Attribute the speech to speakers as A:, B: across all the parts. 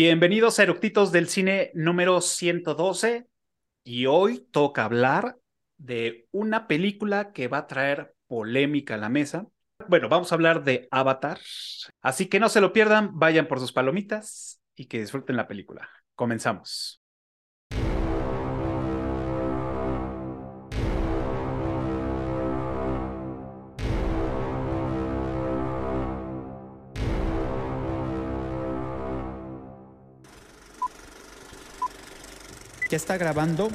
A: Bienvenidos a Eructitos del Cine número 112 y hoy toca hablar de una película que va a traer polémica a la mesa. Bueno, vamos a hablar de Avatar, así que no se lo pierdan, vayan por sus palomitas y que disfruten la película. Comenzamos.
B: ¿Ya está grabando?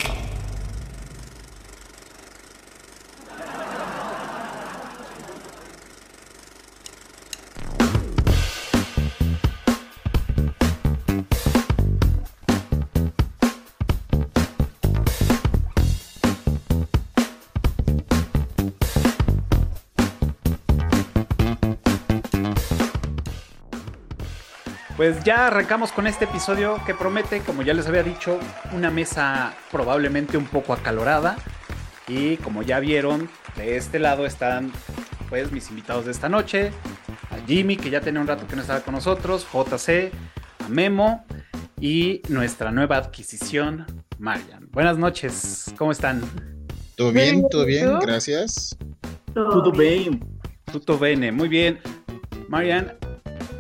A: Pues ya arrancamos con este episodio que promete, como ya les había dicho, una mesa probablemente un poco acalorada. Y como ya vieron, de este lado están pues mis invitados de esta noche. A Jimmy, que ya tenía un rato que no estaba con nosotros, JC, a Memo y nuestra nueva adquisición, Marian. Buenas noches, ¿cómo están?
C: Todo bien, todo bien, gracias.
D: Todo bien.
A: Tutto bene, muy bien. Marian,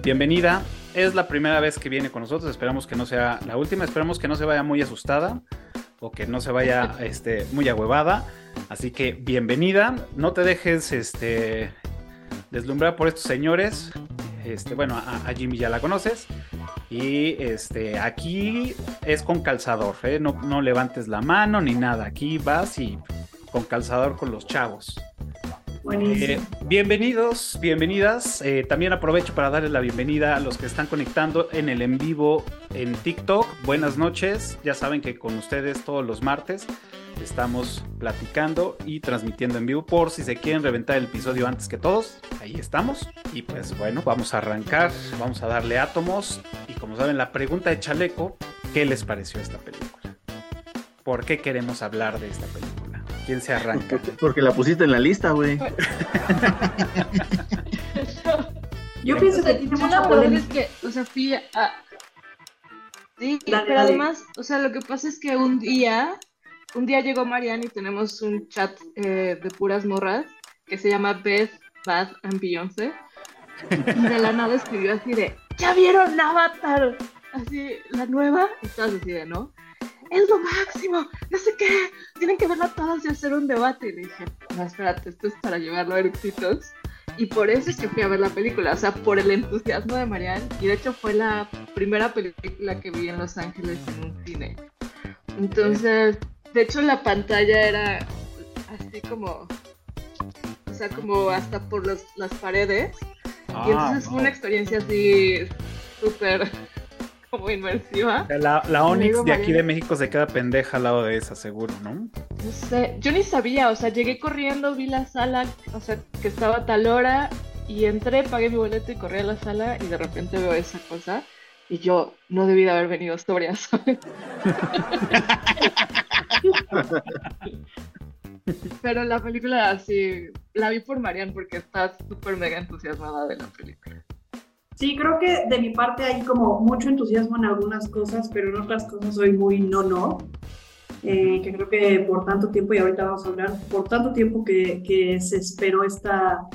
A: bienvenida es la primera vez que viene con nosotros. Esperamos que no sea la última. Esperamos que no se vaya muy asustada o que no se vaya este, muy ahuevada. Así que bienvenida. No te dejes este, deslumbrar por estos señores. Este, bueno, a, a Jimmy ya la conoces. Y este, aquí es con calzador. ¿eh? No, no levantes la mano ni nada. Aquí vas y con calzador con los chavos. Eh, bienvenidos, bienvenidas. Eh, también aprovecho para darles la bienvenida a los que están conectando en el en vivo en TikTok. Buenas noches. Ya saben que con ustedes todos los martes estamos platicando y transmitiendo en vivo por si se quieren reventar el episodio antes que todos. Ahí estamos. Y pues bueno, vamos a arrancar, vamos a darle átomos. Y como saben, la pregunta de Chaleco, ¿qué les pareció esta película? ¿Por qué queremos hablar de esta película? ¿Quién se arranca?
D: Porque la pusiste en la lista, güey.
E: Yo pienso que tiene mucha polémica.
F: es que, o sea, fui a... Sí,
E: Dale,
F: pero
E: dale.
F: además, o sea, lo que pasa es que un día, un día llegó Marianne y tenemos un chat eh, de puras morras que se llama Beth, Bad and Beyoncé. Y de la nada escribió así de, ¿ya vieron Avatar? Así, la nueva. Y todas así de, ¿no? Es lo máximo, no sé qué, tienen que verla todas y hacer un debate. Y le dije, no, espérate, esto es para llevarlo a eructitos. Y por eso es que fui a ver la película, o sea, por el entusiasmo de Marianne. Y de hecho fue la primera película que vi en Los Ángeles en un cine. Entonces, de hecho la pantalla era así como, o sea, como hasta por los- las paredes. y entonces fue una experiencia así súper como inmersiva.
A: La, la Onyx de aquí de México se queda pendeja al lado de esa, seguro, ¿no?
F: No sé, yo ni sabía, o sea, llegué corriendo, vi la sala, o sea, que estaba a tal hora y entré, pagué mi boleto y corrí a la sala y de repente veo esa cosa y yo no debí de haber venido sobria, ¿sabes? Pero la película sí, la vi por Marian porque está súper mega entusiasmada de la película.
E: Sí, creo que de mi parte hay como mucho entusiasmo en algunas cosas, pero en otras cosas soy muy no-no. Eh, que creo que por tanto tiempo, y ahorita vamos a hablar, por tanto tiempo que, que se esperó esta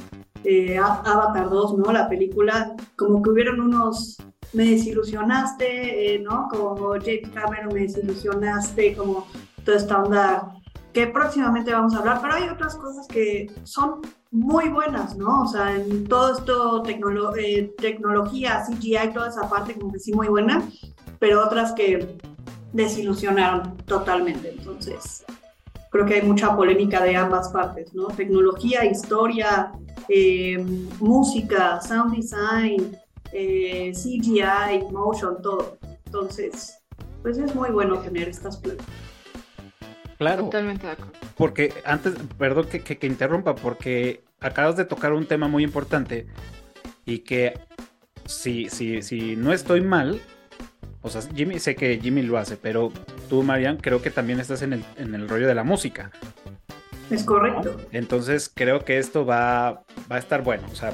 E: eh, Avatar 2, ¿no? La película, como que hubieron unos, me desilusionaste, eh, ¿no? Como James Cameron, me desilusionaste, como toda esta onda que próximamente vamos a hablar, pero hay otras cosas que son muy buenas, ¿no? O sea, en todo esto, eh, tecnología, CGI, toda esa parte como que sí muy buena, pero otras que desilusionaron totalmente. Entonces, creo que hay mucha polémica de ambas partes, ¿no? Tecnología, historia, eh, música, sound design, eh, CGI, motion, todo. Entonces, pues es muy bueno tener estas pruebas.
A: Claro,
F: Totalmente de acuerdo.
A: porque antes, perdón que, que- que interrumpa, porque acabas de tocar un tema muy importante y que si, si, si no estoy mal, o sea, Jimmy, sé que Jimmy lo hace, pero tú, Marian, creo que también estás en el, en el rollo de la música.
E: Es correcto.
A: Entonces creo que esto va, va a estar bueno. O sea,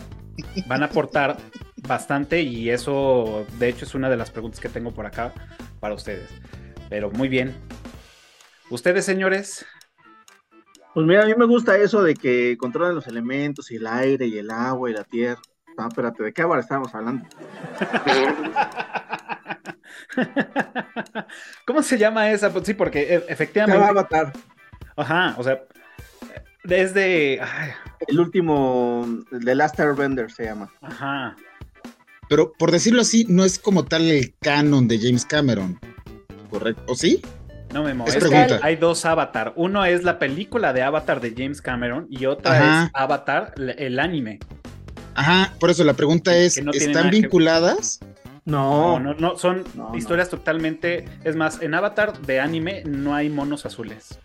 A: van a aportar bastante y eso de hecho es una de las preguntas que tengo por acá para ustedes. Pero muy bien. ¿Ustedes, señores?
D: Pues mira, a mí me gusta eso de que controlan los elementos y el aire y el agua y la tierra. No, espérate, ¿de qué ahora estamos hablando?
A: ¿Cómo se llama esa? Pues sí, porque e-
D: Se
A: efectivamente.
D: va a matar.
A: Ajá, o sea, desde. ay,
D: El último, The Last Airbender se llama.
A: ajá.
C: Pero por decirlo así, no es como tal el canon de James Cameron. ¿Correcto? ¿O sí?
A: No, Memo.
C: Es
A: Es que
C: pregunta.
A: hay dos Avatar. Uno es la película de Avatar de James Cameron y otra
C: Ajá.
A: es Avatar, el anime.
C: Ajá, por eso la pregunta es,
A: no
C: ¿están
A: que-
C: vinculadas?
A: No,
D: No,
A: no, no, son
D: No, no.
A: historias totalmente. Es más, en Avatar de anime no hay monos azules.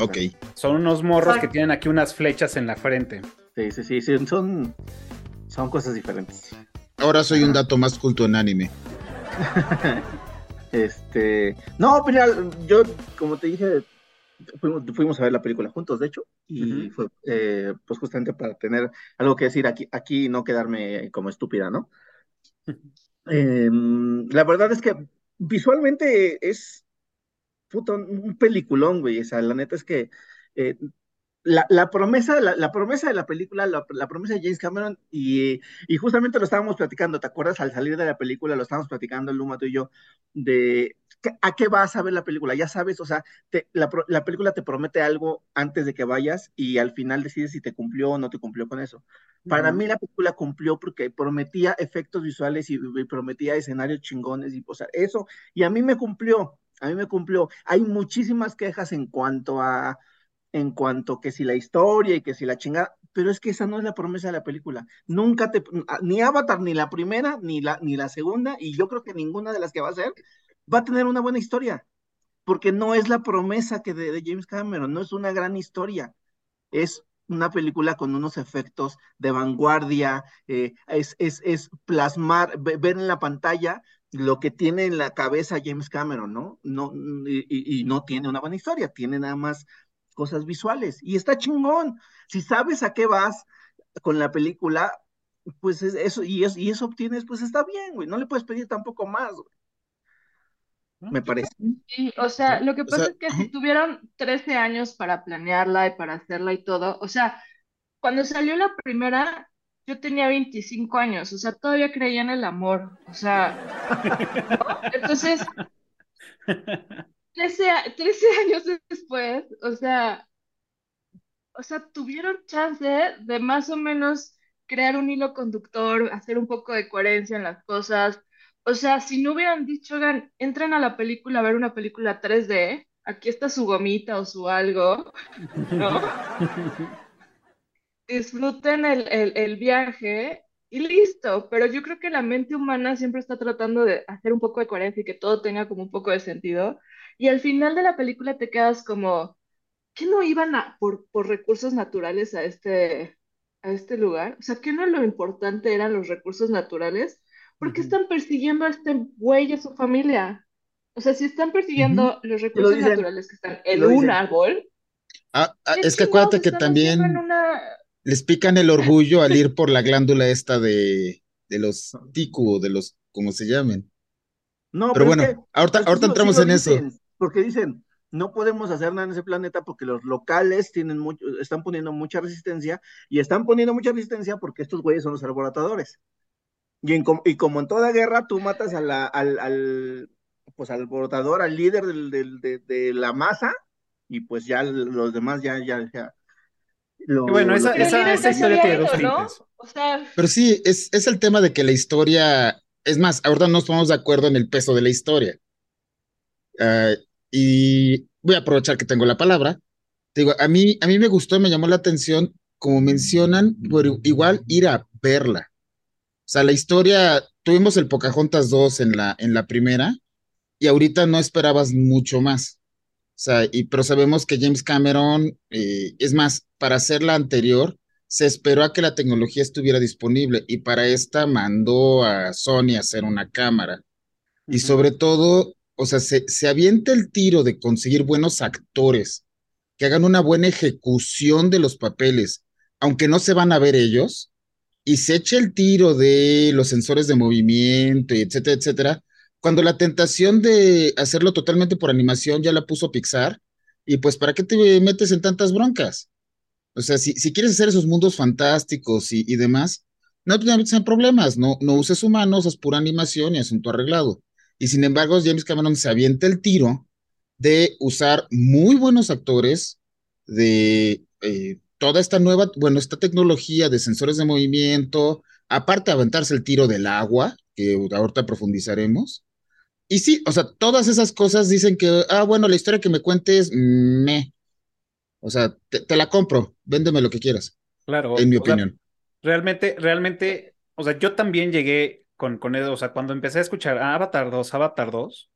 C: Ok.
A: Son unos morros
E: Exacto.
A: que tienen aquí unas flechas en la frente.
D: Sí, sí, sí, sí, son, son cosas diferentes.
C: Ahora soy un dato más culto en anime.
D: Este, no, mira, yo, como te dije, fuimos, fuimos a ver la película juntos, de hecho, y
A: Ujú.
D: fue, eh, pues justamente para tener algo que decir aquí, aquí y no quedarme como estúpida, ¿no? Em, la verdad es que visualmente es puto, un peliculón, güey. O sea, la neta es que eh, la, la promesa, la, la promesa de la película, la, la promesa de James Cameron, y, y justamente lo estábamos platicando, ¿te acuerdas? Al salir de la película lo estábamos platicando Luma, tú y yo, de ¿qué- a qué vas a ver la película. Ya sabes, o sea, te- la, película te promete algo antes de que vayas y al final decides si te cumplió o no te cumplió con eso. Para mí la película cumplió porque prometía efectos visuales y, y prometía escenarios chingones y o sea, eso, y a mí me cumplió, a mí me cumplió. Hay muchísimas quejas en cuanto a, en cuanto que si la historia y que si la chingada, pero es que esa no es la promesa de la película. Nunca te, ni Avatar, ni la primera, ni la, ni la segunda, y yo creo que ninguna de las que va a ser, va a tener una buena historia, porque no es la promesa que de, James Cameron, no es una gran historia es una película con unos efectos de vanguardia, eh, es, es, es plasmar, ve- ver en la pantalla lo que tiene en la cabeza James Cameron, ¿no? no y- y no tiene una buena historia, tiene nada más cosas visuales. Y está chingón. Si sabes a qué vas con la película, pues es- eso, y, es, y eso obtienes, pues está bien, güey. No le puedes pedir tampoco más, güey. Me parece.
F: Sí, o sea, lo que
C: O
F: pasa
C: sea,
F: es que si tuvieron 13 años para planearla y para hacerla y todo, o sea, cuando salió la primera, yo tenía 25 años, o sea, todavía creía en el amor, o sea, ¿no? Entonces, 13, a- 13 años después, o sea, o sea, tuvieron chance de más o menos crear un hilo conductor, hacer un poco de coherencia en las cosas. O sea, si no hubieran dicho, oigan, entren a la película a ver una película 3D, aquí está su gomita o su algo, ¿no? Disfruten el, el, el viaje y listo. Pero yo creo que la mente humana siempre está tratando de hacer un poco de coherencia y que todo tenga como un poco de sentido. Y al final de la película te quedas como, ¿qué no iban a, por, por recursos naturales a este, a este lugar? O sea, ¿qué no lo importante eran los recursos naturales? ¿Por qué están persiguiendo a este güey y a su familia? O sea, si están persiguiendo los recursos
D: dicen,
F: naturales que están en
D: lo
F: un
D: dicen.
F: árbol,
C: Ah, ah, es que acuérdate que también
F: una...
C: les pican el orgullo al ir por la glándula esta de, de los ticu, de los, como se llamen.
D: No,
C: Pero
D: pero
C: bueno,
D: es que
C: ahorita entramos
D: sí
C: en eso.
D: Porque dicen, no podemos hacer nada en ese planeta porque los locales tienen mucho, están poniendo mucha resistencia y están poniendo mucha resistencia porque estos güeyes son los alborotadores. Y, en y como en toda guerra, tú matas a la- al, al, pues, al alborotador, al líder del- del- de, de la masa, y pues ya los demás ya, ya, ya. lo-
A: bueno, esa,
F: Pero
A: esa, esa historia tiene dos
F: ¿no?
A: tintes.
F: O sea,
C: Pero sí, es, es el tema de que la historia, es más, ahorita no estamos de acuerdo en el peso de la historia. Ah, y voy a aprovechar que tengo la palabra. Te Digo, a mí, a mí me gustó, me llamó la atención, como mencionan, por igual ir a verla. O sea, la historia, tuvimos el Pocahontas 2 en la, en la primera, y ahorita no esperabas mucho más. O sea, y, pero sabemos que James Cameron, eh, es más, para hacer la anterior, se esperó a que la tecnología estuviera disponible y para esta mandó a Sony a hacer una cámara. Y sobre todo, o sea, se, se avienta el tiro de conseguir buenos actores que hagan una buena ejecución de los papeles, aunque no se van a ver ellos, y se eche el tiro de los sensores de movimiento, etcétera, etcétera, cuando la tentación de hacerlo totalmente por animación ya la puso Pixar, y pues ¿para qué te metes en tantas broncas? O sea, si, si quieres hacer esos mundos fantásticos y, y demás, no te metes en problemas, no, no uses humanos, es pura animación y asunto arreglado. Y sin embargo, James Cameron se avienta el tiro de usar muy buenos actores, de eh, toda esta nueva, bueno, esta tecnología de sensores de movimiento, aparte de aventarse el tiro del agua, que ahorita profundizaremos. Y sí, o sea, todas esas cosas dicen que, ah, bueno, la historia que me cuentes, me. O sea, te, te la compro, véndeme lo que quieras.
A: Claro.
C: En mi
A: o sea,
C: opinión.
A: realmente, realmente, o sea, yo también llegué con, con o sea, cuando empecé a escuchar Avatar 2, Avatar 2,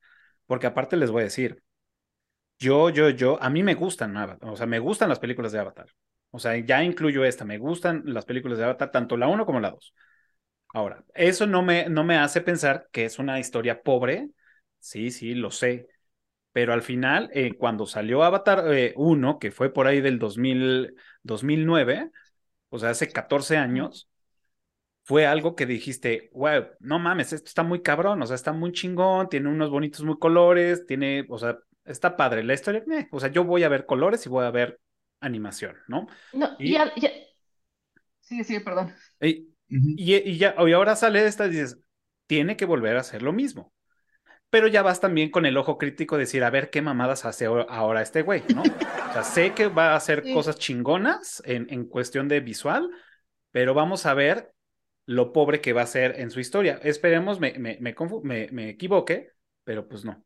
A: porque aparte les voy a decir, yo, yo, yo, a mí me gustan Avatar, o sea, me gustan las películas de Avatar. O sea, ya incluyo esta, me gustan las películas de Avatar, tanto la 1 como la 2. Ahora, eso no me, no me hace pensar que es una historia pobre. Sí, sí, lo sé. Pero al final, eh, cuando salió Avatar eh, 1, que fue por ahí del 2000, 2009, o sea, hace 14 años, fue algo que dijiste, wow, no mames, esto está muy cabrón, o sea, está muy chingón, tiene unos bonitos muy colores, tiene, o sea, está padre la historia, eh, o sea, yo voy a ver colores y voy a ver animación, ¿no?
F: No,
A: Y-
F: ya, ya. Sigue, sigue, perdón.
A: Y,
C: Ujú.
A: y, y ya, y ahora sale esta y dices, tiene que volver a hacer lo mismo. Pero ya vas también con el ojo crítico de decir, a ver qué mamadas hace ahora- ahora este güey, ¿no? O sea, sé que va a hacer
F: Sí.
A: cosas chingonas en, en cuestión de visual, pero vamos a ver lo pobre que va a ser en su historia. Esperemos me, me, me, confu- me, me equivoque, pero pues no.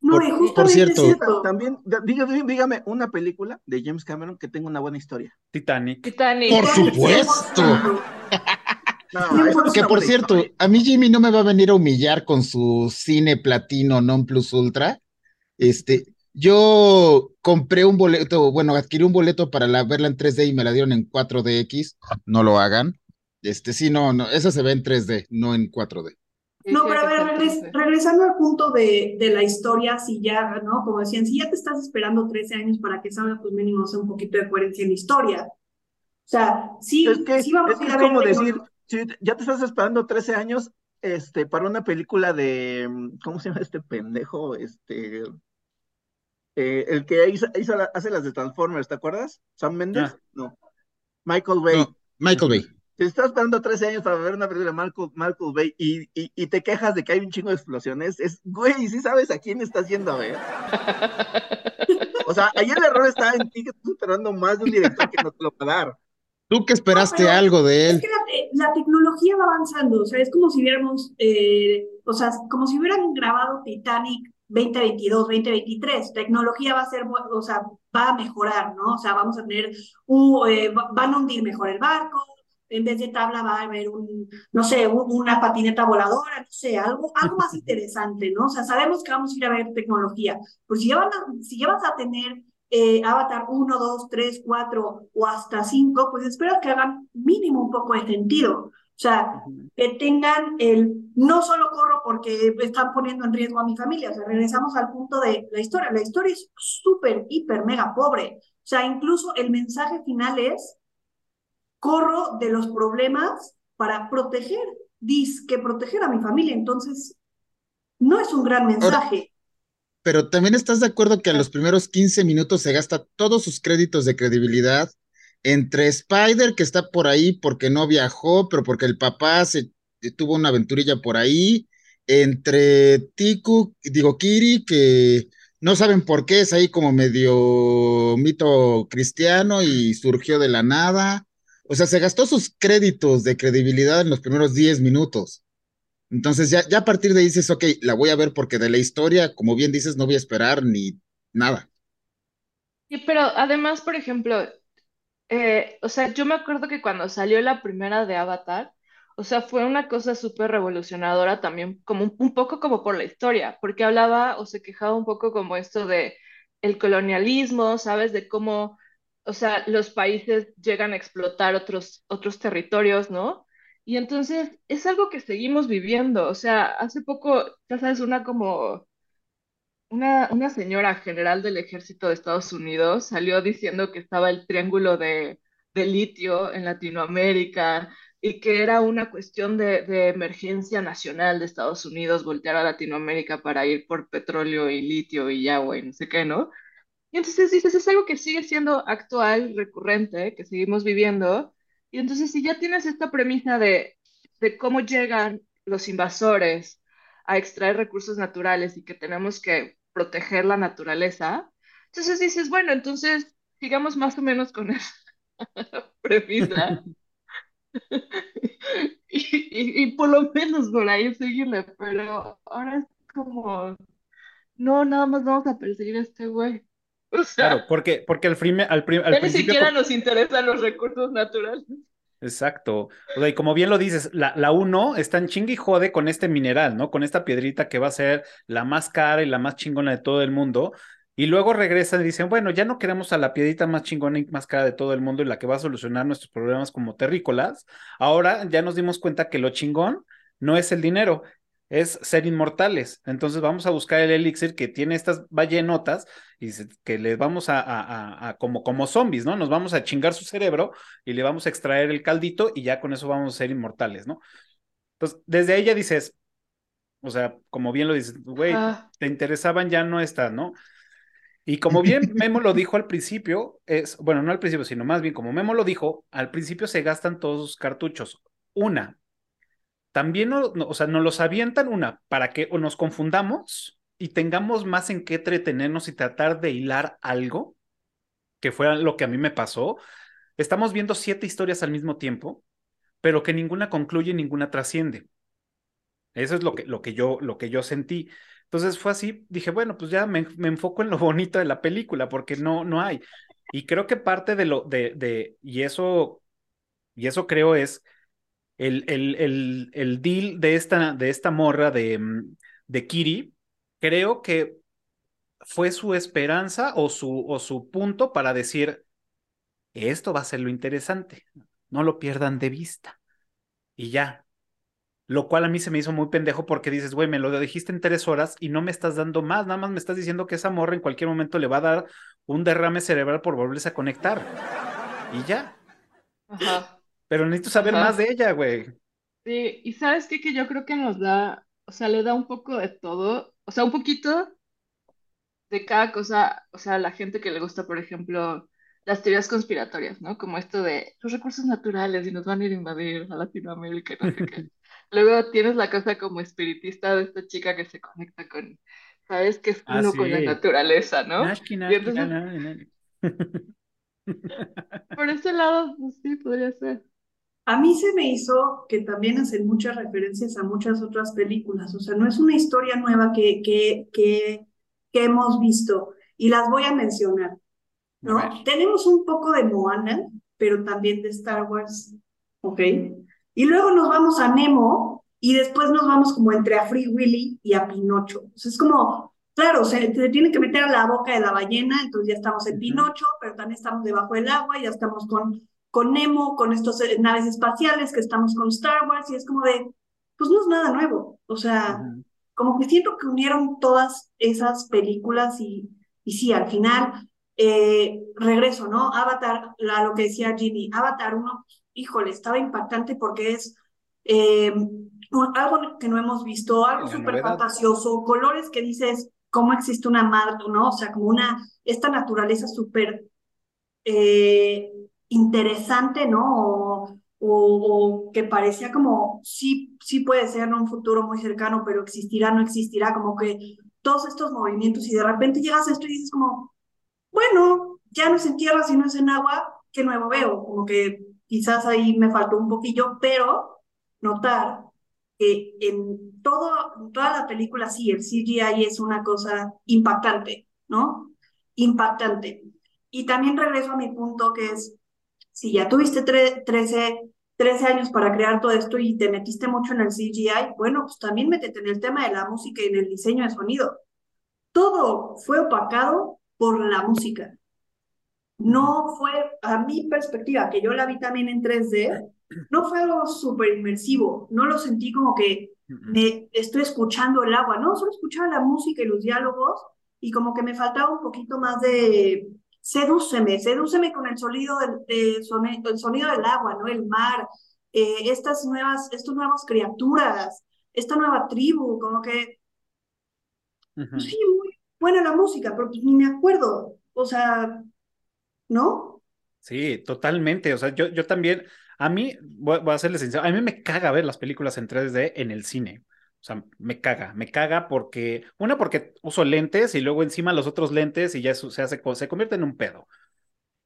E: No,
C: Por-
E: y
C: por
E: justamente
C: cierto-
E: es cierto.
D: También, da- diga- dí- dígame una película de James Cameron que tenga una buena historia.
A: Titanic.
F: Titanic.
C: Por supuesto.
D: No,
E: por
C: Que por cierto, a mí Jimmy no me va a venir a humillar con su cine platino non plus ultra. Este, yo compré un boleto, bueno, adquirí un boleto para la, verla en 3D y me la dieron en 4DX. No lo hagan. Este, sí, no, no, esa se ve en 3D, no en 4D.
E: No, pero a ver, regres- regresando al punto de, de la historia, si ya, ¿no? Como decían, si ya te estás esperando 13 años para que salga, pues mínimo sea un poquito de coherencia en la historia. O sea, sí,
D: Es que,
E: sí vamos
D: es
E: a ir
D: es
E: a ver
D: como decir, si ya te estás esperando 13 años este, para una película de, ¿cómo se llama este pendejo? Este, eh, el que hizo, hizo la- hace las de Transformers, ¿te acuerdas? ¿Sam Mendes?
A: Ah.
D: No. Michael Bay.
C: No, Michael Bay.
D: Si estás esperando 13 años para ver una película de Michael, Michael Bay y, y, y te quejas de que hay un chingo de explosiones, es, güey, sí sabes a quién estás yendo a ver. O sea, ahí el error está en ti que estás esperando más de un director que no te lo va a dar.
C: Tú que esperaste
E: No,
C: algo de
E: Es
C: él.
E: que la, te- la tecnología va avanzando, o sea, es como si viéramos, eh, o sea, como si hubieran grabado Titanic 2022, 2023, tecnología va a ser, o sea, va a mejorar, ¿no? O sea, vamos a tener, un, eh, va- van a hundir mejor el barco, en vez de tabla va a haber un, no sé, un- una patineta voladora, no sé, algo, algo más interesante, ¿no? O sea, sabemos que vamos a ir a ver tecnología, pero si ya, van a- si ya vas a tener eh, Avatar 1, 2, 3, 4 o hasta 5, pues esperas que hagan mínimo un poco de sentido. O sea, que tengan el no solo corro porque están poniendo en riesgo a mi familia. O sea, regresamos al punto de la historia. La historia es súper, hiper, mega pobre. O sea, incluso el mensaje final es corro de los problemas para proteger, que proteger a mi familia. Entonces, no es un gran mensaje.
C: Pero también estás de acuerdo que a los primeros 15 minutos se gasta todos sus créditos de credibilidad entre Spider, que está por ahí porque no viajó, pero porque el papá se tuvo una aventurilla por ahí, entre Tiku, digo Kiri, que no saben por qué, es ahí como medio mito cristiano y surgió de la nada. O sea, se gastó sus créditos de credibilidad en los primeros 10 minutos. Entonces ya, ya a partir de ahí dices, ok, la voy a ver porque de la historia, como bien dices, no voy a esperar ni nada.
F: Sí, pero además, por ejemplo, eh, o sea, yo me acuerdo que cuando salió la primera de Avatar, o sea, fue una cosa súper revolucionadora también, como un, un poco como por la historia, porque hablaba o se quejaba un poco como esto de el colonialismo, ¿sabes? De cómo, o sea, los países llegan a explotar otros, otros territorios, ¿no? Y entonces es algo que seguimos viviendo, o sea, hace poco, ya sabes, una como una, una señora general del ejército de Estados Unidos salió diciendo que estaba el triángulo de, de litio en Latinoamérica y que era una cuestión de, de, emergencia nacional de Estados Unidos voltear a Latinoamérica para ir por petróleo y litio y agua y no sé qué, ¿no? Y entonces dices, es algo que sigue siendo actual, recurrente, que seguimos viviendo. Y entonces si ya tienes esta premisa de, de cómo llegan los invasores a extraer recursos naturales y que tenemos que proteger la naturaleza, entonces dices, bueno, entonces sigamos más o menos con esa premisa. y, y, por lo menos por ahí seguirle, pero ahora es como, no, nada más vamos a perseguir a este güey. O sea,
A: claro, porque, porque al, prime, al, al
F: ya
A: principio...
F: ni siquiera nos interesan los recursos naturales.
A: Exacto. O sea, y como bien lo dices, la, la uno está en chingue y jode con este mineral, ¿no? Con esta piedrita que va a ser la más cara y la más chingona de todo el mundo. Y luego regresan y dicen, bueno, ya no queremos a la piedrita más chingona y más cara de todo el mundo y la que va a solucionar nuestros problemas como terrícolas. Ahora ya nos dimos cuenta que lo chingón no es el dinero, es ser inmortales. Entonces vamos a buscar el elixir que tiene estas ballenotas y que les vamos a, a, a, a, como, como zombies, ¿no? Nos vamos a chingar su cerebro y le vamos a extraer el caldito y ya con eso vamos a ser inmortales, ¿no? Entonces, desde ahí ya dices, o sea, como bien lo dices, güey,
F: Ah,
A: te interesaban, ya no está, ¿no? Y como bien Memo lo dijo al principio, es, bueno, no al principio, sino más bien como Memo lo dijo, al principio se gastan todos sus cartuchos. Una, también, no, o sea, nos los avientan una para que o nos confundamos y tengamos más en qué entretenernos y tratar de hilar algo, que fue lo que a mí me pasó. Estamos viendo siete historias al mismo tiempo, pero que ninguna concluye, ninguna trasciende. Eso es lo que, lo que, yo, lo que yo sentí. Entonces fue así, dije, bueno, pues ya me, me, enfoco en lo bonito de la película, porque no, no hay. Y creo que parte de lo, de, de y eso, y eso creo es el, el, el, el deal de esta, de esta morra de, de Kiri, creo que fue su esperanza o su, o su punto para decir, esto va a ser lo interesante, no lo pierdan de vista. Y ya, lo cual a mí se me hizo muy pendejo porque dices, güey, me lo dijiste en tres horas y no me estás dando más, nada más me estás diciendo que esa morra en cualquier momento le va a dar un derrame cerebral por volverse a conectar. Y ya.
F: Ajá.
A: Pero necesito saber más de ella, güey.
F: Sí, y sabes qué, que yo creo que nos da, o sea, le da un poco de todo, o sea, un poquito de cada cosa, o sea, a la gente que le gusta, por ejemplo, las teorías conspiratorias, ¿no? Como esto de los recursos naturales y nos van a ir a invadir a Latinoamérica no sé qué. Luego tienes la cosa como espiritista de esta chica que se conecta con, ¿sabes? Que es
A: Ah,
F: uno con la naturaleza, ¿no?
A: Nashki, nashki,
F: entonces,
A: na, na, na.
F: por ese lado, pues sí, podría ser.
E: A mí se me hizo que también hacen muchas referencias a muchas otras películas, o sea, no es una historia nueva que, que, que, que hemos visto y las voy a mencionar, ¿no? Tenemos un poco de Moana, pero también de Star Wars, ¿ok? Y luego nos vamos a Nemo y después nos vamos como entre a Free Willy y a Pinocho. O sea, es como, claro, se, se tiene que meter a la boca de la ballena, entonces ya estamos en. Pinocho, pero también estamos debajo del agua, ya estamos con, con Nemo, con estas eh, naves espaciales, que estamos con Star Wars, y es como de, pues no es nada nuevo. O sea, como que siento que unieron todas esas películas y, y sí, al final, eh, regreso, ¿no? Avatar, la, lo que decía Ginny, Avatar 1, híjole, estaba impactante porque es eh, un- algo que no hemos visto, algo súper fantasioso, colores que dices, ¿cómo existe una madre, ¿no? O sea, como una, esta naturaleza súper eh, interesante, ¿no? O, o, o que parecía como, sí, sí puede ser en un futuro muy cercano, pero existirá, no existirá, como que todos estos movimientos y de repente llegas a esto y dices como, bueno, ya no es en tierra, sino es en agua, ¿qué nuevo veo? Como que quizás ahí me faltó un poquillo, pero notar que en todo, en toda la película sí, el CGI es una cosa impactante, ¿no? Impactante. Y también regreso a mi punto que es, si ya tuviste tre 13, 13 años para crear todo esto y te metiste mucho en el CGI, bueno, pues también métete en el tema de la música y en el diseño de sonido. Todo fue opacado por la música. No fue, a mi perspectiva, que yo la vi también en 3D, no fue algo súper inmersivo. No lo sentí como que me estoy escuchando el agua, no, solo escuchaba la música y los diálogos y como que me faltaba un poquito más de sedúceme, sedúceme con el sonido del, de el sonido del agua, ¿no? El mar, eh, estas nuevas, estos nuevas criaturas, esta nueva tribu, como que, sí, muy buena la música, pero pues ni me acuerdo, o sea, ¿no?
A: Sí, totalmente. O sea, yo, yo también, a mí, voy, voy a serles sincero, a mí me caga ver las películas en 3D en el cine. O sea, me caga, me caga porque, una, porque uso lentes y luego encima los otros lentes y ya eso se hace, se convierte en un pedo.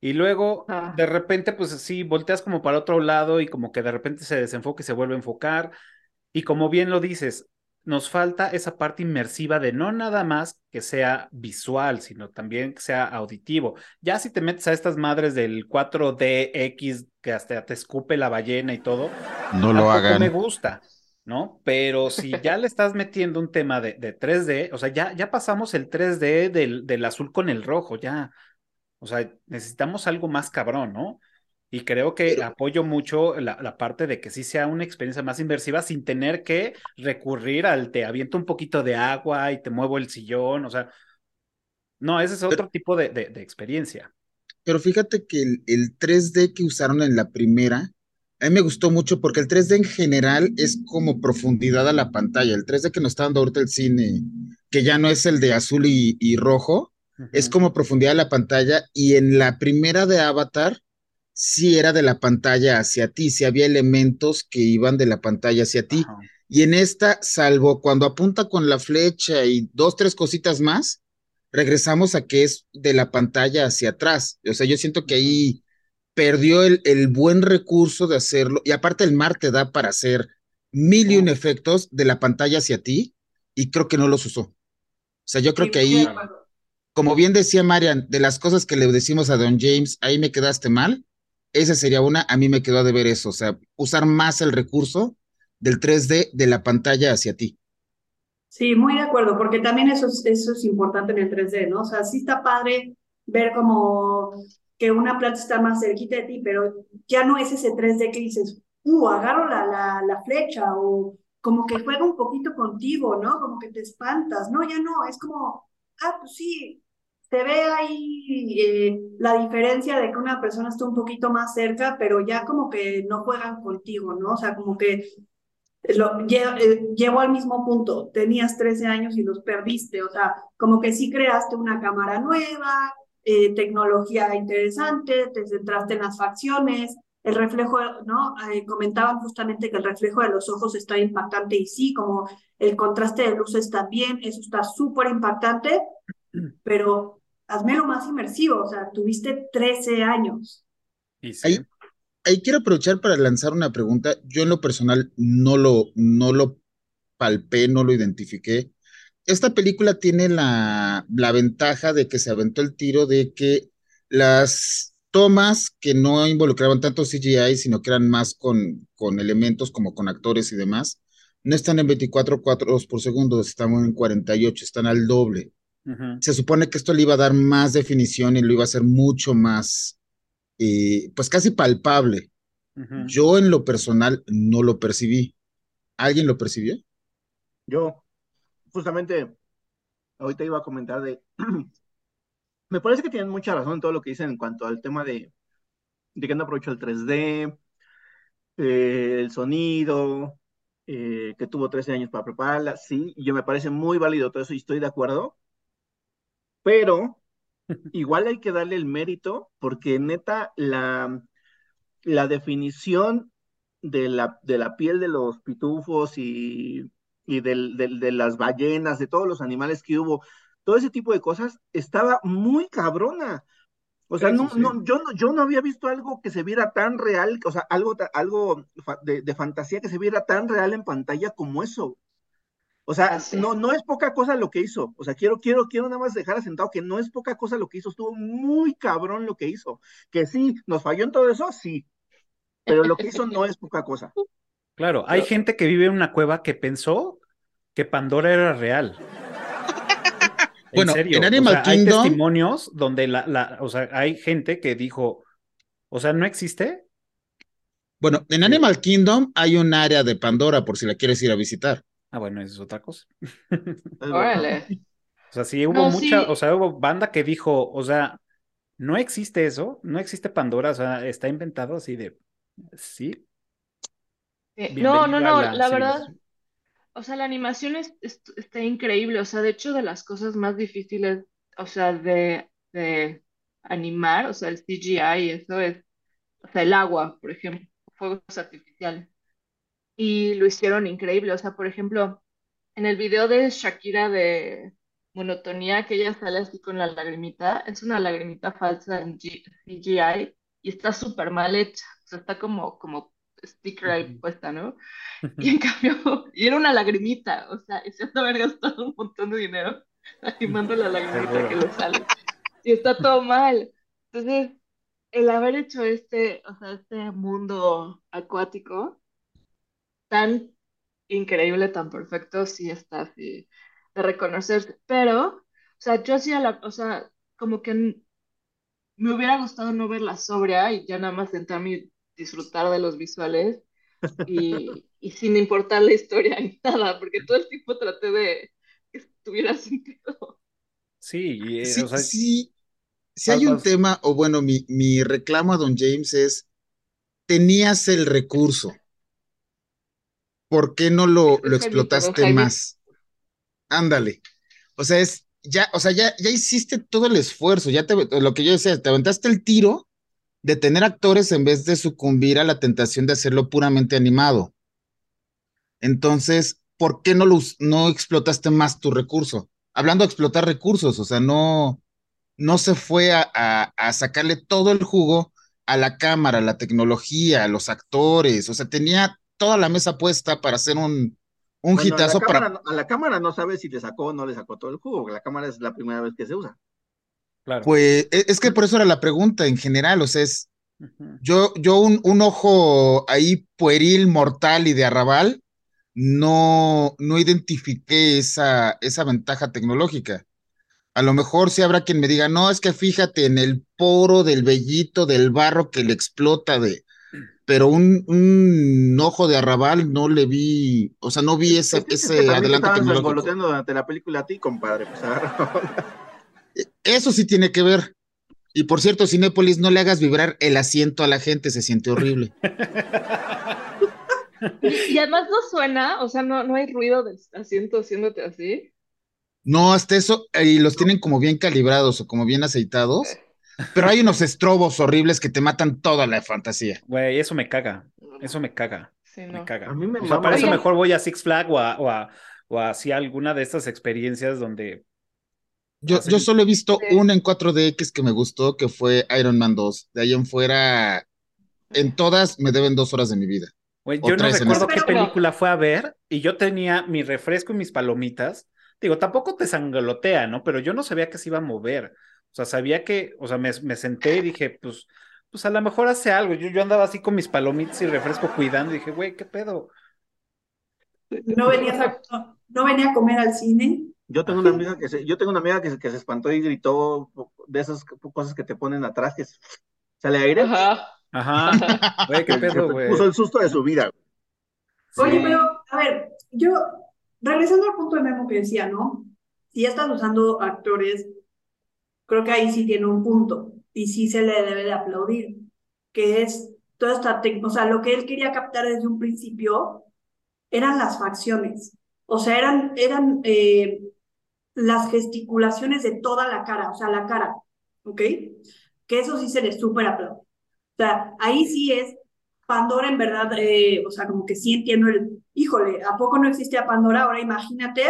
A: Y luego,
F: Ah.
A: de repente, pues sí, volteas como para otro lado y como que de repente se desenfoca y se vuelve a enfocar. Y como bien lo dices, nos falta esa parte inmersiva de no nada más que sea visual, sino también que sea auditivo. Ya si te metes a estas madres del 4DX que hasta te escupe la ballena y todo,
C: No lo hagan.
A: me gusta, ¿no? Pero si ya le estás metiendo un tema de, de 3D, o sea, ya, ya pasamos el 3D del, del azul con el rojo, ya. O sea, necesitamos algo más cabrón, ¿no? Y creo que
C: Pero-
A: apoyo mucho la, la parte de que sí sea una experiencia más inmersiva sin tener que recurrir al te aviento un poquito de agua y te muevo el sillón, o sea, no, ese es otro tipo de, de- de experiencia.
C: Pero fíjate que el, el 3D que usaron en la primera, a mí me gustó mucho porque el 3D en general es como profundidad a la pantalla. El 3D que nos está dando ahorita el cine, que ya no es el de azul y, y rojo, es como profundidad a la pantalla. Y en la primera de Avatar, sí era de la pantalla hacia ti, sí había elementos que iban de la pantalla hacia ti. Y en esta, salvo cuando apunta con la flecha y dos, tres cositas más, regresamos a que es de la pantalla hacia atrás. O sea, yo siento que ahí perdió el, el buen recurso de hacerlo. Y aparte el mar te da para hacer mil y un efectos de la pantalla hacia ti y creo que no los usó. O sea, yo creo
E: Sí,
C: que ahí, como bien decía Marian, de las cosas que le decimos a Don James, ahí me quedaste mal. Esa sería una, a mí me quedó de ver eso, o sea, usar más el recurso del 3D de la pantalla hacia ti.
E: Sí, muy de acuerdo, porque también eso es, eso es importante en el 3D, ¿no? O sea, sí está padre ver como que una planta está más cerquita de ti, pero ya no es ese 3D que dices, uh, agarro la, flecha o como que juega un poquito contigo, ¿no? Como que te espantas, ¿no? Ya no, es como, ah, pues sí, se ve ahí eh, la diferencia de que una persona está un poquito más cerca, pero ya como que no juegan contigo, ¿no? O sea, como que lo, lle- eh, llevo al mismo punto, tenías 13 años y los perdiste, o sea, como que sí creaste una cámara nueva, eh, tecnología interesante, te centraste en las facciones, el reflejo, ¿no? Eh, comentaban justamente que el reflejo de los ojos está impactante y sí, como el contraste de luces también, eso está súper impactante, pero hazmelo más inmersivo, o sea, tuviste 13 años.
A: Y sí.
C: Ahí, ahí quiero aprovechar para lanzar una pregunta. Yo en lo personal no lo, no lo palpé, no lo identifiqué. Esta película tiene la, la ventaja de que se aventó el tiro de que las tomas que no involucraban tanto CGI, sino que eran más con, con elementos como con actores y demás, no están en 24 cuadros por segundo, están en 48, están al doble. Se supone que esto le iba a dar más definición y lo iba a hacer mucho más, eh, pues casi palpable. Yo en lo personal no lo percibí. ¿Alguien lo percibió?
D: Yo, justamente, ahorita iba a comentar de. Me parece que tienen mucha razón en todo lo que dicen en cuanto al tema de, de que no aprovecho el 3D, eh, el sonido, eh, que tuvo 13 años para prepararla. Sí, y yo me parece muy válido todo eso y estoy de acuerdo. Pero igual hay que darle el mérito porque neta la, la definición de la, de la piel de los pitufos y, y del, del- de las ballenas, de todos los animales que hubo, todo ese tipo de cosas estaba muy cabrona. O sea, no,
A: sí.
D: no, yo, no, yo no había visto algo que se viera tan real, o sea, algo, algo de, de fantasía que se viera tan real en pantalla como eso. O sea,
F: Así.
D: no, no es poca cosa lo que hizo. O sea, quiero, quiero, quiero nada más dejar asentado que no es poca cosa lo que hizo. Estuvo muy cabrón lo que hizo. Que sí, nos falló en todo eso, sí. Pero lo que hizo no es poca cosa.
A: Claro, hay gente que vive en una cueva que pensó que Pandora era real. En
C: Bueno,
A: serio,
C: en
A: o
C: Animal
A: sea, hay
C: Kingdom-
A: testimonios donde la, la, o sea, hay gente que dijo, o sea, ¿no existe?
C: Bueno, en
A: Sí.
C: Animal Kingdom hay un área de Pandora por si la quieres ir a visitar.
A: Ah, bueno, eso es otra cosa.
F: Órale.
A: O sea, sí hubo
F: No,
A: mucha,
F: sí.
A: o sea, hubo banda que dijo, o sea, no existe eso, no existe Pandora, o sea, está inventado así de, sí.
F: Eh, no, no, no, la verdad, o sea, la animación es, es- está increíble, o sea, de hecho de las cosas más difíciles, o sea, de, de animar, o sea, el CGI y eso es, o sea, el agua, por ejemplo, fuegos artificiales, y lo hicieron increíble, o sea, por ejemplo, en el video de Shakira de Monotonía, que ella sale así con la lagrimita, es una lagrimita falsa en G- CGI y está súper mal hecha, o sea, está como, como sticker ahí puesta, ¿no? Y en cambio, y era una lagrimita, o sea, han de haber gastado un montón de dinero animando la lagrimita que le sale. Y está todo mal. Entonces, el haber hecho este, o sea, este mundo acuático tan increíble, tan perfecto, sí está así de reconocerse. Pero, o sea, yo sí la, o sea, como que me hubiera gustado no verla sobria y ya nada más sentarme disfrutar de los visuales y, y sin importar la historia ni nada, porque todo el tiempo traté de que tuviera sentido.
A: Sí, y, eh, o
C: Sí,
A: sea,
C: sí, si hay un tema, o bueno, mi, mi reclamo a Don James es, tenías el recurso, ¿por qué no lo, lo explotaste
F: Jaime.
C: más? Ándale. O sea, es, ya, o sea, ya, ya hiciste todo el esfuerzo, ya te, lo que yo decía, te aventaste el tiro de tener actores en vez de sucumbir a la tentación de hacerlo puramente animado. Entonces, ¿por qué no, lo no explotaste más tu recurso? Hablando de explotar recursos, o sea, no, no se fue a, a- a sacarle todo el jugo a la cámara, a la tecnología, a los actores, o sea, tenía toda la mesa puesta para hacer un, un
D: Bueno, a la
C: hitazo
D: cámara,
C: para...
D: no- a la cámara no sabe si le sacó o no le sacó todo el jugo, la cámara es la primera vez que se usa.
A: Claro.
C: Pues e- es que por eso era la pregunta en general, o sea, es, yo, yo un, un ojo ahí pueril, mortal y de arrabal, no, no identifiqué esa, esa ventaja tecnológica. A lo mejor sí habrá quien me diga, no, es que fíjate en el poro del vellito del barro que le explota de, pero un, un ojo de arrabal no le vi, o sea, no vi ese, ese
D: también te
C: adelanto
D: estaban
C: tecnológico.
D: durante la película a ti, compadre. Pues.
C: Eso sí tiene que ver. Y por cierto, Cinépolis, no le hagas vibrar el asiento a la gente, se siente horrible.
F: Y, además no suena, o sea, no, no hay ruido del asiento haciéndote así.
C: No, hasta eso, y los tienen como bien calibrados o como bien aceitados, pero hay unos estrobos horribles que te matan toda la fantasía.
A: Güey, eso me caga. Eso me caga.
F: Sí,
A: Me caga.
D: A mí me
A: O sea, para eso mejor voy a Six Flag o a, o a, o a así alguna de estas experiencias donde
C: Yo, yo solo he visto
F: Sí.
C: una en 4DX que me gustó, que fue Iron Man 2. De ahí en fuera, en todas me deben dos horas de mi vida.
A: Güey, yo no recuerdo qué película fue a ver y yo tenía mi refresco y mis palomitas. Digo, tampoco te sangolotea, ¿no? Pero yo no sabía que se iba a mover. O sea, sabía que, o sea, me, me senté y dije, pues, pues a lo mejor hace algo. Yo, yo andaba así con mis palomitas y refresco cuidando y dije, güey, ¿qué pedo?
E: No venías a, no, no venía a comer al cine.
D: Yo tengo una amiga que se, yo tengo una amiga que se, que se espantó y gritó de esas cosas que te ponen atrás, que sale aire.
F: Ajá.
A: Ajá. Güey, qué pedo, güey.
D: puso el susto de su vida.
E: Oye,
A: Sí.
E: pero, a ver, yo, regresando al punto de Memo que decía, ¿no? Si ya estás usando actores, creo que ahí sí tiene un punto y sí se le debe de aplaudir, que es toda esta, o sea, lo que él quería captar desde un principio eran las facciones, o sea, eran, eran eh, las gesticulaciones de toda la cara, o sea, la cara, ¿ok? Que eso sí se le súper aplaude. O sea, ahí sí es Pandora en verdad, eh, o sea, como que sí entiendo el, híjole, ¿a poco no existía Pandora? Ahora imagínate,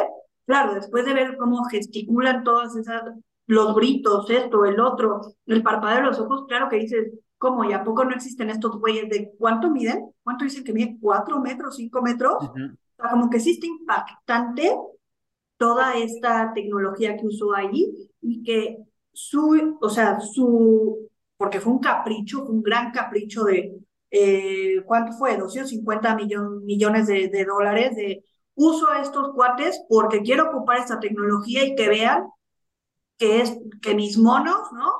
E: claro, después de ver cómo gesticulan todas esas, los gritos, esto, el otro, el parpadeo de los ojos, claro que dices, ¿cómo? ¿Y a poco no existen estos güeyes de cuánto miden? ¿Cuánto dicen que miden? ¿Cuatro metros, cinco metros?
A: Ujú.
E: O sea, como que sí está impactante toda esta tecnología que usó allí y que su, o sea, su, porque fue un capricho, fue un gran capricho de, eh, ¿cuánto fue? 250 millon- millones de, de dólares de uso a estos cuates porque quiero ocupar esta tecnología y que vean que es, que mis monos, ¿no?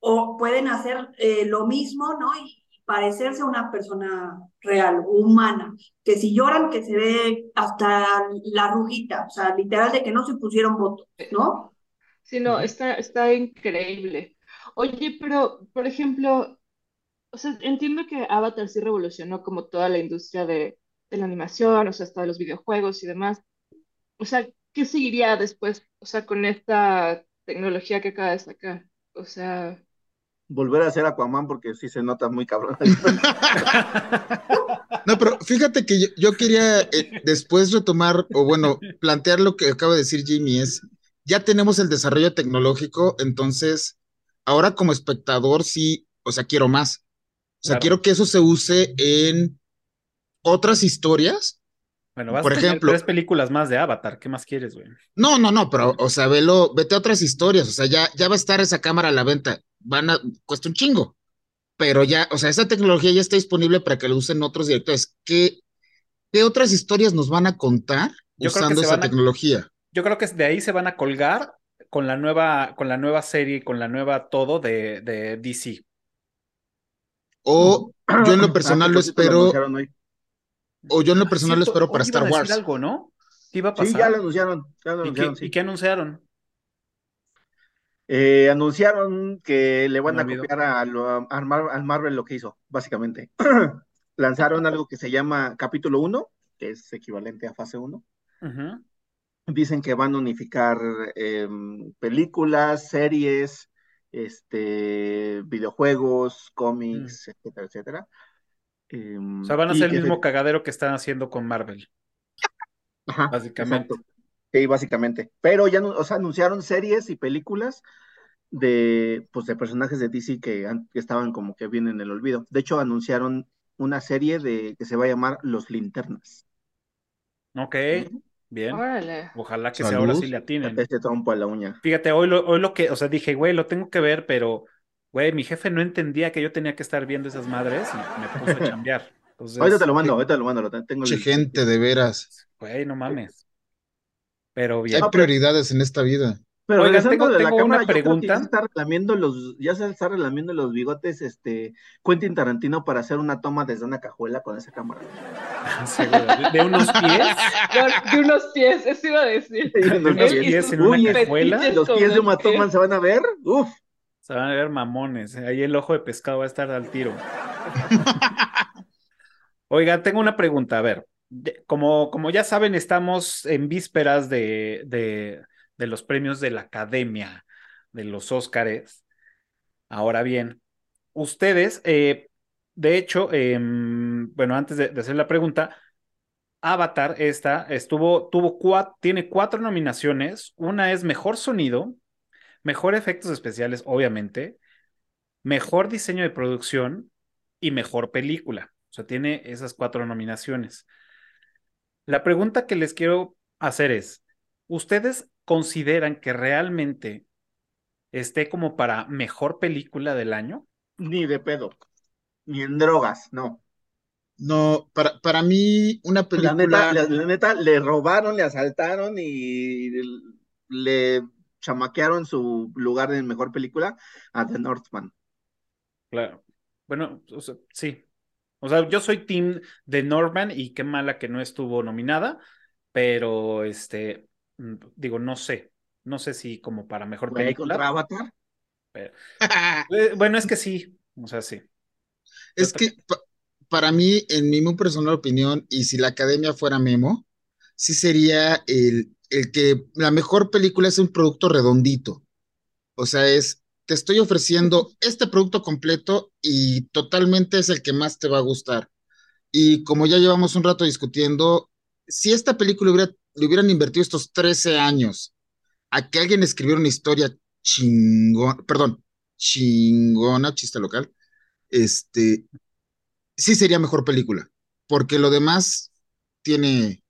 E: O pueden hacer eh, lo mismo, ¿no? Y parecerse a una persona real, humana, que si lloran, que se ve hasta la rugita, o sea, literal de que no se pusieron votos, ¿no?
F: Sí, no, está, está increíble. Oye, pero, por ejemplo, o sea, entiendo que Avatar sí revolucionó como toda la industria de, de la animación, o sea, hasta de los videojuegos y demás. O sea, ¿qué seguiría después? O sea, con esta tecnología que acaba de sacar. O sea,
D: Volver a hacer Aquaman porque sí se nota muy cabrón.
C: No, pero fíjate que yo, yo quería eh, después retomar, o bueno, plantear lo que acaba de decir Jimmy, es, ya tenemos el desarrollo tecnológico, entonces, ahora como espectador sí, o sea, quiero más. O sea,
A: Claro.
C: quiero que eso se use en otras historias.
A: Bueno, vas
C: Por
A: a tener
C: ejemplo-
A: tres películas más de Avatar. ¿Qué más quieres, güey?
C: No, no, no, pero, o sea, velo, vete a otras historias, o sea, ya, ya va a estar esa cámara a la venta, van a, cuesta un chingo, pero ya, o sea, esa tecnología ya está disponible para que lo usen otros directores. ¿Qué, qué otras historias nos van a contar
A: Yo creo que
C: usando esa
A: a-
C: tecnología?
A: Yo creo que de ahí se van a colgar con la nueva, con la nueva serie, con la nueva todo de, de DC.
C: O yo en lo personal
D: Ah,
C: lo espero. O yo en lo personal lo espero para Star
A: a decir
C: Wars.
A: algo, ¿no? ¿Qué iba a pasar?
D: Sí, ya lo anunciaron. Ya lo
A: ¿Y,
D: anunciaron,
A: qué,
D: sí.
A: y qué anunciaron?
D: Eh, anunciaron que le van a
A: olvidó.
D: copiar a lo- al, Mar- al Marvel lo que hizo, básicamente. Lanzaron algo que se llama Capítulo 1, que es equivalente a fase 1.
A: Ujú.
D: Dicen que van a unificar em, películas, series, este, videojuegos, cómics, etcétera, etcétera. Em,
A: O sea, van a hacer el
D: se-
A: mismo cagadero que están haciendo con Marvel.
D: Ajá,
A: básicamente.
D: exacto. Sí, básicamente. Pero ya, o sea, anunciaron series y películas de, pues, de personajes de DC que, han- que estaban como que bien en el olvido. De hecho, anunciaron una serie de que se va a llamar Los Linternas.
A: Ok, bien.
F: órale.
A: Ojalá que
C: Salud.
A: sea ahora sí le atinen.
D: Este trompo a la uña.
A: Fíjate, hoy lo, hoy lo que, o sea, dije, güey, lo tengo que ver, pero, güey, mi jefe no entendía que yo tenía que estar viendo esas madres y me puso a chambear. Entonces,
D: Ahorita te lo mando, ahorita te lo mando. Lo tengo
C: Che,
D: el-
C: gente, de veras.
A: güey, no mames. Pero
C: Hay
A: bien.
C: prioridades en esta vida.
D: Pero
A: Oigan, tengo-
D: de la
A: tengo una
D: cámara,
A: pregunta.
D: ya se está relamiendo los, ya se está relamiendo los bigotes, este, Quentin Tarantino para hacer una toma desde una cajuela con esa cámara.
A: Seguro, de, unos pies,
F: De, de unos pies, eso iba a decir.
A: de unos pies en una cajuela.
D: Los pies de
F: que-
D: Thurman se van a ver. Uf.
A: Se van a ver mamones. ¿eh? Ahí el ojo de pescado va a estar al tiro. Oiga, tengo una pregunta. A ver, como, como ya saben, estamos en vísperas de, de, de los premios de la Academia, de los Óscares. Ahora bien, ustedes, eh, de hecho, em, bueno, antes de, de hacer la pregunta, Avatar, esta, estuvo, tuvo cuatro, tiene cuatro nominaciones. Una es Mejor Sonido, Mejor Efectos Especiales, obviamente, Mejor Diseño de Producción y Mejor Película. O sea, tiene esas cuatro nominaciones. La pregunta que les quiero hacer es, ¿ustedes consideran que realmente esté como para Mejor Película del año?
D: Ni de pedo. Ni en drogas, no.
C: No, para, para mí, una
D: La
C: película.
D: neta, la, la neta, le robaron, le asaltaron y le chamaquearon su lugar en mejor película a The Northman.
A: Claro. Bueno, o sea, sí. O sea, yo soy team de Norman y qué mala que no estuvo nominada, pero este, mm, digo, no sé. No sé si como para mejor película.
D: contra Avatar.
A: Eh, Bueno, es que sí. O sea, sí.
C: Es que pa- para mí, en mi muy personal opinión, y si la academia fuera Memo, sí sería el, el que la mejor película es un producto redondito. O sea, es, te estoy ofreciendo este producto completo y totalmente es el que más te va a gustar. Y como ya llevamos un rato discutiendo, si esta película hubiera, le hubieran invertido estos 13 años a que alguien escribiera una historia chingona, perdón, chingona, chiste local, este, sí sería mejor película, porque lo demás tiene,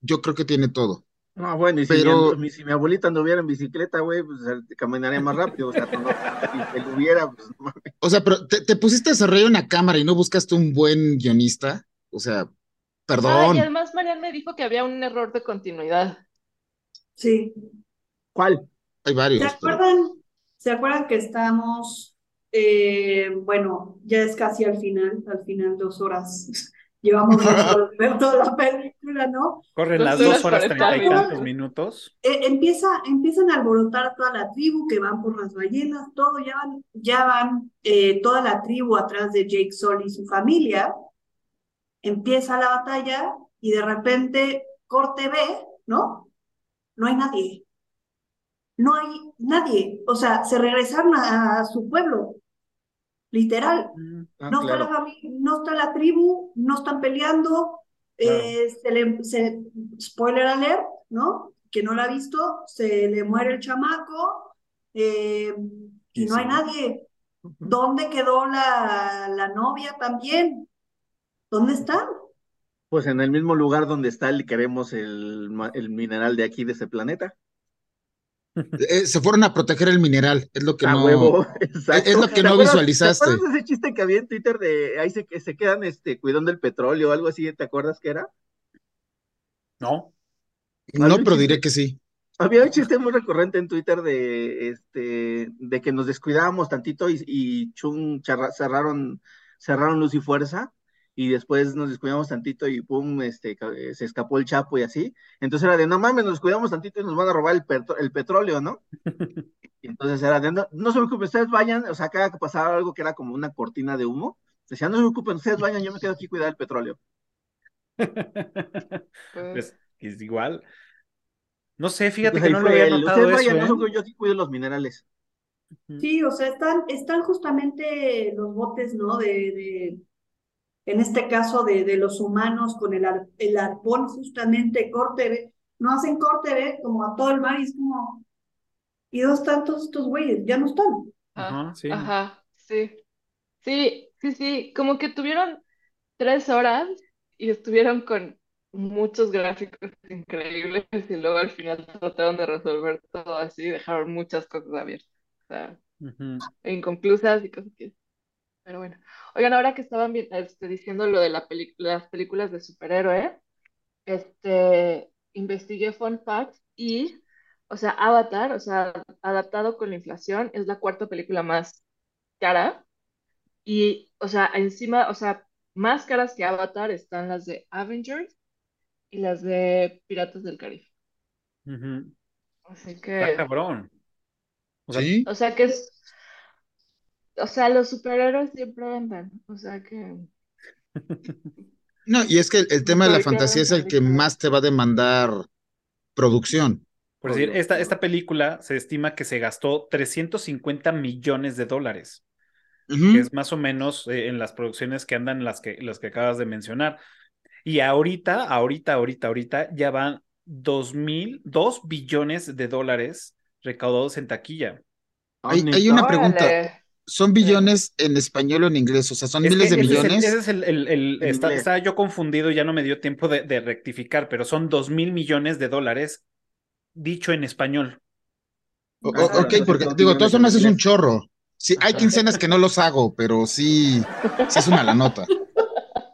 C: yo creo que tiene todo.
D: No, bueno, y si,
C: Pero-
D: mi, si mi abuelita anduviera en bicicleta, güey, pues eh, caminaría más rápido. O sea, no, si él hubiera, pues no mames.
C: O sea, pero te, te pusiste a desarrollar una cámara y no buscaste un buen guionista, o sea,
F: Ah,
C: perdón.
F: y además Marian me dijo que había un error de continuidad.
E: Sí.
D: ¿Cuál?
C: Hay
E: ¿Se
C: varios. pero-
E: acuerdan? ¿Se acuerdan que estamos, eh, bueno, ya es casi al final, al final dos horas llevamos de ver toda la película, ¿no?
A: Corren las dos horas treinta y tantos minutos.
E: Eh, empieza, empiezan a alborotar a toda la tribu que van por las ballenas, todo, ya van, ya van eh, toda la tribu atrás de Jake Sully y su familia. Empieza la batalla y de repente corte B, ¿no? No hay nadie. No hay nadie. O sea, se regresaron a, a su pueblo, literal.
D: Ah,
E: No está, la
D: claro.
E: no está la tribu, no están peleando. eh, se le, se- spoiler alert, ¿no? Que no la ha visto, se le muere el chamaco eh, y no hay nadie. ¿Dónde quedó la, la novia también? ¿Dónde están?
D: Pues en el mismo lugar donde está el queremos el, el mineral de aquí, de ese planeta.
C: Eh, se fueron a proteger el mineral, es lo que
D: A
C: no.
D: huevo, exacto.
C: es lo que
D: ¿Te
C: no visualizaste.
D: ¿Te acuerdas de ese chiste que había en Twitter de ahí se, que se quedan este, cuidando el petróleo o algo así? ¿Te acuerdas que era?
A: No.
C: No, pero diré que sí.
D: Había un chiste muy recurrente en Twitter de este de que nos descuidábamos tantito y, y charra- cerraron, cerraron luz y fuerza, y después nos descuidamos tantito y pum, este, eh, se escapó el Chapo y así. Entonces era de no mames, nos descuidamos tantito y nos van a robar el, petro- el petróleo, ¿no? Y entonces era de no, no se preocupen, ustedes vayan, o sea, cada que pasaba algo que era como una cortina de humo, decían, no se preocupen, ustedes vayan, yo me quedo aquí a cuidar el petróleo.
A: Pues es igual. No sé, fíjate que no lo había notado
D: ustedes
A: eso,
D: vayan, no se
A: ¿eh?
D: preocupen, yo aquí cuido los minerales.
E: Sí, o sea, están, están justamente los botes, ¿no? De, de, en este caso, de, de los humanos con el, ar- el arpón, justamente, corte B. No hacen corte B como a todo el mar y es como, ¿y dónde están todos estos güeyes? Ya no están.
A: Ajá, sí.
F: Ajá, sí. Sí, sí, sí. Como que tuvieron tres horas y estuvieron con muchos gráficos increíbles y luego al final trataron de resolver todo así y dejaron muchas cosas abiertas. O sea, inconclusas y cosas que... Pero bueno. Oigan, ahora que estaban vi- este, diciendo lo de la peli- las películas de superhéroe, este, investigué fun facts y, o sea, Avatar, o sea, adaptado con la inflación, es la cuarta película más cara y, o sea, encima, o sea, más caras que Avatar están las de Avengers y las de Piratas del Caribe.
A: Ujú.
F: Así
A: Está
F: que,
A: cabrón. O sea,
C: Sí.
F: o sea que es, o sea, los superhéroes siempre venden, o sea que...
C: No, y es que el, el tema de la fantasía es el que más te va a demandar producción.
A: por decir, esta, esta película se estima que se gastó 350 millones de dólares, que es más o menos eh, en las producciones que andan las que, las que acabas de mencionar. Y ahorita, ahorita, ahorita, ahorita ya van dos mil, dos billones de dólares recaudados en taquilla.
C: Hay una pregunta. ¿Son billones en español o en inglés? O sea, ¿son
A: Es
C: miles de
A: ese es el-
C: millones?
A: ese es el, el- el-
D: En
A: está- estaba yo confundido, ya no me dio tiempo de, de rectificar, pero son dos mil millones de dólares dicho en español.
C: O- ok, porque
D: son
C: digo, de
D: millones
C: todas
D: en
C: formas es un chorro. Sí, hay quincenas que no los hago, pero sí, sí es una la nota.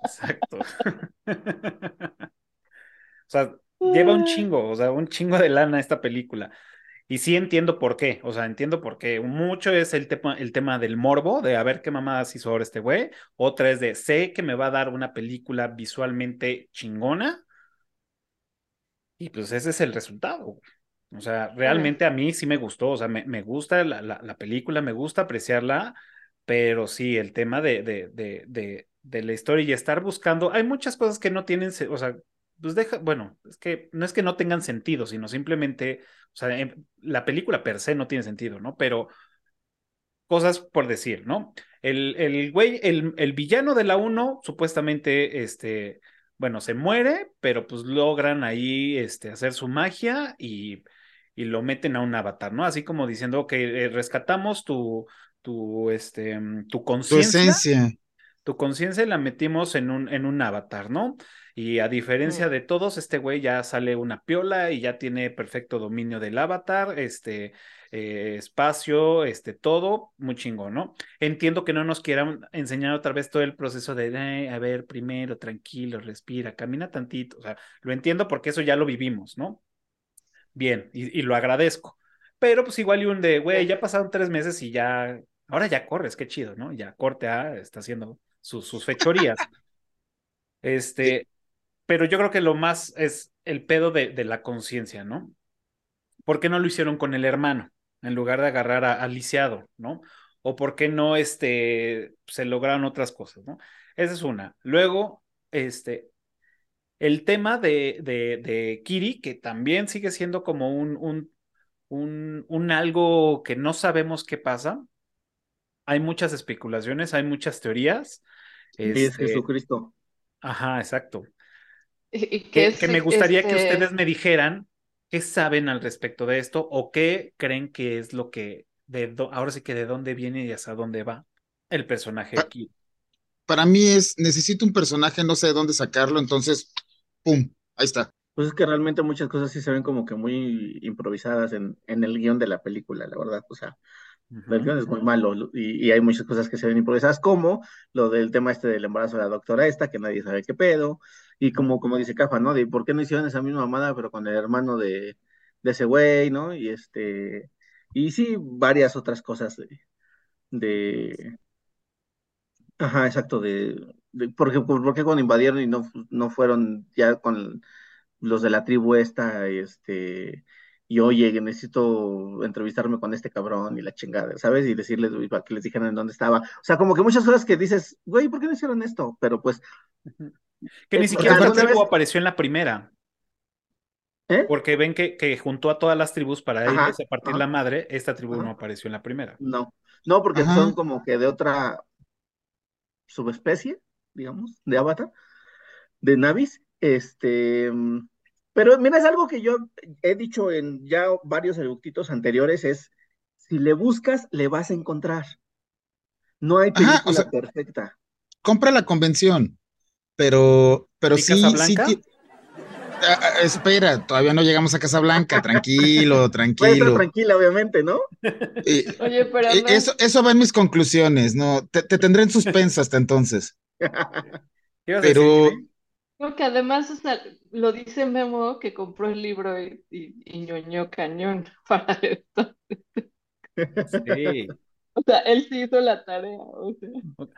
A: Exacto. O sea, lleva un chingo, o sea, un chingo de lana esta película. Y sí entiendo por qué, o sea, entiendo por qué. Mucho es el tema, el tema del morbo, de a ver qué mamadas hizo ahora este güey. Otra es de, sé que me va a dar una película visualmente chingona. Y pues ese es el resultado. güey. O sea, realmente a mí sí me gustó, o sea, me, me gusta la, la, la película, me gusta apreciarla, pero sí, el tema de, de, de, de, de la historia y estar buscando, hay muchas cosas que no tienen, o sea, pues deja, bueno, es que no es que no tengan sentido, sino simplemente, o sea, em- la película per se no tiene sentido, ¿no? Pero cosas por decir, ¿no? El, el güey, el, el villano de la 1, supuestamente, este, bueno, se muere, pero pues logran ahí, este, hacer su magia y, y lo meten a un avatar, ¿no? Así como diciendo, ok, eh, rescatamos tu, tu, este, mm, tu conciencia
C: esencia.
A: tu conciencia la metimos en un, en un avatar, ¿no? Y a diferencia de todos, este güey ya sale una piola y ya tiene perfecto dominio del avatar, este eh, espacio, este todo, muy chingón, ¿no? Entiendo que no nos quieran enseñar otra vez todo el proceso de, "Eh, a ver, primero, tranquilo, respira, camina tantito, o sea, lo entiendo porque eso ya lo vivimos, ¿no? Bien, y, y lo agradezco. Pero pues igual y un de, güey, ya pasaron tres meses y ya, ahora ya corres, qué chido, ¿no? Ya corte A está haciendo sus, sus fechorías. Este, pero yo creo que lo más es el pedo de, de la conciencia, ¿no? ¿Por qué no lo hicieron con el hermano en lugar de agarrar a, a Lisiado, ¿no? O por qué no este, se lograron otras cosas, ¿no? Esa es una. Luego, este, el tema de, de, de Kiri, que también sigue siendo como un, un, un, un algo que no sabemos qué pasa. Hay muchas especulaciones, hay muchas teorías.
D: Es
A: Este,
D: Jesucristo.
A: Ajá, exacto.
F: Y-
A: Que,
F: es,
A: que me gustaría que
F: este,
A: ustedes me dijeran qué saben al respecto de esto o qué creen que es lo que, de do- ahora sí que de dónde viene y hacia dónde va el personaje
C: Pa-
A: aquí.
C: Para mí es, necesito un personaje, no sé de dónde sacarlo, entonces, ¡pum! Ahí está.
D: Pues es que realmente muchas cosas sí se ven como que muy improvisadas en, en el guion de la película, la verdad. O sea, el guion es muy malo lo- y, y hay muchas cosas que se ven improvisadas, como lo del tema este del embarazo de la doctora esta, que nadie sabe qué pedo, y como, como dice Cafa, ¿no? De por qué no hicieron esa misma mamada, pero con el hermano de, de ese güey, ¿no? Y este, y sí, varias otras cosas de, de, ajá, exacto, de, de porque, por qué cuando invadieron y no, no fueron ya con los de la tribu esta, este, y oye, necesito entrevistarme con este cabrón y la chingada, ¿sabes? Y decirles, para que les dijeran en dónde estaba. O sea, como que muchas cosas que dices, güey, ¿por qué no hicieron esto? Pero pues.
A: Que ni
D: Eh,
A: siquiera la tribu
D: vez-
A: apareció en la primera,
D: ¿eh?
A: porque ven que, que juntó a todas las tribus para
D: Ajá,
A: a partir
D: ajá.
A: la madre, esta tribu
D: Ajá.
A: no apareció en la primera.
D: No, no, porque
C: Ajá.
D: son como que de otra subespecie, digamos, de Avatar, de Navis. Este, pero mira, es algo que yo he dicho en ya varios eructitos anteriores, es, si le buscas, le vas a encontrar. No hay
C: Ajá, o
D: película
C: sea,
D: perfecta.
C: compra la convención, pero, pero
A: ¿Y
C: sí, sí,
A: Casablanca?
C: Ah, ah, espera, todavía no llegamos a Casablanca, tranquilo, tranquilo.
D: tranquila, obviamente, ¿no?
C: Y-
F: Oye, pero no,
C: eso, eso va en mis conclusiones, ¿no? Te, te tendré en suspenso hasta entonces.
A: ¿Qué ibas a decir,
C: Pero,
A: Jimmy?
F: no, que además, o sea, lo dice Memo que compró el libro y, y, y ñoñó cañón para esto.
A: Sí.
F: O sea, él sí hizo la tarea, o sea.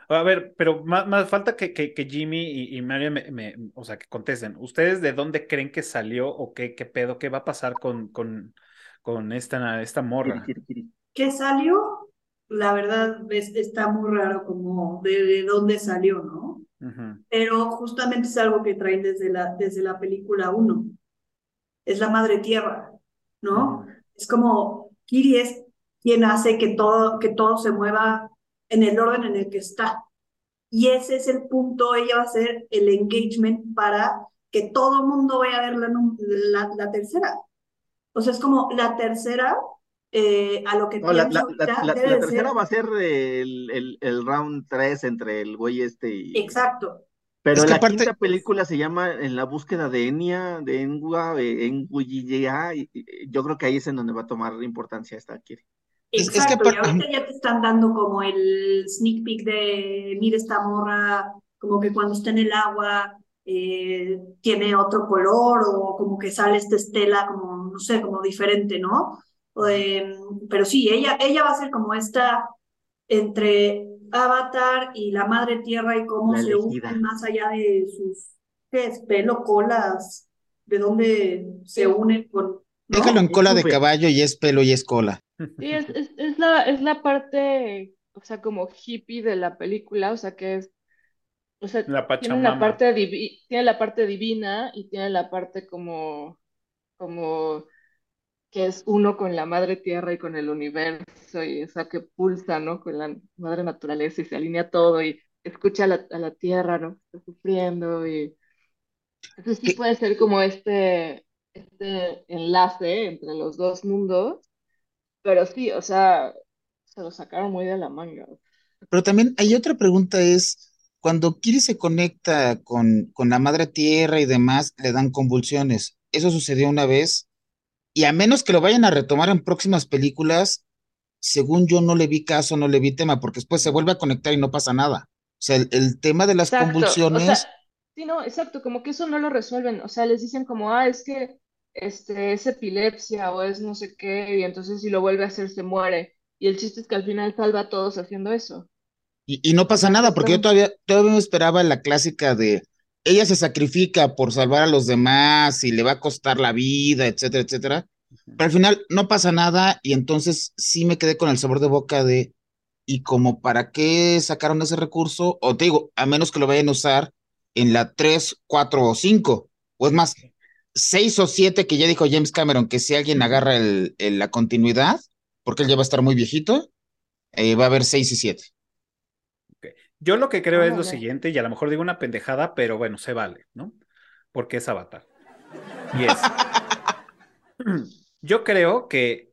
A: A ver, pero más, más falta que, que, que Jimmy y, y Mario me, me- o sea, que contesten. ¿Ustedes de dónde creen que salió o qué, qué pedo, qué va a pasar con, con, con esta, esta morra?
E: ¿Qué salió? La verdad es- está muy raro como de, de dónde salió, ¿no? Pero justamente es algo que traen desde la, desde la película 1. Es la madre tierra, ¿no? Es como Kiri es quien hace que todo, que todo se mueva en el orden en el que está. Y ese es el punto, ella va a ser el engagement para que todo el mundo vaya a ver la, la, la tercera. O sea, es como la tercera, eh, a lo que
D: No, la,
E: pienso
D: la,
E: debe
D: tercera
E: ser
D: va a ser el, el, el round 3 entre el güey este y...
E: exacto.
D: Pero
C: Es que
D: la
C: aparte-
D: quinta película se llama En la búsqueda de Enya, de Engua, de y yo creo que ahí es en donde va a tomar importancia esta Kiri.
C: Es- es que
E: Exacto, y ahorita ya te están dando como el sneak peek de, mira esta morra, como que cuando está en el agua eh, tiene otro color o como que sale esta estela como, no sé, como diferente, ¿no? Em, pero sí, ella, ella va a ser como esta entre Avatar y la Madre Tierra y cómo
D: La
E: se
D: elegida.
E: unen más allá de sus, ¿qué es? Pelo, colas, de dónde se unen con, ¿no?
C: déjalo en cola de caballo y es pelo y es cola.
F: Sí, es, es, es la, es la parte, o sea, como hippie de la película, o sea, que es, o sea,
A: La
F: tiene la parte divi- tiene la parte divina y tiene la parte como, como que es uno con la madre tierra y con el universo y o sea, que pulsa, ¿no? Con la madre naturaleza y se alinea todo y escucha a la, a la tierra, ¿no? Está sufriendo y entonces sí puede ser como este, este enlace entre los dos mundos, pero sí, o sea, se lo sacaron muy de la manga.
C: Pero también hay otra pregunta es, cuando Kiri se conecta con, con la madre tierra y demás, le dan convulsiones. Eso sucedió una vez y a menos que lo vayan a retomar en próximas películas, según yo no le vi caso, no le vi tema, porque después se vuelve a conectar y no pasa nada. O sea, el, el tema de las
F: Exacto, o sea,
C: convulsiones,
F: sí, no, exacto, como que eso no lo resuelven, o sea, les dicen como, ah, es que este, es epilepsia o es no sé qué, y entonces si lo vuelve a hacer se muere. Y el chiste es que al final salva a todos haciendo eso.
C: y, y no pasa nada, porque yo todavía, todavía me esperaba la clásica de, ella se sacrifica por salvar a los demás y le va a costar la vida, etcétera, etcétera. Pero al final no pasa nada y entonces sí me quedé con el sabor de boca de, ¿y como para qué sacaron ese recurso? O te digo, a menos que lo vayan a usar en la 3, 4 o 5, o es más, 6 o 7 que ya dijo James Cameron, que si alguien agarra el, el, la continuidad, porque él ya va a estar muy viejito, eh, va a haber 6 y 7.
A: Okay. Yo lo que creo ah, es lo siguiente, y a lo mejor digo una pendejada, pero bueno, se vale, ¿no? Porque es Avatar. Y es. Yo creo que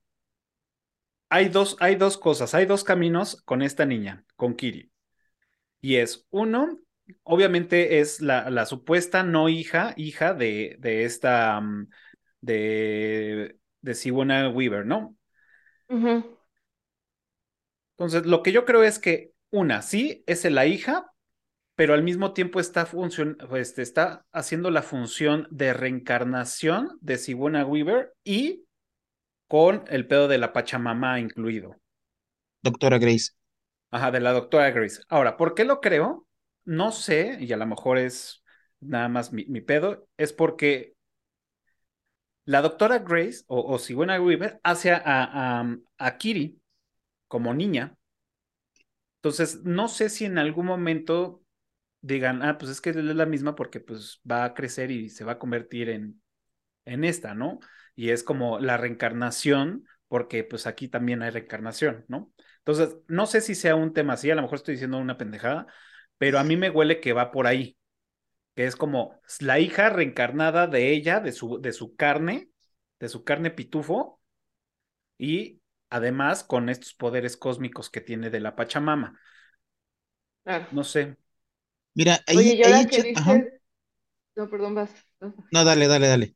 A: hay dos, hay dos cosas, hay dos caminos con esta niña, con Kiri. Y es, uno, obviamente es la, la supuesta no hija, hija de, de esta, um, de, de Weaver, ¿no? Uh -huh. Entonces, lo que yo creo es que, una, sí, es la hija, pero al mismo tiempo está, funcion este, está haciendo la función de reencarnación de Siwana Weaver y con el pedo de la Pachamama incluido.
C: Doctora Grace.
A: Ajá, de la doctora Grace. Ahora, ¿por qué lo creo? No sé, y a lo mejor es nada más mi, pedo, es porque la doctora Grace o, o Sigourney Weaver hace a, a, a, Kiri como niña. Entonces, no sé si en algún momento digan, ah, pues es que es la misma porque pues va a crecer y se va a convertir en, en esta, ¿no? y es como la reencarnación, porque pues aquí también hay reencarnación, ¿no? Entonces, no sé si sea un tema así, a lo mejor estoy diciendo una pendejada, pero a mí me huele que va por ahí, que es como la hija reencarnada de ella, de su, de su carne, de su carne pitufo, y además con estos poderes cósmicos que tiene de la Pachamama.
F: Claro.
A: No sé.
C: Mira, ahí,
F: Oye, y ahora que
C: ajá.
F: dices... No, perdón, vas. vas.
C: No, dale, dale, dale.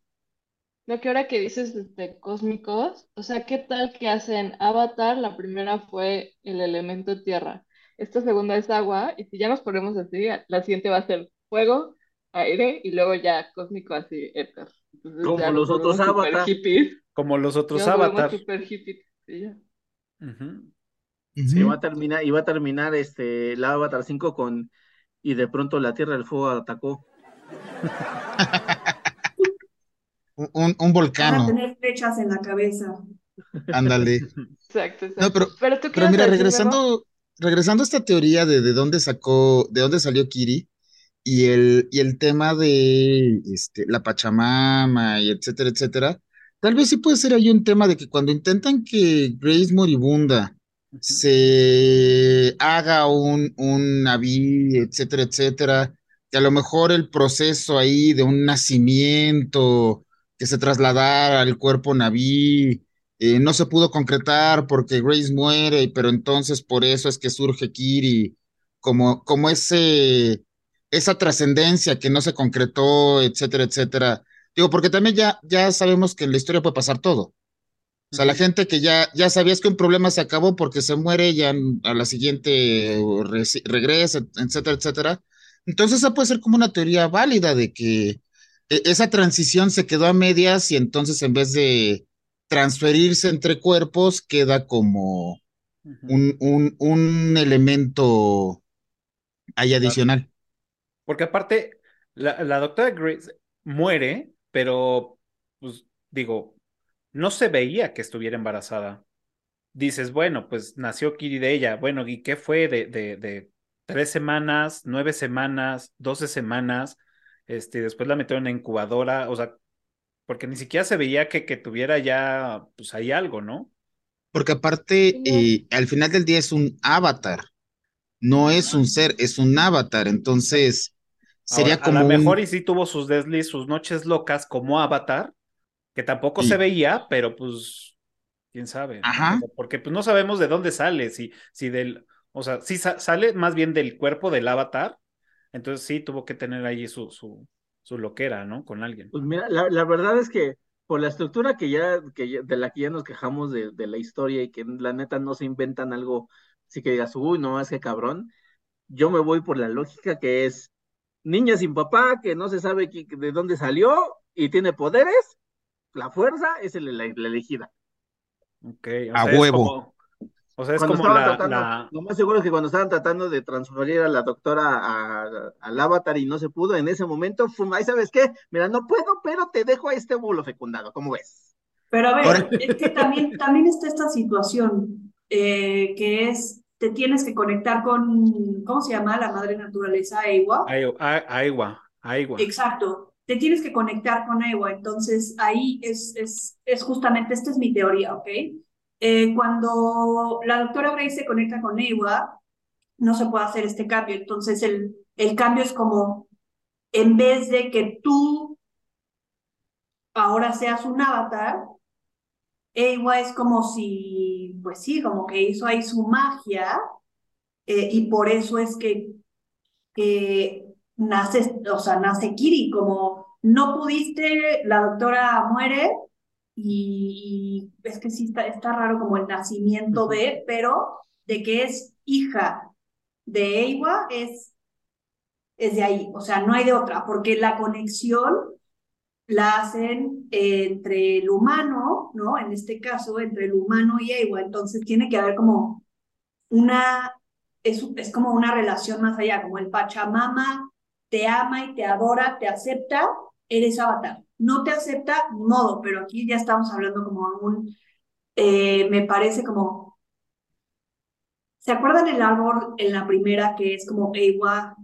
F: No, que ahora que dices de cósmicos, o sea, ¿qué tal que hacen Avatar? La primera fue el elemento tierra, esta segunda es agua, y si ya nos ponemos así, la siguiente va a ser fuego, aire, y luego ya cósmico así, éter. Entonces
D: Como los otros Avatar.
A: Como los otros Avatar.
F: super hippies, y ya.
D: Sí, va a terminar, va a terminar este, el Avatar 5 con y de pronto la Tierra del Fuego atacó.
C: Un, un- un
E: Van a tener flechas en la cabeza.
C: ándale.
F: Exacto,
C: No, pero,
F: Pero tú
C: pero mira, regresando, regresando a esta teoría de, de dónde sacó, de dónde salió Kiri y el, y el tema de este, la Pachamama y etcétera, etcétera, tal vez sí puede ser ahí un tema de que cuando intentan que Grace moribunda se haga un, un Naví, etcétera, etcétera, que a lo mejor el proceso ahí de un nacimiento, que se trasladara al cuerpo Naví, eh, no se pudo concretar porque Grace muere, pero entonces por eso es que surge Kiri, como, como ese, esa trascendencia que no se concretó, etcétera, etcétera. Digo, porque también ya, ya sabemos que en la historia puede pasar todo. O sea, la gente que ya, ya sabías que un problema se acabó porque se muere, ya a la siguiente regresa, etcétera, etcétera. Entonces, esa puede ser como una teoría válida de que e- esa transición se quedó a medias y entonces en vez de transferirse entre cuerpos, queda como un, un, un elemento ahí adicional.
A: Porque aparte, la, la doctora Grace muere, pero, pues, digo, no se veía que estuviera embarazada. Dices, bueno, pues nació Kiri de ella. Bueno, ¿y qué fue de, de, de tres semanas, nueve semanas, doce semanas? Este, después la metieron en incubadora, o sea, porque ni siquiera se veía que, que tuviera ya, pues, ahí algo, ¿no?
C: Porque aparte,
F: Sí, no.
C: eh, al final del día es un avatar, no es un ser, es un avatar. Entonces,
A: Ahora,
C: sería
A: a lo
C: como
A: mejor
C: un...
A: y sí tuvo sus desliz, sus noches locas como Avatar, que tampoco se veía, pero pues, quién sabe, porque pues no sabemos de dónde sale, si, si del, o sea, si sa- sale más bien del cuerpo del Avatar, entonces sí tuvo que tener ahí su, su, su loquera, ¿no? Con alguien.
D: Pues mira, la, la verdad es que por la estructura que ya, que ya- de la que ya nos quejamos de, de la historia y que la neta no se inventan algo, así que digas, uy, no más que cabrón, yo me voy por la lógica que es niña sin papá, que no se sabe de dónde salió y tiene poderes, la fuerza es el- la, la elegida.
A: Ok, o
C: A
A: sea, es
C: huevo.
A: O sea, es
D: Cuando
A: como
D: estaban
A: la,
D: tratando,
A: la-
D: lo más seguro es que cuando estaban tratando de transferir a la doctora al avatar y no se pudo, en ese momento, fue, "Ay, ¿sabes qué? Mira, no puedo, pero te dejo a este óvulo fecundado, ¿cómo ves?
E: Pero a ver,
C: Ahora-
E: es que también, también está esta situación eh, que es, te tienes que conectar con, ¿cómo se llama? La madre naturaleza, Ewa.
A: Ai- ai- Aiwa, Aiwa.
E: Exacto, te tienes que conectar con Ewa, entonces ahí es, es, es justamente, esta es mi teoría, ¿ok? Eh, cuando la doctora Grace se conecta con Ewa, no se puede hacer este cambio, entonces el, el cambio es como, en vez de que tú ahora seas un avatar, Ewa es como si, pues sí, como que hizo ahí su magia, eh, y por eso es que, que nace, o sea, nace Kiri, como no pudiste, la doctora muere, y, es que sí está, está raro como el nacimiento de, pero de que es hija de Ewa es, es de ahí, o sea, no hay de otra, porque la conexión la hacen entre el humano, ¿no? En este caso, entre el humano y Ewa, entonces tiene que haber como una, es, es como una relación más allá, como el Pachamama te ama y te adora, te acepta, eres avatar. No te acepta, ni modo, pero aquí ya estamos hablando como un, eh, me parece como, ¿se acuerdan el árbol en la primera que es como Ewa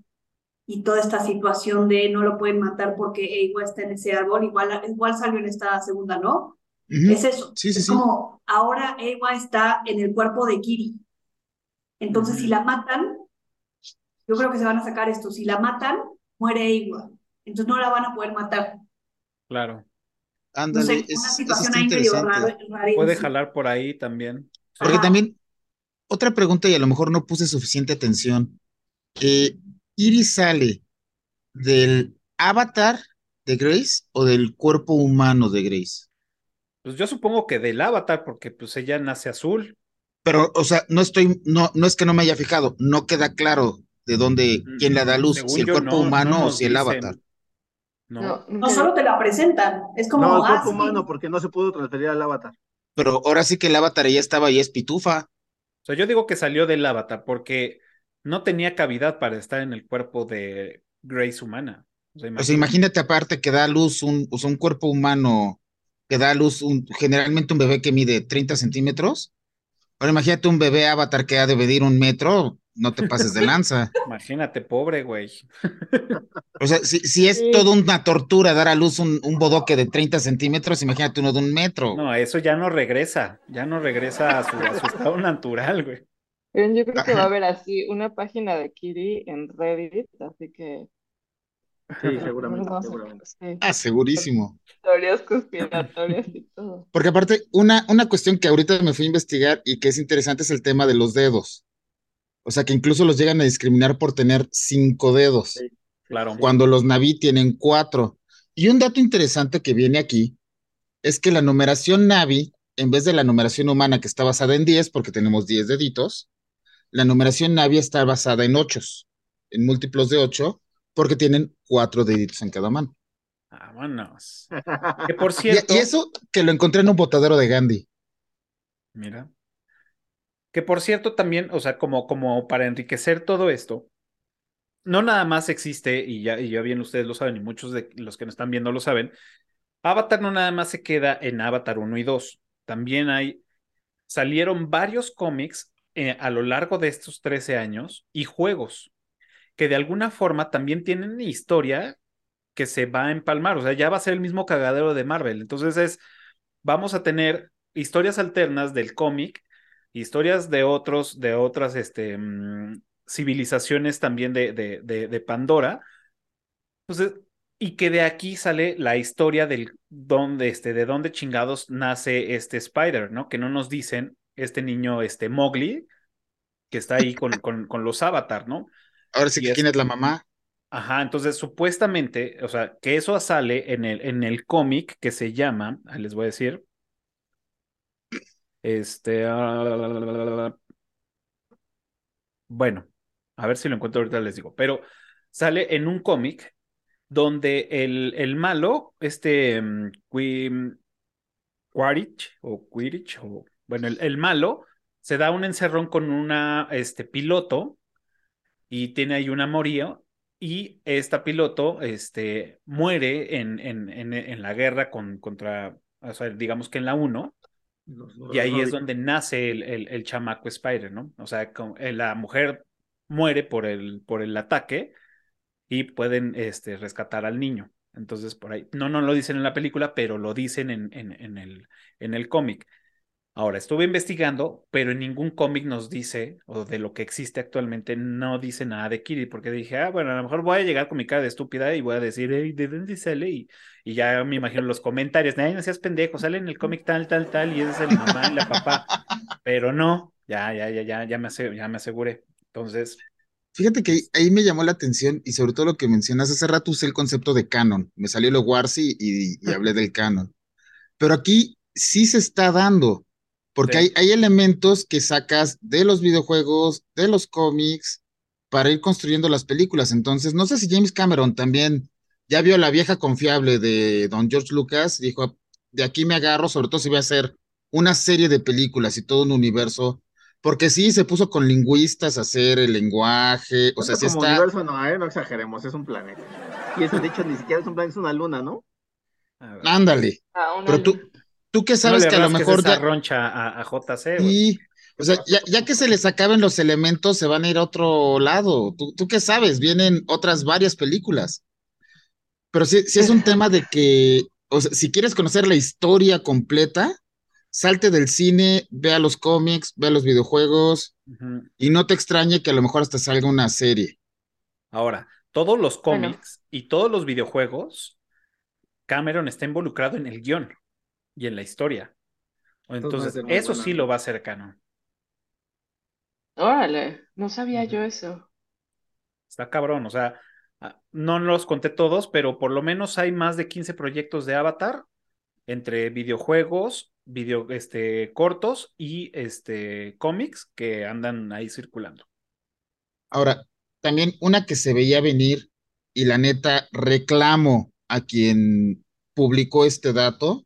E: y toda esta situación de no lo pueden matar porque Ewa está en ese árbol, igual, igual salió en esta segunda, ¿no? Es eso.
C: Sí, sí,
E: es
C: sí.
E: como ahora Ewa está en el cuerpo de Kiri. Entonces, si la matan, yo creo que se van a sacar esto. Si la matan, muere Ewa. Entonces no la van a poder matar.
A: Claro.
E: No
C: Ándale,
E: sé,
C: es-
E: una
C: eso
E: situación ahí
C: interesante.
A: Puede jalar por ahí también.
C: Porque
E: Ajá.
C: también, otra pregunta y a lo mejor no puse suficiente atención. Eh, ¿Iris sale del avatar de Grace o del cuerpo humano de Grace?
A: Pues yo supongo que del avatar, porque pues ella nace azul.
C: Pero, o sea, no estoy, no, no es que no me haya fijado, no queda claro de dónde, quién la da luz,
A: Según
C: si el
A: yo,
C: cuerpo
A: no,
C: humano
A: no
C: o si el
A: dicen.
C: avatar.
A: No.
F: No,
E: solo te la presentan. Es como,
D: no, el
E: ah,
D: cuerpo
E: sí.
D: humano, porque no se pudo transferir al avatar.
C: Pero ahora sí que el avatar ya estaba y es pitufa.
A: O sea, yo digo que salió del avatar porque no tenía cavidad para estar en el cuerpo de Grace humana. O sea,
C: O sea, imagínate aparte que da a luz un, o sea, un cuerpo humano que da a luz un, generalmente un bebé que mide 30 centímetros. Ahora imagínate un bebé avatar que ha de medir un metro, no te pases de lanza.
A: Imagínate, pobre güey.
C: O sea, si, si es
F: Sí.
C: toda una tortura dar a luz un, un bodoque de 30 centímetros, imagínate uno de un metro.
A: No, eso ya no regresa. Ya no regresa a su, a su estado natural, güey.
F: Yo creo que va a haber así una página de Kiri en Reddit, así que
D: Sí, seguramente,
F: no,
D: seguramente.
F: sí,
C: Ah, segurísimo.
F: teorías conspiratorias y todo.
C: Porque aparte, una, una cuestión que ahorita me fui a investigar y que es interesante es el tema de los dedos. O sea, que incluso los llegan a discriminar por tener cinco dedos,
D: Sí.
A: Claro.
C: cuando los Naví tienen cuatro. Y un dato interesante que viene aquí es que la numeración Navi, en vez de la numeración humana que está basada en 10, porque tenemos 10 deditos, la numeración Navi está basada en ochos, en múltiplos de 8, porque tienen cuatro deditos en cada mano.
A: Vámonos. Que por
C: Y,
A: cierto.
C: y eso que lo encontré en un botadero de Gandhi.
A: Mira. Que por cierto también, o sea, como, como para enriquecer todo esto, no nada más existe, y ya, y ya bien ustedes lo saben, y muchos de los que nos están viendo lo saben, Avatar no nada más se queda en Avatar 1 y 2. También hay, salieron varios cómics eh, a lo largo de estos 13 años y juegos que de alguna forma también tienen historia que se va a empalmar, o sea, ya va a ser el mismo cagadero de Marvel. Entonces es, vamos a tener historias alternas del cómic, historias de otros, de otras este, mm, civilizaciones también de, de, de, de Pandora. Entonces, y que de aquí sale la historia del dónde, este, de dónde chingados nace este Spider, ¿no? Que no nos dicen este niño, este Mowgli, que está ahí con, con, con los Avatar, ¿no?
C: Ahora sí que
A: es-
C: quién es la mamá.
A: Ajá, entonces supuestamente, o sea, que eso sale en el, en el cómic que se llama, ahí les voy a decir, este, bueno, a ver si lo encuentro ahorita les digo, pero sale en un cómic donde el, el malo, este Qui- Quaritch o Quidditch, o bueno, el, el malo se da un encerrón con una este, piloto y tiene ahí un amorío y esta piloto este, muere en, en, en, en la guerra con, contra, o sea, digamos que en la 1, y ahí es donde nace el, el, el chamaco Spider, ¿no? O sea, con, eh, la mujer muere por el, por el ataque y pueden este, rescatar al niño. Entonces, por ahí, no, no lo dicen en la película, pero lo dicen en, en, en el, en el cómic. Ahora, estuve investigando, pero en ningún cómic nos dice, o de lo que existe actualmente, no dice nada de Kiri, porque dije, ah, bueno, a lo mejor voy a llegar con mi cara de estúpida y voy a decir, hey, ¿de dónde sale? Y, y ya me imagino los comentarios, nadie no seas pendejo, sale en el cómic tal, tal, tal, y ese es el mamá y la papá. Pero no, ya, ya, ya, ya, ya me, ya me aseguré. Entonces.
C: Fíjate que ahí me llamó la atención y sobre todo lo que mencionas hace rato usé el concepto de canon. Me salió lo Warsi y, y hablé del canon. Pero aquí sí se está dando porque sí. hay, hay, elementos que sacas de los videojuegos, de los cómics, para ir construyendo las películas. Entonces, no sé si James Cameron también ya vio la vieja confiable de Don George Lucas, dijo, de aquí me agarro, sobre todo si voy a hacer una serie de películas y todo un universo, porque sí, se puso con lingüistas a hacer el lenguaje, o sea, sí
D: como
C: está...
D: universo no, ¿eh? no exageremos, es un planeta. Y eso, de hecho, ni siquiera es un planeta, es una luna, ¿no?
C: Ándale.
F: Ah, una
C: Pero
F: luna.
C: tú que sabes
A: no
C: que a lo mejor
A: esa
C: ya...
A: roncha a, a JC.
C: Sí, o sea, ya, ya, que se les acaben los elementos, se van a ir a otro lado. ¿Tú, tú qué sabes? Vienen otras varias películas. Pero sí, sí es un tema de que, o sea, si quieres conocer la historia completa, salte del cine, vea los cómics, vea los videojuegos, uh -huh. y no te extrañe que a lo mejor hasta salga una serie.
A: Ahora, todos los cómics bueno. y todos los videojuegos, Cameron está involucrado en el guion y en la historia. Entonces, Entonces eso sí lo va a hacer canon.
F: Órale, no sabía uh -huh. yo eso.
A: Está cabrón, o sea, no los conté todos, pero por lo menos hay más de 15 proyectos de Avatar entre videojuegos, video, este, cortos y este, cómics que andan ahí circulando.
C: Ahora, también una que se veía venir y la neta reclamo a quien publicó este dato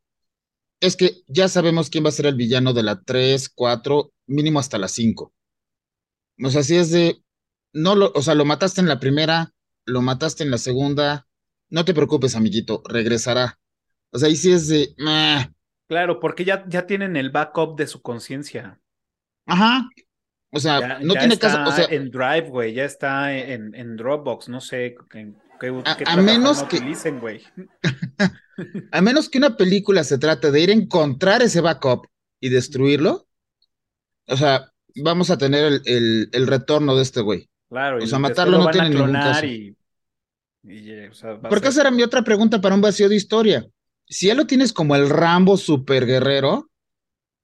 C: es que ya sabemos quién va a ser el villano de la 3, 4, mínimo hasta la 5. O sea, si es de, no lo, o sea, lo mataste en la primera, lo mataste en la segunda, no te preocupes, amiguito, regresará. O sea, ahí sí es de, meh.
A: Claro, porque ya, ya tienen el backup de su conciencia.
C: Ajá. O sea,
A: ya,
C: no
A: ya
C: tiene
A: está
C: caso. O sea,
A: en Drive, güey, ya está en, en Dropbox, no sé en
C: a, menos que
A: utilicen,
C: a menos que una película se trate de ir a encontrar ese backup y destruirlo, o sea, vamos a tener el, el, el retorno de este güey.
A: Claro,
C: o sea, matarlo no tiene ningún caso.
A: Y, y, o sea,
C: Porque esa era mi otra pregunta para un vacío de historia. Si ya lo tienes como el Rambo super guerrero,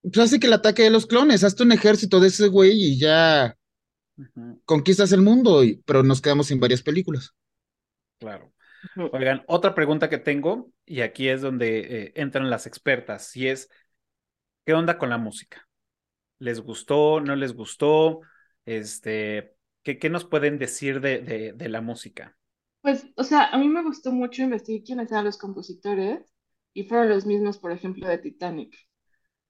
C: pues hace que el ataque de los clones, hazte un ejército de ese güey y ya uh -huh. conquistas el mundo, y, pero nos quedamos sin varias películas.
A: Claro. Oigan, otra pregunta que tengo, y aquí es donde eh, entran las expertas, y es, ¿qué onda con la música? ¿Les gustó? ¿No les gustó? Este, ¿qué, qué nos pueden decir de, de, de, la música?
F: Pues, o sea, a mí me gustó mucho investigar quiénes eran los compositores, y fueron los mismos, por ejemplo, de Titanic.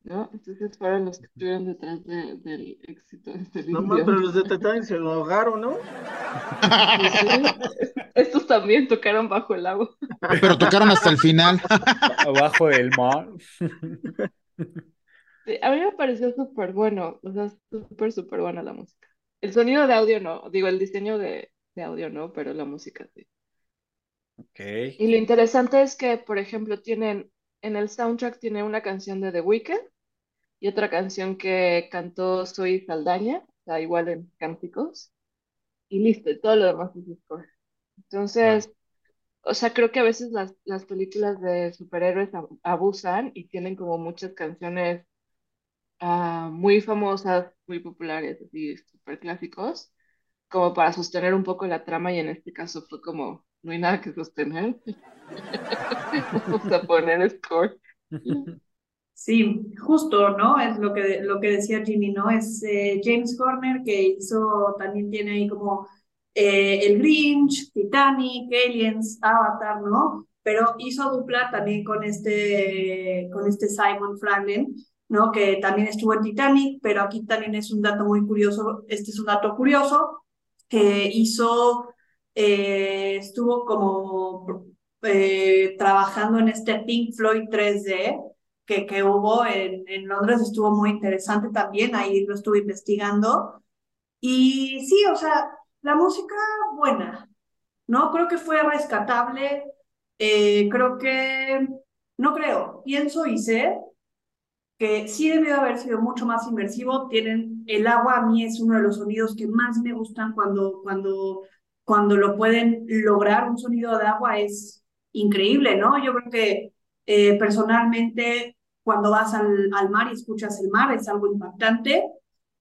F: ¿No? Entonces fueron los que estuvieron detrás de, del éxito de este
D: No, pero los de Titanic se lo ahogaron, ¿no?
F: Sí, estos también tocaron bajo el agua.
C: Pero tocaron hasta el final.
A: Abajo del mar.
F: Sí, a mí me pareció súper bueno, o sea, súper, súper buena la música. El sonido de audio no, digo, el diseño de, de audio no, pero la música sí.
A: Okay.
F: Y lo interesante es que, por ejemplo, tienen en el soundtrack tiene una canción de The Weeknd y otra canción que cantó Soy Saldaña, o sea, igual en cánticos, y listo, y todo lo demás es score. Entonces, o sea, creo que a veces las, las películas de superhéroes abusan y tienen como muchas canciones uh, muy famosas, muy populares, así, súper clásicos, como para sostener un poco la trama, y en este caso fue como, no hay nada que sostener. Vamos a poner score.
E: Sí, justo, ¿no? Es lo que, lo que decía Jimmy, ¿no? Es eh, James Horner que hizo, también tiene ahí como eh, El Grinch, Titanic, Aliens, Avatar, ¿no? Pero hizo dupla también con este, con este Simon Franklin, ¿no? Que también estuvo en Titanic, pero aquí también es un dato muy curioso, este es un dato curioso, que hizo, eh, estuvo como trabajando en este Pink Floyd 3D que, que hubo en, en Londres, estuvo muy interesante también, ahí lo estuve investigando. Y sí, o sea, la música buena, ¿no? Creo que fue rescatable, eh, creo que, no creo, pienso y sé que sí debió haber sido mucho más inmersivo. Tienen el agua, a mí es uno de los sonidos que más me gustan cuando, cuando, cuando lo pueden lograr. Un sonido de agua es increíble, ¿no? Yo creo que eh, personalmente cuando vas al, al, mar y escuchas el mar es algo impactante,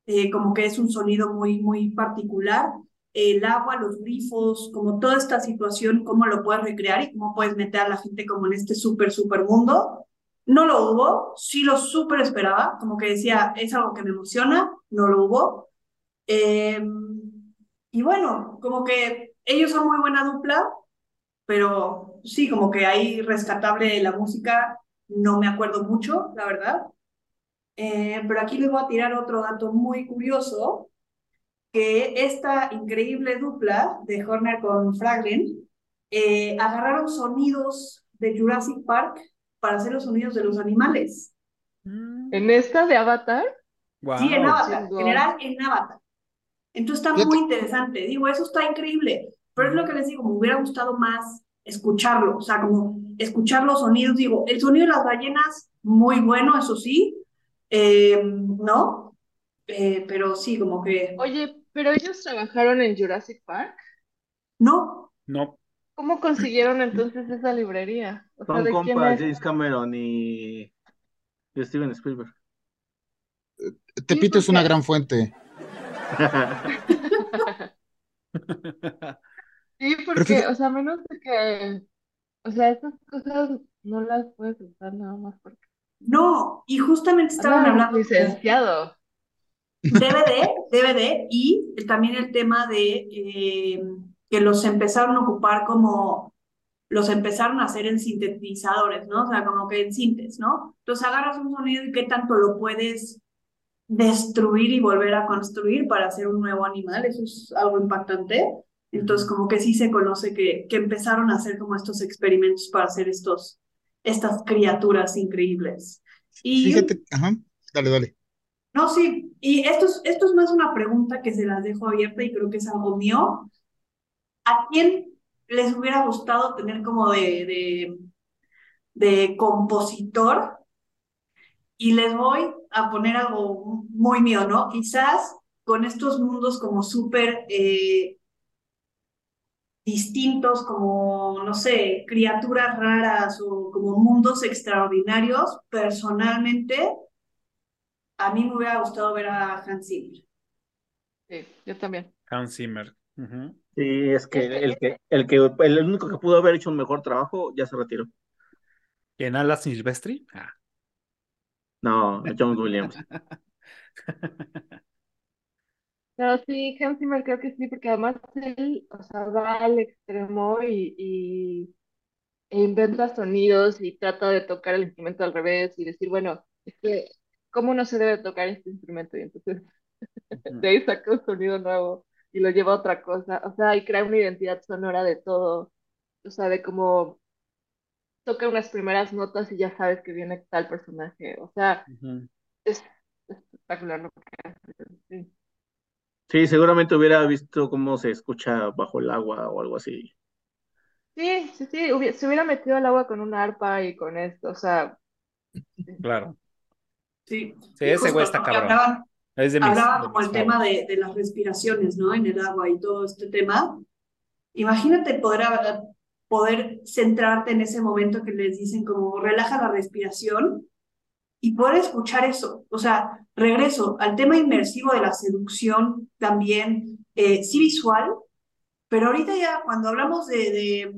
E: eh, como que es un sonido muy, muy particular. El agua, los grifos, como toda esta situación, cómo lo puedes recrear y cómo puedes meter a la gente como en este súper, súper mundo. No lo hubo, sí lo súper esperaba, como que decía, es algo que me emociona, no lo hubo. Eh, y bueno, como que ellos son muy buena dupla, pero sí, como que ahí rescatable la música, no me acuerdo mucho, la verdad. Eh, pero aquí les voy a tirar otro dato muy curioso, que esta increíble dupla de Horner con Fraglin eh, agarraron sonidos de Jurassic Park para hacer los sonidos de los animales.
F: Mm. ¿En esta de Avatar?
E: Sí, en Avatar, en general en Avatar. Entonces está muy interesante. Digo, eso está increíble. Pero es lo que les digo, me hubiera gustado más escucharlo, o sea, como escuchar los sonidos. Digo, el sonido de las ballenas, muy bueno, eso sí, eh, ¿no? Eh, pero sí, como que...
F: Oye, pero ellos trabajaron en Jurassic Park.
E: No.
A: No.
F: ¿Cómo consiguieron entonces esa librería?
D: O Son compas James Cameron y... y Steven Spielberg.
C: Tepito es una gran fuente.
F: sí, porque, o sea, menos de que, o sea, estas cosas no las puedes usar nada más porque.
E: No, y justamente estaban hablando.
F: Licenciado.
E: DVD, DVD, y también el tema de eh, que los empezaron a ocupar como, los empezaron a hacer en sintetizadores, ¿no? O sea, como que en sintes, ¿no? Entonces agarras un sonido y qué tanto lo puedes destruir y volver a construir para hacer un nuevo animal, eso es algo impactante. Entonces, como que sí se conoce que, que empezaron a hacer como estos experimentos para hacer estos, estas criaturas increíbles. Y,
C: Fíjate, ajá, dale, dale.
E: No, sí, y esto es, esto es más una pregunta que se las dejo abierta y creo que es algo mío. ¿A quién les hubiera gustado tener como de, de, de compositor? Y les voy a poner algo muy mío, ¿no? Quizás con estos mundos como súper eh, distintos, como, no sé, criaturas raras o como mundos extraordinarios, personalmente, a mí me hubiera gustado ver a Hans Zimmer.
F: Sí, yo también.
A: Hans Zimmer.
D: Sí, es que el que, el que el único que pudo haber hecho un mejor trabajo ya se retiró.
A: ¿En Alas Silvestri? Ah.
D: No, John Williams.
F: No, sí, Hans Zimmer creo que sí, porque además él, o sea, va al extremo y, y e inventa sonidos y trata de tocar el instrumento al revés y decir, bueno, es que, ¿cómo no se debe tocar este instrumento? Y entonces de ahí saca un sonido nuevo y lo lleva a otra cosa, o sea, y crea una identidad sonora de todo, o sea, de cómo toca unas primeras notas y ya sabes que viene tal personaje. O sea, es espectacular lo que hace.
D: Sí. Seguramente hubiera visto cómo se escucha bajo el agua o algo así.
F: Sí, sí, sí, se hubiera metido al agua con una arpa y con esto, o sea.
A: Claro.
E: Sí,
A: sí ese güey está cabrón.
E: Hablaban, es de como el tema de, de, las respiraciones, ¿no? En el agua y todo este tema. Imagínate poder poder centrarte en ese momento que les dicen como relaja la respiración y poder escuchar eso. O sea, regreso al tema inmersivo de la seducción también, eh, sí visual, pero ahorita ya cuando hablamos de,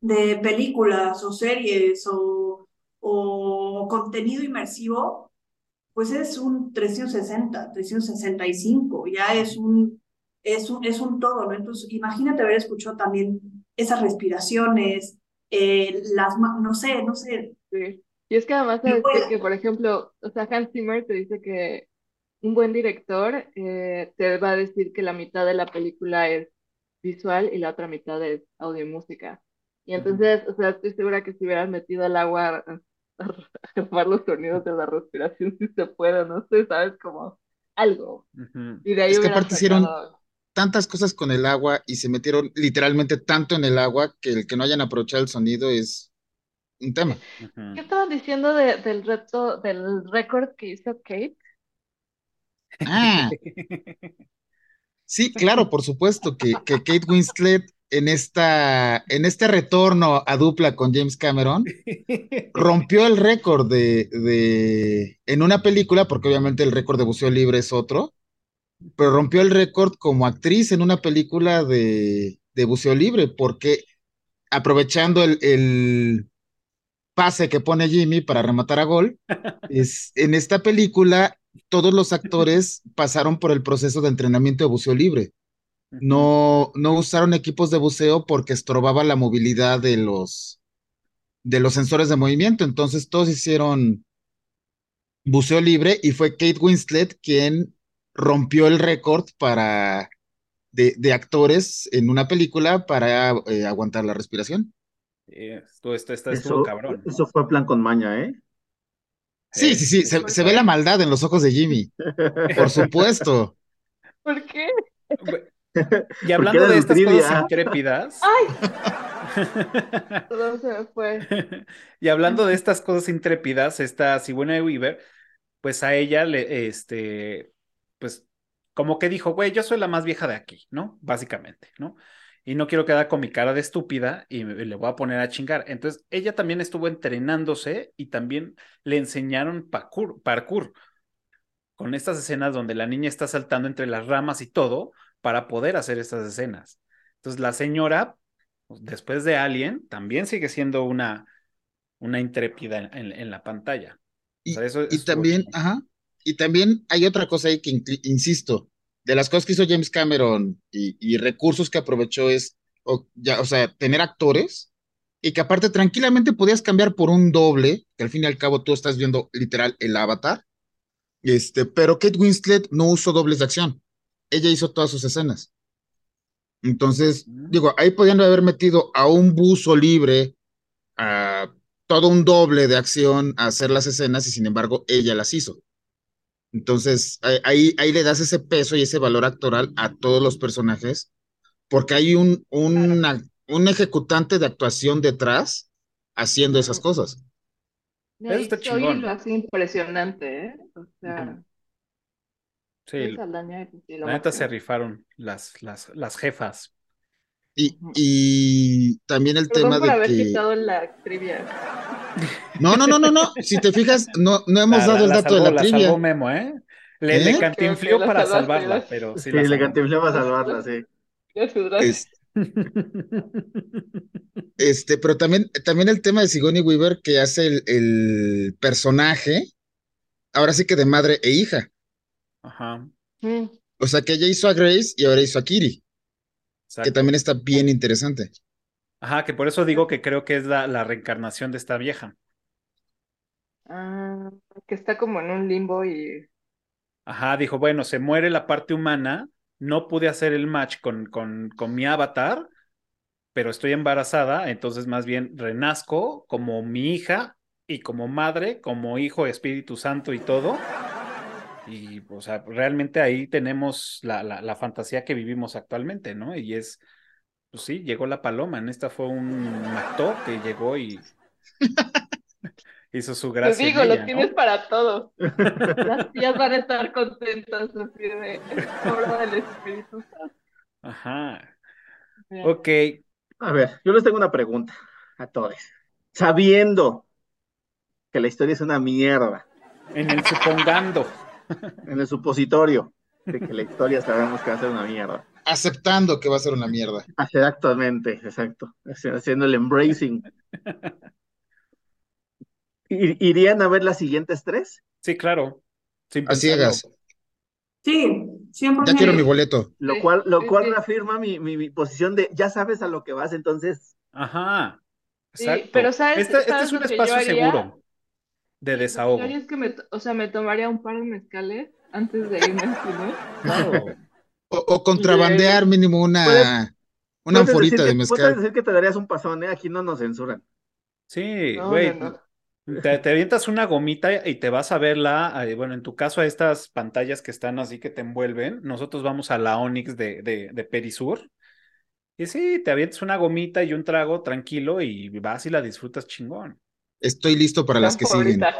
E: de, películas o series o, o contenido inmersivo, pues es un 360, 365, ya es un, es un, es un todo, ¿no? Entonces, imagínate haber escuchado también esas respiraciones, eh, las, no sé, no sé,
F: Y es que además sabes
E: pues-
F: que, por ejemplo, o sea, Hans Zimmer te dice que un buen director eh, te va a decir que la mitad de la película es visual y la otra mitad es audio y música. Y entonces, o sea, estoy segura que si hubieras metido al agua a, los sonidos de la respiración, si se puede, no sé, sabes, como algo.
A: Ujú.
F: Y de ahí
C: Es que aparte hicieron- Tantas cosas con el agua y se metieron literalmente tanto en el agua que el que no hayan aprovechado el sonido es un tema.
F: ¿Qué estaban diciendo de- del reto, del récord que hizo Kate?
C: Ah, sí, claro, por supuesto que, que Kate Winslet en esta, en este retorno a dupla con James Cameron rompió el récord de, de en una película, porque obviamente el récord de buceo libre es otro, pero rompió el récord como actriz en una película de, de buceo libre, porque aprovechando el, el pase que pone Jimmy para rematar a gol, es, en esta película todos los actores pasaron por el proceso de entrenamiento de buceo libre. No, no usaron equipos de buceo porque estorbaba la movilidad de los, de los sensores de movimiento. Entonces todos hicieron buceo libre y fue Kate Winslet quien rompió el récord para de, de actores en una película para eh, aguantar la respiración.
A: Eh, Esto, esto, esto estuvo
D: Eso,
A: cabrón. ¿no?
D: eso fue plan con maña, ¿eh?
C: Sí,
A: Eh,
C: sí, sí, se, se ve la maldad en los ojos de Jimmy, por supuesto.
F: ¿Por qué?
A: Y hablando de estas
D: trivia.
A: cosas intrépidas.
F: Todo se me fue.
A: y hablando de estas cosas intrépidas, esta Sigourney Weaver, pues a ella le, este, pues como que dijo, güey, yo soy la más vieja de aquí, ¿no? Básicamente, ¿no? Y no quiero quedar con mi cara de estúpida y me- le voy a poner a chingar. Entonces, ella también estuvo entrenándose y también le enseñaron parkour, parkour con estas escenas donde la niña está saltando entre las ramas y todo para poder hacer estas escenas. Entonces, la señora, pues, después de Alien, también sigue siendo una, una intrépida en, en- en la pantalla.
C: Y,
A: O sea, eso
C: y
A: estuvo
C: también, ajá, y también hay otra cosa ahí que, insisto, de las cosas que hizo James Cameron y, y recursos que aprovechó es, o, ya, o sea, tener actores y que aparte tranquilamente podías cambiar por un doble, que al fin y al cabo tú estás viendo literal el avatar, este, pero Kate Winslet no usó dobles de acción, ella hizo todas sus escenas. Entonces,
A: Mm.
C: digo, ahí podían haber metido a un buzo libre, a todo un doble de acción a hacer las escenas y sin embargo ella las hizo. Entonces, ahí- ahí, le das ese peso y ese valor actoral a todos los personajes, porque hay un, una- un ejecutante de actuación detrás haciendo esas cosas.
A: Eso está chingón.
F: lo hace impresionante, ¿eh? O sea.
A: Sí, la neta se rifaron las, las, las jefas.
C: Y, y también el
F: Perdón
C: tema
F: por
C: de
F: haber
C: que...
F: quitado la trivia.
C: No, no, no, no, no. Si te fijas, no, no hemos
A: La,
C: dado
A: la-
C: el dato de
A: salvó,
C: la
A: la
C: trivia.
A: salvó Memo, ¿eh? Le, le
C: ¿Eh?
A: Cantinflió
F: la
A: para salvarla, pero sí
D: Sí,
A: la
D: le
A: salvó.
D: cantinflé para salvarla, sí.
C: Este, pero también, también el tema de Sigourney Weaver que hace el, el personaje, ahora sí que de madre e hija.
A: Ajá,
F: Mm,
C: O sea, que ella hizo a Grace y ahora hizo a Kiri, que también está bien interesante.
A: Ajá, que por eso digo que creo que es la, la reencarnación de esta vieja.
F: Ah, que está como en un limbo y
A: Ajá, dijo, bueno, se muere la parte humana, no pude hacer el match con, con, con mi avatar, pero estoy embarazada, entonces más bien renazco como mi hija y como madre, como hijo, Espíritu Santo y todo. Y, o sea, realmente ahí tenemos la, la, la fantasía que vivimos actualmente, ¿no? Y es, pues sí, llegó la paloma, en esta fue un actor que llegó y hizo su
F: te
A: gracia. en
F: digo,
A: ella,
F: lo
A: ¿no?
F: tienes para todos. Las tías van a estar contentas así de obra del Espíritu Santo.
A: Ajá.
F: Bien.
A: Ok,
D: A ver, yo les tengo una pregunta a todos. Sabiendo que la historia es una mierda,
A: en el supongando.
D: en el supositorio de que la historia sabemos que va a ser una mierda.
C: Aceptando que va a ser una mierda.
D: Hacer actualmente, exacto. haci- Haciendo el embracing. ¿Ir- ¿Irían a ver las siguientes tres?
A: Sí, claro. Sin
C: A ciegas.
E: Sí, 100%.
C: Ya quiero mi boleto.
D: Lo
F: Sí,
D: cual, lo
F: sí,
D: cual
F: sí.
D: reafirma mi, mi, mi posición de ya sabes a lo que vas, entonces
A: Ajá.
F: Sí,
A: Exacto.
F: pero ¿sabes-
A: este, este es un espacio seguro. de
F: Lo que
A: desahogo.
F: es que me, to- o sea, me tomaría un par de mezcales antes de irme al cine.
A: Claro.
C: O, o contrabandear mínimo una, una
D: Puedes
C: anforita
D: decir
C: de
D: que, puedes
C: mezcal.
D: decir que te darías un pasón, ¿eh? Aquí no nos censuran.
A: Sí,
F: No,
A: güey.
F: no,
A: Te, te avientas una gomita y te vas a verla, eh, bueno, en tu caso a estas pantallas que están así que te envuelven, nosotros vamos a la Onyx de, de, de Perisur y sí, te avientas una gomita y un trago tranquilo y vas y la disfrutas chingón.
C: Estoy listo para
F: La
C: las que siguen.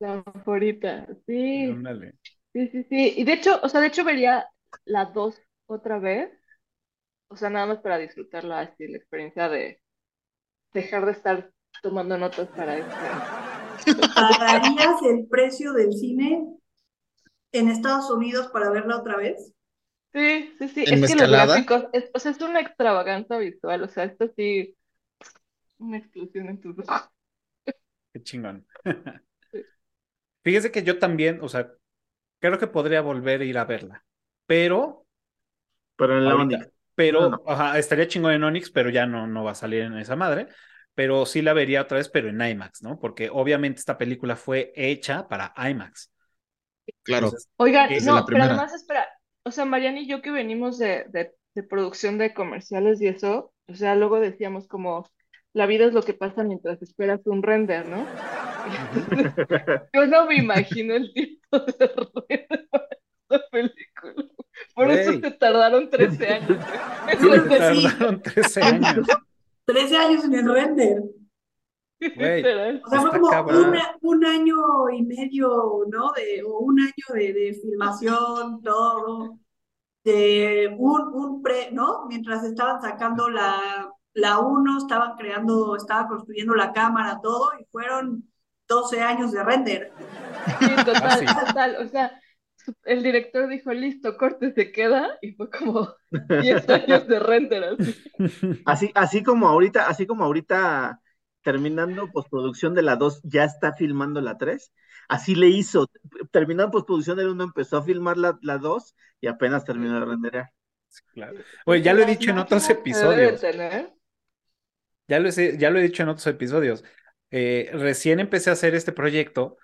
F: La favorita, sí,
A: Ándale.
F: sí, sí, sí. Y de hecho, o sea, de hecho vería la dos otra vez, o sea, nada más para disfrutarla así, la experiencia de dejar de estar tomando notas para esto.
E: ¿Pagarías el precio del cine en Estados Unidos para verla otra vez?
F: Sí, sí, sí,
C: ¿En
F: es que los
C: mezcalada?
F: gráficos, es, o sea, es una extravaganza visual, o sea, esto sí, una explosión en tus ojos.
A: Qué chingón. Fíjese que yo también, o sea, creo que podría volver a ir a verla, pero
D: Pero en la
A: pero,
D: No, no.
A: ajá, estaría chingón en Onyx, pero ya no, no va a salir en esa madre. Pero sí la vería otra vez, pero en IMAX, ¿no? Porque obviamente esta película fue hecha para IMAX.
C: Claro.
A: Entonces,
F: Oigan, no,
C: la
F: pero además, espera, o sea, Mariana y yo que venimos de, de, de producción de comerciales y eso, o sea, luego decíamos como, la vida es lo que pasa mientras esperas un render, ¿no? Yo no me imagino el tiempo de render para esta película. Por eso se tardaron 13 años. renderizar,
E: sí.
A: tardaron 13 años.
E: 13 años en el render.
F: Literal.
E: O sea, fue como una- un año y medio, ¿no? De, o un año de, de filmación, todo. De un, un pre, ¿no? Mientras estaban sacando la, la 1, estaban creando, estaba construyendo la cámara, todo, y fueron 12 años de render.
F: Sí, total,
A: Fácil.
F: total. O sea, el director dijo, listo, corte, se queda, y fue como 10 años de render así.
D: Así, así como ahorita, así como ahorita terminando postproducción de la 2, ya está filmando la 3. Así le hizo. Terminando postproducción del 1, empezó a filmar la, la 2 y apenas terminó de renderear.
A: Claro. Oye, ya lo he dicho en otros
F: de
A: episodios. Ya lo, he, ya lo he dicho en otros episodios. Eh, recién empecé a hacer este proyecto.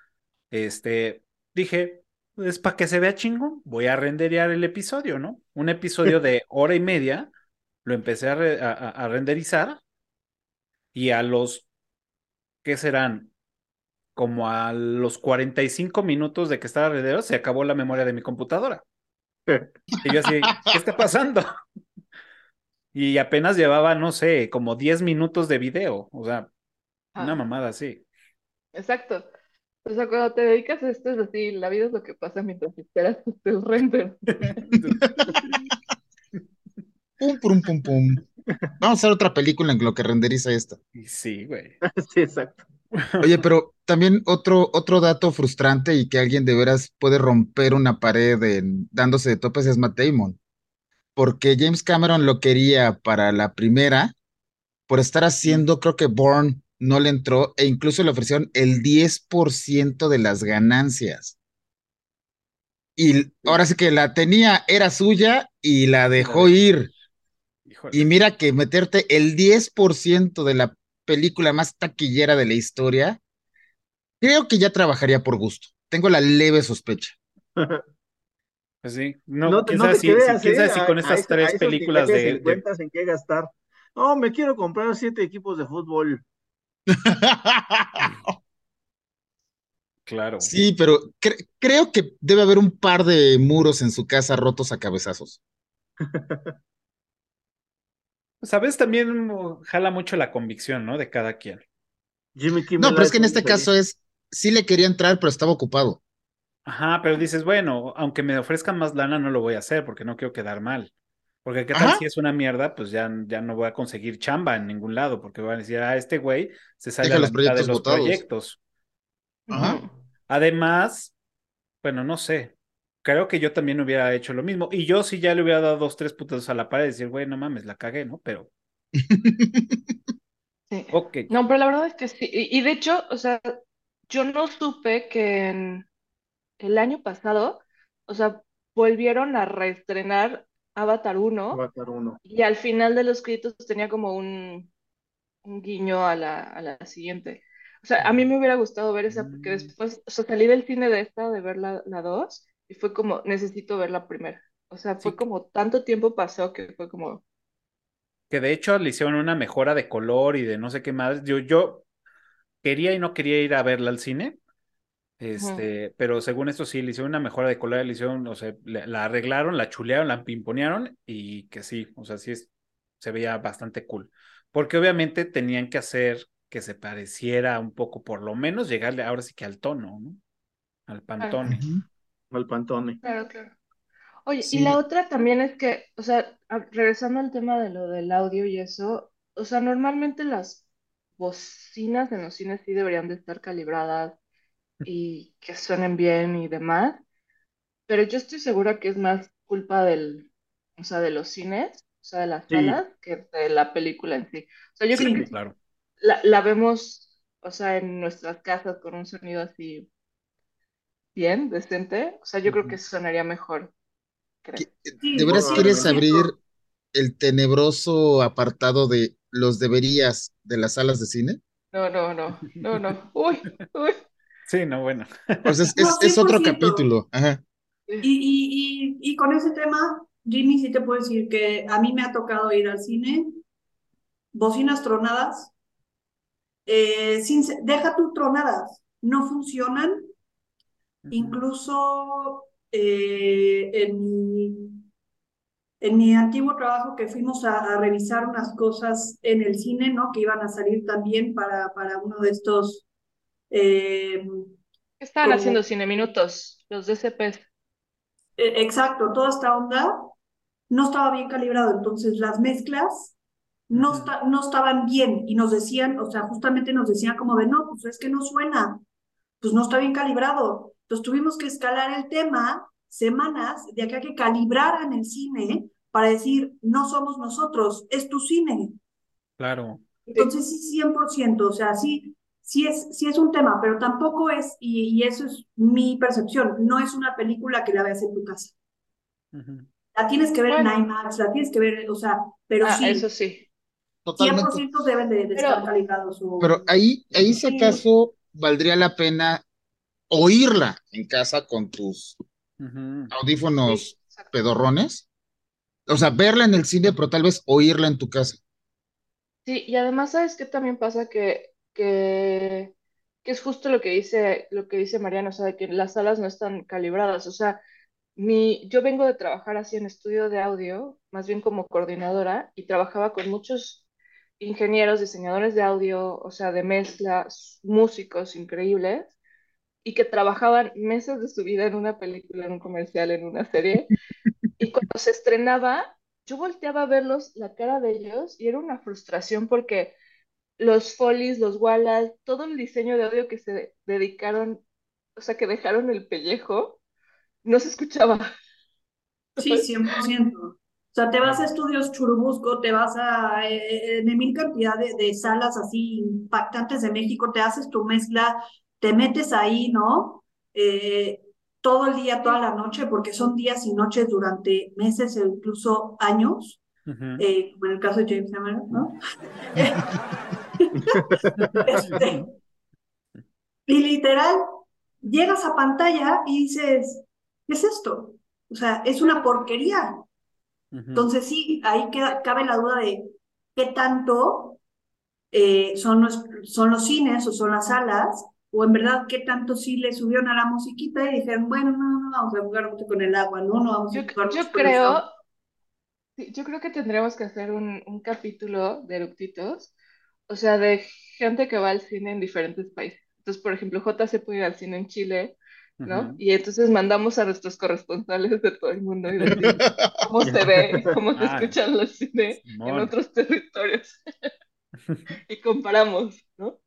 A: Este, dije, pues para que se vea chingón, voy a renderear el episodio, ¿no? Un episodio de hora y media, lo empecé a, re- a- a- a renderizar y a los, ¿qué serán? Como a los 45 minutos de que estaba rendereado, se acabó la memoria de mi computadora. Y yo así, ¿qué está pasando? Y apenas llevaba, no sé, como 10 minutos de video. O sea, una
F: Ah.
A: mamada así.
F: Exacto. O sea, cuando te dedicas a esto es así, la vida es lo que pasa mientras esperas el render.
C: Pum, pum, pum, pum. Vamos a hacer otra película en lo que renderiza esta.
A: Sí, güey.
D: Sí, exacto.
C: Oye, pero también otro, otro dato frustrante y que alguien de veras puede romper una pared en- dándose de topes es Matt Damon. Porque James Cameron lo quería para la primera, por estar haciendo, creo que Bourne no le entró, e incluso le ofrecieron el 10% de las ganancias. Y ahora sí que la tenía, era suya y la dejó ir.
A: Híjole.
C: Y mira que meterte el 10% de la película más taquillera de la historia, creo que ya trabajaría por gusto. Tengo la leve sospecha.
A: Pues sí. No,
D: te
A: si,
D: ¿eh?
A: si con estas tres películas de, de-
D: encuentras en qué gastar. No, me quiero comprar siete equipos de fútbol.
A: Claro.
C: Sí, pero cre- creo que debe haber un par de muros en su casa rotos a cabezazos.
A: Sabes, también jala mucho la convicción, ¿no? De cada quien.
D: Jimmy Kimmel
C: No, pero es que en este caso es, sí le quería entrar, pero estaba ocupado.
A: Ajá, pero dices, bueno, aunque me ofrezcan más lana, no lo voy a hacer porque no quiero quedar mal. Porque qué tal
C: Ajá.
A: si es una mierda, pues ya, ya no voy a conseguir chamba en ningún lado, porque van a decir, ah, este güey se sale
C: Deja
A: a la
C: los
A: mitad de
C: proyectos
A: los
C: botados.
A: proyectos.
C: Ajá.
A: Además, bueno, no sé. Creo que yo también hubiera hecho lo mismo. Y yo sí ya le hubiera dado dos, tres putos a la pared y decir, güey, no mames, la cagué, ¿no? Pero,
F: Sí.
A: ok.
F: No, pero la verdad es que sí. Y, y de hecho, o sea, yo no supe que en el año pasado, o sea, volvieron a reestrenar Avatar 1
D: Avatar 1.
F: y al final de los créditos tenía como un, un guiño a la, a la siguiente. O sea, a mí me hubiera gustado ver esa, porque
A: Mm.
F: después, o sea, salí del cine de esta, de ver la, la 2, y fue como, necesito ver la primera. O sea, fue
A: Sí.
F: como, tanto tiempo pasó que fue como,
A: Que de hecho le hicieron una mejora de color y de no sé qué más. Yo, yo quería y no quería ir a verla al cine. Este, pero según esto sí, le hicieron una mejora de color, le hicieron, o sea, le- la arreglaron, la chulearon, la pimponearon y que sí, o sea, sí es, se veía bastante cool. Porque obviamente tenían que hacer que se pareciera un poco, por lo menos llegarle ahora sí que al tono, ¿no? Al pantone.
D: Al Pantone.
F: claro, claro. Oye,
C: Sí.
F: y la otra también es que, o sea, regresando al tema de lo del audio y eso, o sea, normalmente las bocinas en los cines sí deberían de estar calibradas y que suenen bien y demás, pero yo estoy segura que es más culpa del, o sea, de los cines, o sea, de las
D: Sí.
F: salas, que de la película en sí. O sea, yo
E: Sí.
F: creo que
A: Claro.
F: la, la vemos, o sea, en nuestras casas con un sonido así bien, decente, o sea, yo creo que sonaría mejor, creo.
C: ¿Qué-
E: Sí,
C: ¿De veras quieres abrir el tenebroso apartado de los deberías de las salas de cine?
F: No, no, no, no, no. Uy, uy.
A: Sí, no, bueno.
C: Sea, es,
E: No,
C: es- es otro
E: 100%.
C: capítulo. Ajá.
E: Y, y, y, y con ese tema, Jimmy, sí te puedo decir que a mí me ha tocado ir al cine, bocinas tronadas, eh, sin, deja tú tronadas, no funcionan, incluso eh, en mi, en mi antiguo trabajo que fuimos a, a revisar unas cosas en el cine, ¿no? Que iban a salir también para, para uno de estos... eh,
F: ¿Qué estaban
E: Como-
F: haciendo Cine Minutos? Los DCPs.
E: Eh, Exacto, toda esta onda no estaba bien calibrado, entonces las mezclas no, esta- no estaban bien y nos decían, o sea, justamente nos decían como de, no, pues es que no suena, pues no está bien calibrado. Entonces tuvimos que escalar el tema semanas de acá que calibraran el cine para decir, no somos nosotros, es tu cine.
A: Claro.
E: Entonces sí, 100%, o sea, sí, sí es, sí es un tema, pero tampoco es, y, y eso es mi percepción, no es una película que la veas en tu casa. La tienes que ver
F: Bueno.
E: en IMAX, la tienes que ver, o sea, pero
F: Ah,
E: sí,
F: eso sí.
C: Totalmente.
E: 100% deben de, de
F: Pero-
E: estar calibrados.
C: Pero ahí, ahí si
E: Sí.
C: acaso valdría la pena oírla en casa con tus audífonos
F: Sí,
C: pedorrones. O sea, verla en el cine, pero tal vez oírla en tu casa.
F: Sí, y además, ¿sabes qué también pasa? Que, que, que es justo lo que dice, lo que dice Mariano, o sea, de que las salas no están calibradas. O sea, mi, yo vengo de trabajar así en estudio de audio, más bien como coordinadora, y trabajaba con muchos ingenieros, diseñadores de audio, o sea, de mezclas, músicos increíbles, y que trabajaban meses de su vida en una película, en un comercial, en una serie, y cuando se estrenaba, yo volteaba a verlos, la cara de ellos, y era una frustración porque los folies, los wallas, todo el diseño de audio que se dedicaron, o sea, que dejaron el pellejo, no se escuchaba.
E: Sí, 100%. O sea, te vas a estudios Churubusco, te vas a eh, en mil cantidad de, de salas así impactantes de México, te haces tu mezcla, te metes ahí, ¿no? Eh, todo el día, toda la noche, porque son días y noches durante meses e incluso años, eh, como en el caso de James Cameron, ¿no? Este, y literal, llegas a pantalla y dices, ¿qué es esto? O sea, es una porquería. Entonces sí, ahí queda, cabe la duda de qué tanto eh, son, los, son los cines o son las salas, o en verdad qué tanto sí le subieron a la musiquita y dijeron, bueno, no, no vamos a jugar mucho con el agua, no, no vamos a
F: Yo,
E: jugar
F: yo
E: el
F: creo,
E: agua.
F: sí, yo creo que tendremos que hacer un, un capítulo de eructitos, o sea, de gente que va al cine en diferentes países. Entonces, por ejemplo, J se puede ir al cine en Chile, ¿no? Y entonces mandamos a nuestros corresponsales de todo el mundo y decimos cómo se ve, cómo se
A: Ah,
F: escuchan los cines en otros territorios. Y comparamos, ¿no?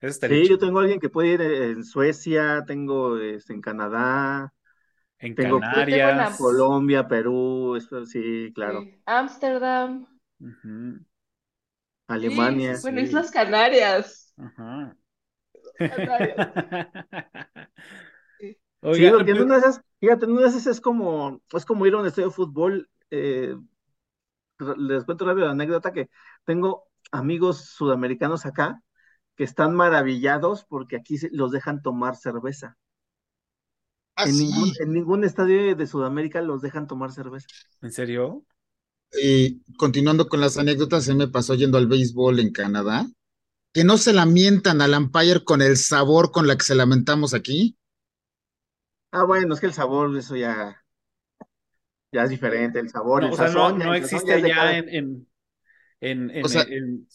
A: Eso
D: Sí, yo tengo alguien que puede ir en Suecia, tengo este, en Canadá,
A: En
D: tengo-
F: Yo tengo
A: Canarias.
D: Colombia, Perú, esto sí, claro,
F: Sí. Ámsterdam,
A: Ujú.
D: Alemania.
F: sí, bueno,
A: sí.
F: Islas Canarias.
A: Ajá.
F: Canarias. Sí.
D: Porque en
A: pues,
D: una de esas, fíjate, una de esas es como, es como ir a un estadio de fútbol. eh, les cuento rápido la anécdota que tengo amigos sudamericanos acá que están maravillados porque aquí los dejan tomar cerveza.
C: Ah,
D: En
C: sí.
D: ningún, en ningún estadio de Sudamérica los dejan tomar cerveza.
A: ¿En serio?
C: Y continuando con las anécdotas, se me pasó yendo al béisbol en Canadá, que no se lamentan al umpire con el sabor con la que se lamentamos aquí.
D: Ah, bueno, es que el sabor, eso ya, ya es diferente, el sabor,
A: No,
D: el
A: o sea, no, no existe ya
D: cada-
A: en, en, en, en-
C: O sea,
A: en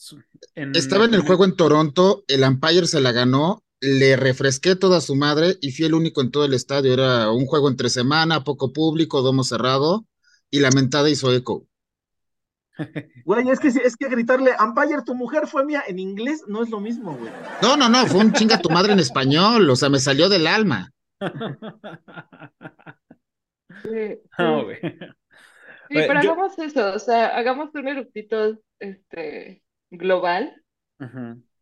C: Estaba en el juego en Toronto, el umpire se la ganó, le refresqué toda su madre y fui el único en todo el estadio. Era un juego entre semana, poco público, domo cerrado y la mentada hizo eco.
D: Güey, es que, es que gritarle, umpire, tu mujer fue mía, en inglés no es lo mismo, güey.
C: No, no, no, fue un chinga tu madre en español, o sea, me salió del alma.
F: Sí,
A: No, güey.
F: Sí,
A: Oye,
F: pero
A: yo-
F: hagamos eso, o sea, hagamos un eructito este, global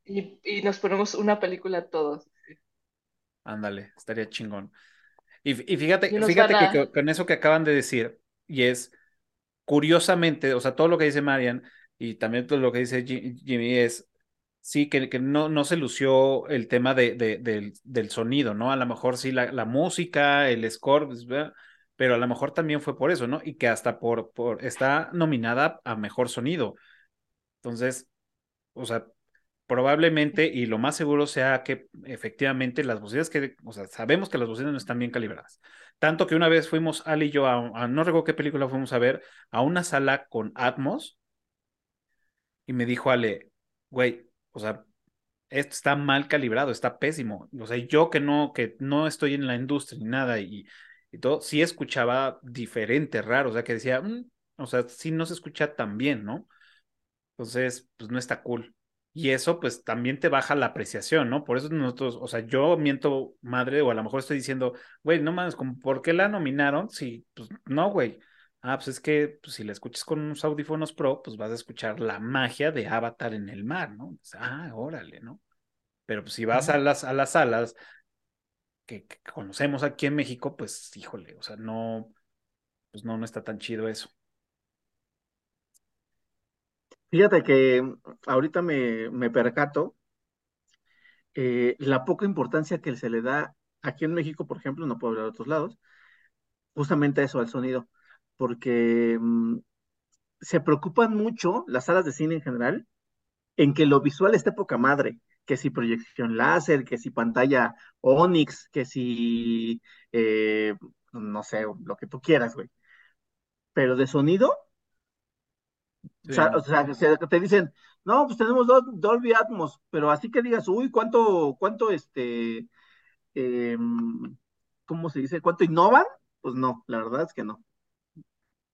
F: y, y nos ponemos una película todos.
A: Ándale, estaría chingón. Y, y fíjate,
F: Y
A: fíjate que con eso que acaban de decir, y es curiosamente, o sea, todo lo que dice Marian y también todo lo que dice Ji- Jimmy es, sí, que, no, no se lució el tema de, de- del, del sonido, ¿no? A lo mejor sí la, la música, el score, pues, pero a lo mejor también fue por eso, ¿no? Y que hasta por, por, está nominada a mejor sonido. Entonces, o sea, probablemente y lo más seguro sea que efectivamente las bocinas que, o sea, sabemos que las bocinas no están bien calibradas. Tanto que una vez fuimos, Ali y yo, a, no recuerdo qué película fuimos a ver, a una sala con Atmos y me dijo Ale, güey, o sea, esto está mal calibrado, está pésimo. O sea, yo que no, que no estoy en la industria ni nada y, y todo, sí escuchaba diferente, raro, o sea, que decía, "Mm", o sea, sí no se escucha tan bien, ¿no? Entonces, pues no está cool. Y eso, pues también te baja la apreciación, ¿no? Por eso nosotros, o sea, yo miento madre, o a lo mejor estoy diciendo, güey, no mames, como, ¿por qué la nominaron? Sí, pues no, güey. Ah, pues es que pues, si la escuchas con unos audífonos pro, pues vas a escuchar la magia de Avatar en el mar, ¿no? Ah, órale, ¿no? Pero pues si vas a las, a las salas que, que conocemos aquí en México, pues híjole, o sea, no, pues no, no está tan chido eso.
D: Fíjate que mm, ahorita me, me percato eh, la poca importancia que se le da aquí en México, por ejemplo, no puedo hablar de otros lados, justamente eso, al sonido, porque mm, se preocupan mucho las salas de cine en general en que lo visual esté poca madre, que si proyección láser, que si pantalla Onyx, que si, eh, no sé, lo que tú quieras, güey. Pero de sonido, o sea, o sea, que te dicen, no, pues tenemos Dol- Dolby Atmos, pero así que digas, uy, cuánto, cuánto, este, em, ¿cómo se dice? ¿Cuánto innovan? Pues no, la verdad es que no.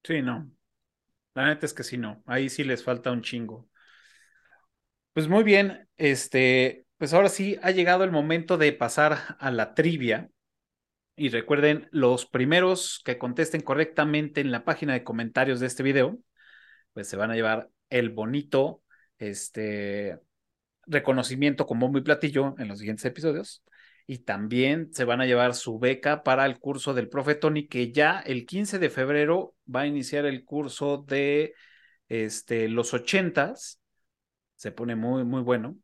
A: Sí, no. La neta es que sí, no. Ahí sí les falta un chingo. Pues muy bien, este, pues ahora sí ha llegado el momento de pasar a la trivia. Y recuerden, los primeros que contesten correctamente en la página de comentarios de este video, pues se van a llevar el bonito, este, reconocimiento con bombo y platillo en los siguientes episodios. Y también se van a llevar su beca para el curso del profe Tony, que ya el 15 de febrero va a iniciar el curso de este, los ochentas. Se pone muy, muy bueno.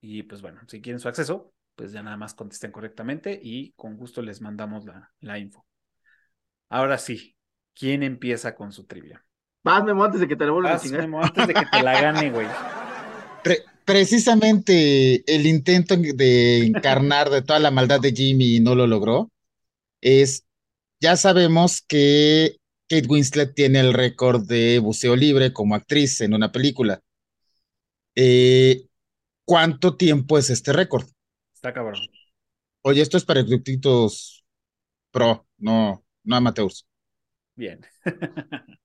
A: Y pues bueno, si quieren su acceso, pues ya nada más contesten correctamente y con gusto les mandamos la, la info. Ahora sí, ¿quién empieza con su trivia?
D: Vas, Memo, antes de que te lo vuelvan a
A: Vas,
D: chingar.
A: Memo, antes de que te la gane, güey.
C: Pre- precisamente el intento de encarnar de toda la maldad de Jimmy y no lo logró, es, ya sabemos que Kate Winslet tiene el récord de buceo libre como actriz en una película. Eh, ¿cuánto tiempo es este récord?
A: Está cabrón.
C: Oye, esto es para eructitos pro, no, no amateurs.
A: Bien.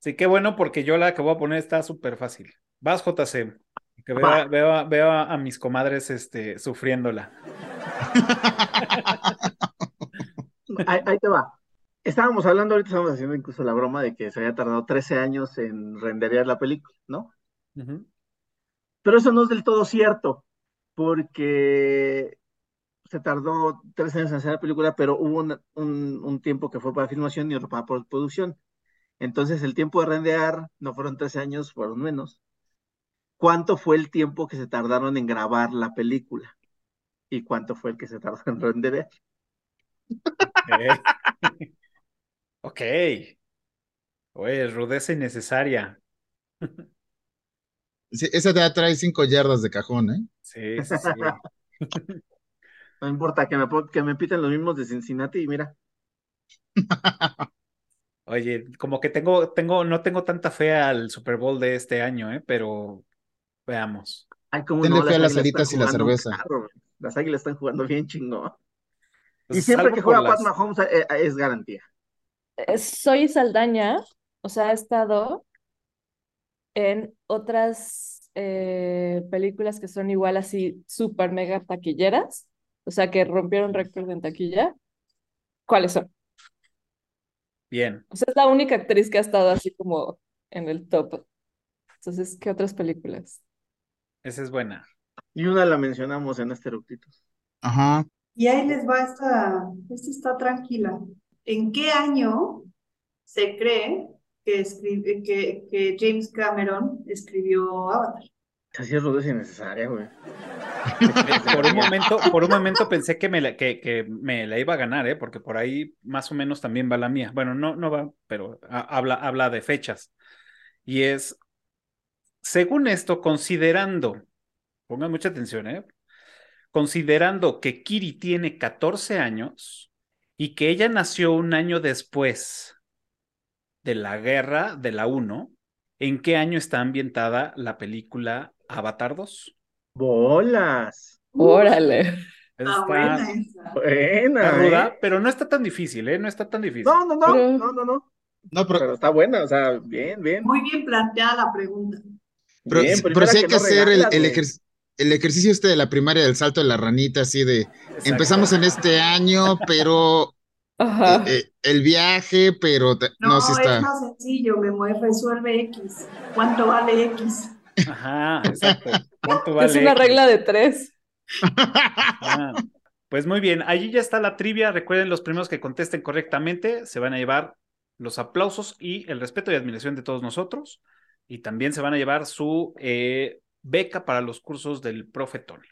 A: Sí, qué bueno porque yo la que voy a poner está súper fácil. Vas, JC. Que veo,
D: Va.
A: veo, a- veo a, a mis comadres este, sufriéndola.
D: Ahí, ahí te va. Estábamos hablando, ahorita estábamos haciendo incluso la broma de que se había tardado 13 años en renderear la película, ¿no? Pero eso no es del todo cierto, porque se tardó 13 años en hacer la película, pero hubo un, un- un tiempo que fue para filmación y otro para producción. Entonces el tiempo de rendear no fueron 13 años, fueron menos. cuánto fue el tiempo que se tardaron en grabar la película y cuánto fue el que se tardó en renderear.
A: Ok. Oye, rudeza innecesaria.
C: Sí, esa te trae cinco yardas de cajón, ¿eh?
A: Sí, sí, sí.
D: No importa que me, que me piten los mismos de Cincinnati y mira,
A: Oye, como que tengo, tengo, no tengo tanta fe al Super Bowl de este año, ¿eh? Pero veamos.
D: ay, no,
C: fe a
D: las
C: alitas y la cerveza.
D: carro. Las águilas están jugando bien chingón. Y
A: Pues,
D: siempre
A: salvo
D: que juega Pat
A: las-
D: Mahomes eh, eh, es garantía.
G: Eh, Soy Saldaña, o sea, ha estado en otras eh, películas que son igual así super mega taquilleras, o sea, que rompieron récord en taquilla. ¿Cuáles son?
A: Bien.
G: O sea, es la única actriz que ha estado así como en el top. Entonces, ¿qué otras películas?
A: Esa es buena.
D: Y una la mencionamos en este Eructitos.
C: Ajá.
E: Y ahí les va esta, esta está tranquila. ¿En qué año se cree que, escribe, que, que James Cameron escribió Avatar?
D: Así es innecesaria, güey.
A: Por un momento, por un momento pensé que me la, que, que me la iba a ganar, ¿eh? Porque por ahí más o menos también va la mía. Bueno, no, no va, pero ha- habla, habla de fechas. Y es, según esto, considerando, pongan mucha atención, ¿eh? Considerando que Kiri tiene 14 años y que ella nació un año después de la guerra de la 1, ¿en qué año está ambientada la película Avatar 2?
D: Bolas.
G: Órale.
E: Ah,
A: está-
E: buena esa.
D: Buena.
A: Está ruda,
D: ¿eh?
A: pero no está tan difícil, ¿eh? No está tan difícil.
D: No, no, no,
G: Pero-
D: no, no, no.
C: No, pero,
D: Pero está buena, o sea, bien, bien.
E: Muy bien planteada la pregunta.
C: pero,
D: Bien,
C: pero sí hay
D: que
C: que
D: no
C: hacer el,
D: regalas,
C: el, ejercicio este de la primaria del salto de la ranita, así de
A: Exacto.
C: empezamos en este año, pero
G: Ajá.
C: eh, eh, el viaje, pero te-
E: No,
C: no, sí
E: es
C: está.
E: más sencillo, Memo, es resuelve X. ¿Cuánto vale X?
A: Ajá, exacto. ¿Cuánto
G: Es una regla de tres.
A: Ah, pues muy bien, allí ya está la trivia. Recuerden, los primeros que contesten correctamente se van a llevar los aplausos y el respeto y admiración de todos nosotros. Y también se van a llevar su eh, beca para los cursos del profe Tony.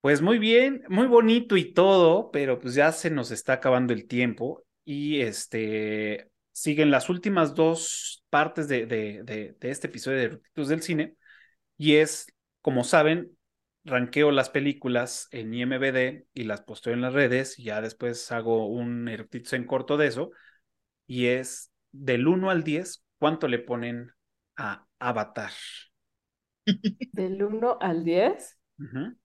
A: Pues muy bien, muy bonito y todo, pero pues ya se nos está acabando el tiempo y este siguen las últimas dos partes de, de, de, de este episodio de Rutitos del Cine y es, como saben, ranqueo las películas en IMBD y las posteo en las redes y ya después hago un eructitos en corto de eso y es del 1 al 10, ¿cuánto le ponen a Avatar?
G: Del 1 al 10.
A: Ujú.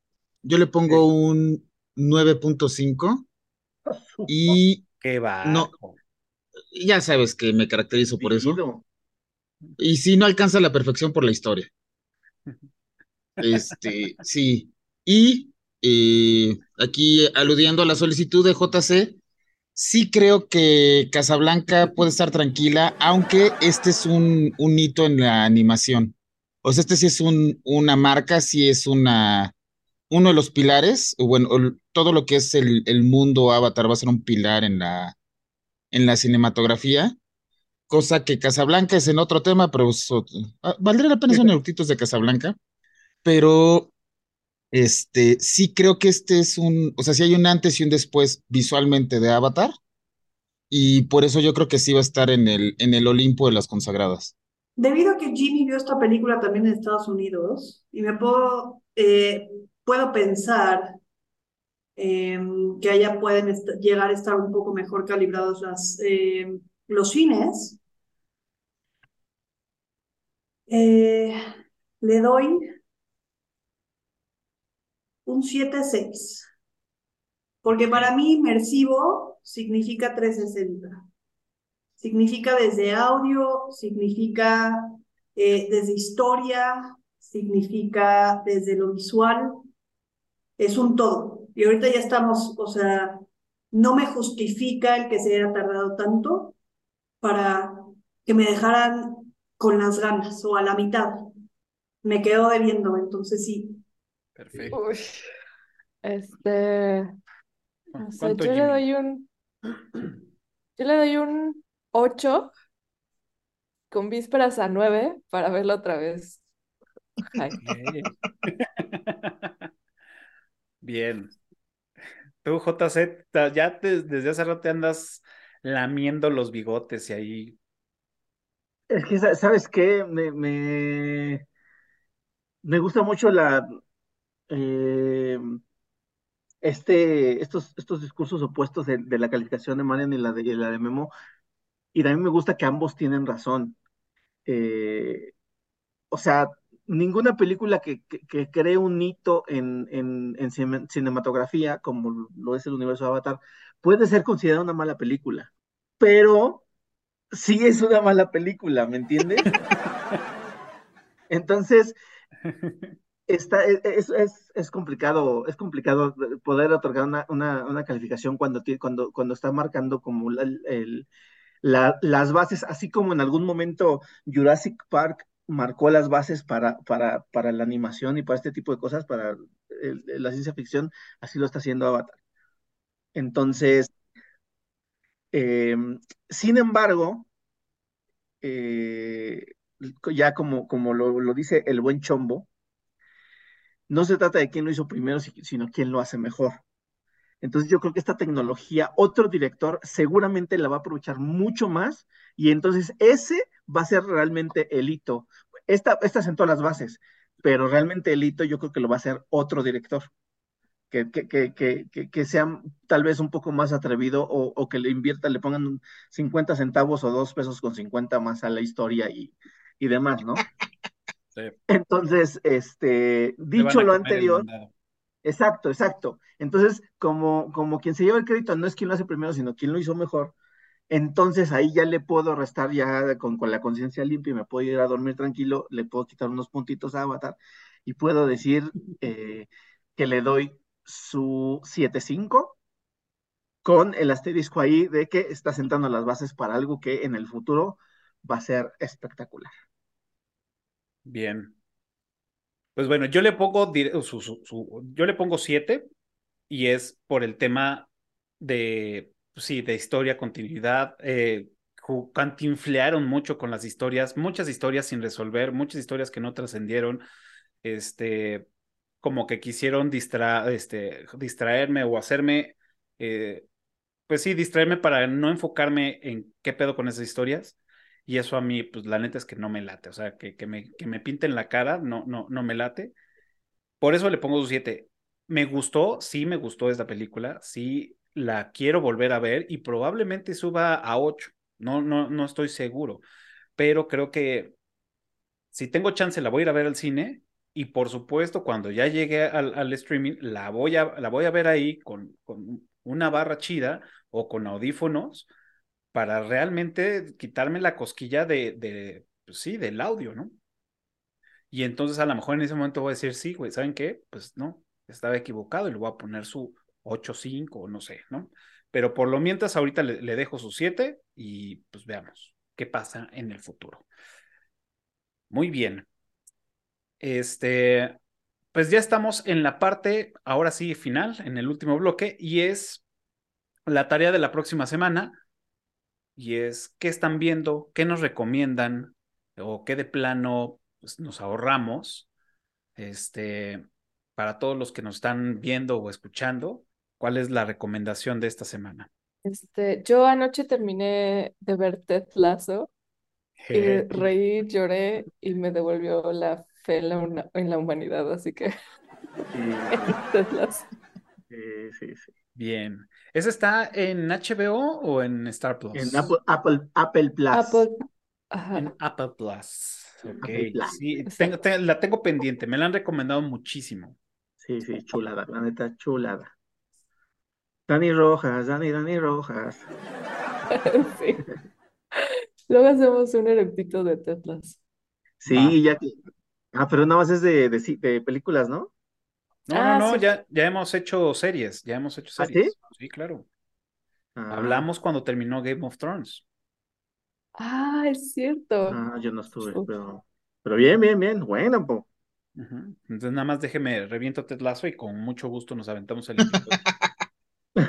C: Yo le pongo un 9.5 y
A: Qué va.
C: No. ya sabes que me caracterizo por eso. Y si no alcanza la perfección por la historia. Este, sí. Y eh, aquí aludiendo a la solicitud de JC, sí creo que Casablanca puede estar tranquila, aunque este es un, un hito en la animación. O sea, este sí es un, una marca, sí es una, uno de los pilares, bueno, todo lo que es el, el mundo Avatar va a ser un pilar en la, en la cinematografía cosa que Casablanca es en otro tema, pero ah, valdría la pena hacer un eructitos de Casablanca, pero este sí creo que este es un, o sea, sí hay un antes y un después visualmente de Avatar, y por eso yo creo que sí va a estar en el, en el Olimpo de las consagradas.
E: Debido a que Jimmy vio esta película también en Estados Unidos, y me puedo, eh, puedo pensar em, que allá pueden llegar a estar un poco mejor calibrados las, em, los cines, eh, le doy un 7-6, porque para mí inmersivo significa 360. Significa desde audio, significa eh, desde historia, significa desde lo visual. Es un todo. Y ahorita ya estamos, o sea, no me justifica el que se haya tardado tanto para que me dejaran con las ganas o a la mitad. Me quedo debiendo, entonces sí.
A: Perfecto.
G: Uy. Este. No sé,
A: ¿Cuánto,
G: yo le doy un. Yo le doy un 8 con vísperas a 9 para verlo otra vez.
A: Bien. Tú, JC, ta- ya te- desde hace rato te andas lamiendo los bigotes y ahí.
D: Es que, sa- ¿sabes qué? Me, me, me gusta mucho la, eh, este, estos, estos discursos opuestos de, de la calificación de Marian y la de, la de Memo, y también me gusta que ambos tienen razón. Eh, o sea, ninguna película que, que, cree un hito en, en, en cine- cinematografía, como lo es el universo de Avatar, puede ser considerada una mala película, pero sí es una mala película, ¿me entiendes? Entonces, está, es, es, es- es complicado, es complicado poder otorgar una, una, una calificación cuando, cuando, cuando está marcando como la- el- la- las bases, así como en algún momento Jurassic Park marcó las bases para, para, para la animación y para este tipo de cosas, para el- la ciencia ficción, así lo está haciendo Avatar. Entonces, eh, sin embargo, eh, ya como, como lo, dice el buen Chombo, no se trata de quién lo hizo primero, si- sino quién lo hace mejor. Entonces yo creo que esta tecnología, otro director seguramente la va a aprovechar mucho más y entonces ese va a ser realmente el hito. Esta, esta sentó las bases, pero realmente el hito yo creo que lo va a hacer otro director, que, que, que, que, sea tal vez un poco más atrevido o, o que le invierta, le pongan 50 centavos o dos pesos con 50 más a la historia y, y demás, ¿no?
A: Sí,
D: Entonces, este, dicho lo anterior. Exacto, exacto. Entonces, como, como quien se lleva el crédito no es quien lo hace primero, sino quien lo hizo mejor, entonces ahí ya le puedo restar ya con, con la conciencia limpia y me puedo ir a dormir tranquilo, le puedo quitar unos puntitos a Avatar y puedo decir eh, que le doy su 7.5 con el asterisco ahí de que está sentando las bases para algo que en el futuro va a ser espectacular.
A: Bien. Pues bueno, yo le pongo, yo le pongo siete y es por el tema de, pues sí, de historia, continuidad. Eh, cantinflearon mucho con las historias, muchas historias sin resolver, muchas historias que no trascendieron. Este, como que quisieron este, distraerme o hacerme, eh, pues sí, distraerme para no enfocarme en qué pedo con esas historias. Y eso a mí, pues la neta es que no me late. O sea, que, me, que me pinten la cara, no, no, no me late. Por eso le pongo su 7. Me gustó, sí me gustó esta película, sí la quiero volver a ver y probablemente suba a 8. No, no, no estoy seguro, pero creo que si tengo chance la voy a ir a ver al cine y por supuesto cuando ya llegue al, streaming la voy a, la voy a ver ahí con, con una barra chida o con audífonos para realmente quitarme la cosquilla de, de pues sí, del audio, ¿no? Y entonces a lo mejor en ese momento voy a decir, sí, güey, ¿saben qué? Pues no, estaba equivocado y le voy a poner su 8.5 o no sé, ¿no? Pero por lo mientras ahorita le, le dejo su 7 y pues veamos qué pasa en el futuro. Muy bien. Este, pues ya estamos en la parte, ahora sí, final, en el último bloque, y es la tarea de la próxima semana, y es qué están viendo, qué nos recomiendan, o qué de plano pues, nos ahorramos, este, para todos los que nos están viendo o escuchando, ¿cuál es la recomendación de esta semana?
G: Este, yo anoche terminé de ver Ted Lasso y reí, lloré y me devolvió la fe en la, una- en la humanidad, así que.
D: Sí, sí, sí.
A: Bien. ¿Ese está en HBO o en Star Plus?
D: En Apple, Apple, Apple Plus.
G: Apple, ajá.
A: En Apple Plus. Ok,
D: Apple Plus.
A: sí,
G: Exacto.
A: tengo- te- la tengo pendiente, me la han recomendado muchísimo.
D: Sí, sí, chulada, la neta, chulada. Dani Rojas, Dani, Dani Rojas.
G: Sí. Luego hacemos un eructito de Ted Lasso.
D: Sí, ya que. Ah, pero nada más es de, de, de películas, ¿no?
A: No,
G: Ah,
A: no, no,
G: sí.
A: ya, ya hemos hecho series, ya hemos hecho
D: ¿Ah,
A: series. Sí, claro.
D: Ah,
A: Hablamos cuando terminó Game of Thrones.
G: Ah, es cierto.
D: Ah, yo no estuve,
G: Uf.
D: pero. Pero bien, bien, bien. Bueno, po.
A: Entonces nada más déjeme, reviento Ted Lasso y con mucho gusto nos aventamos el.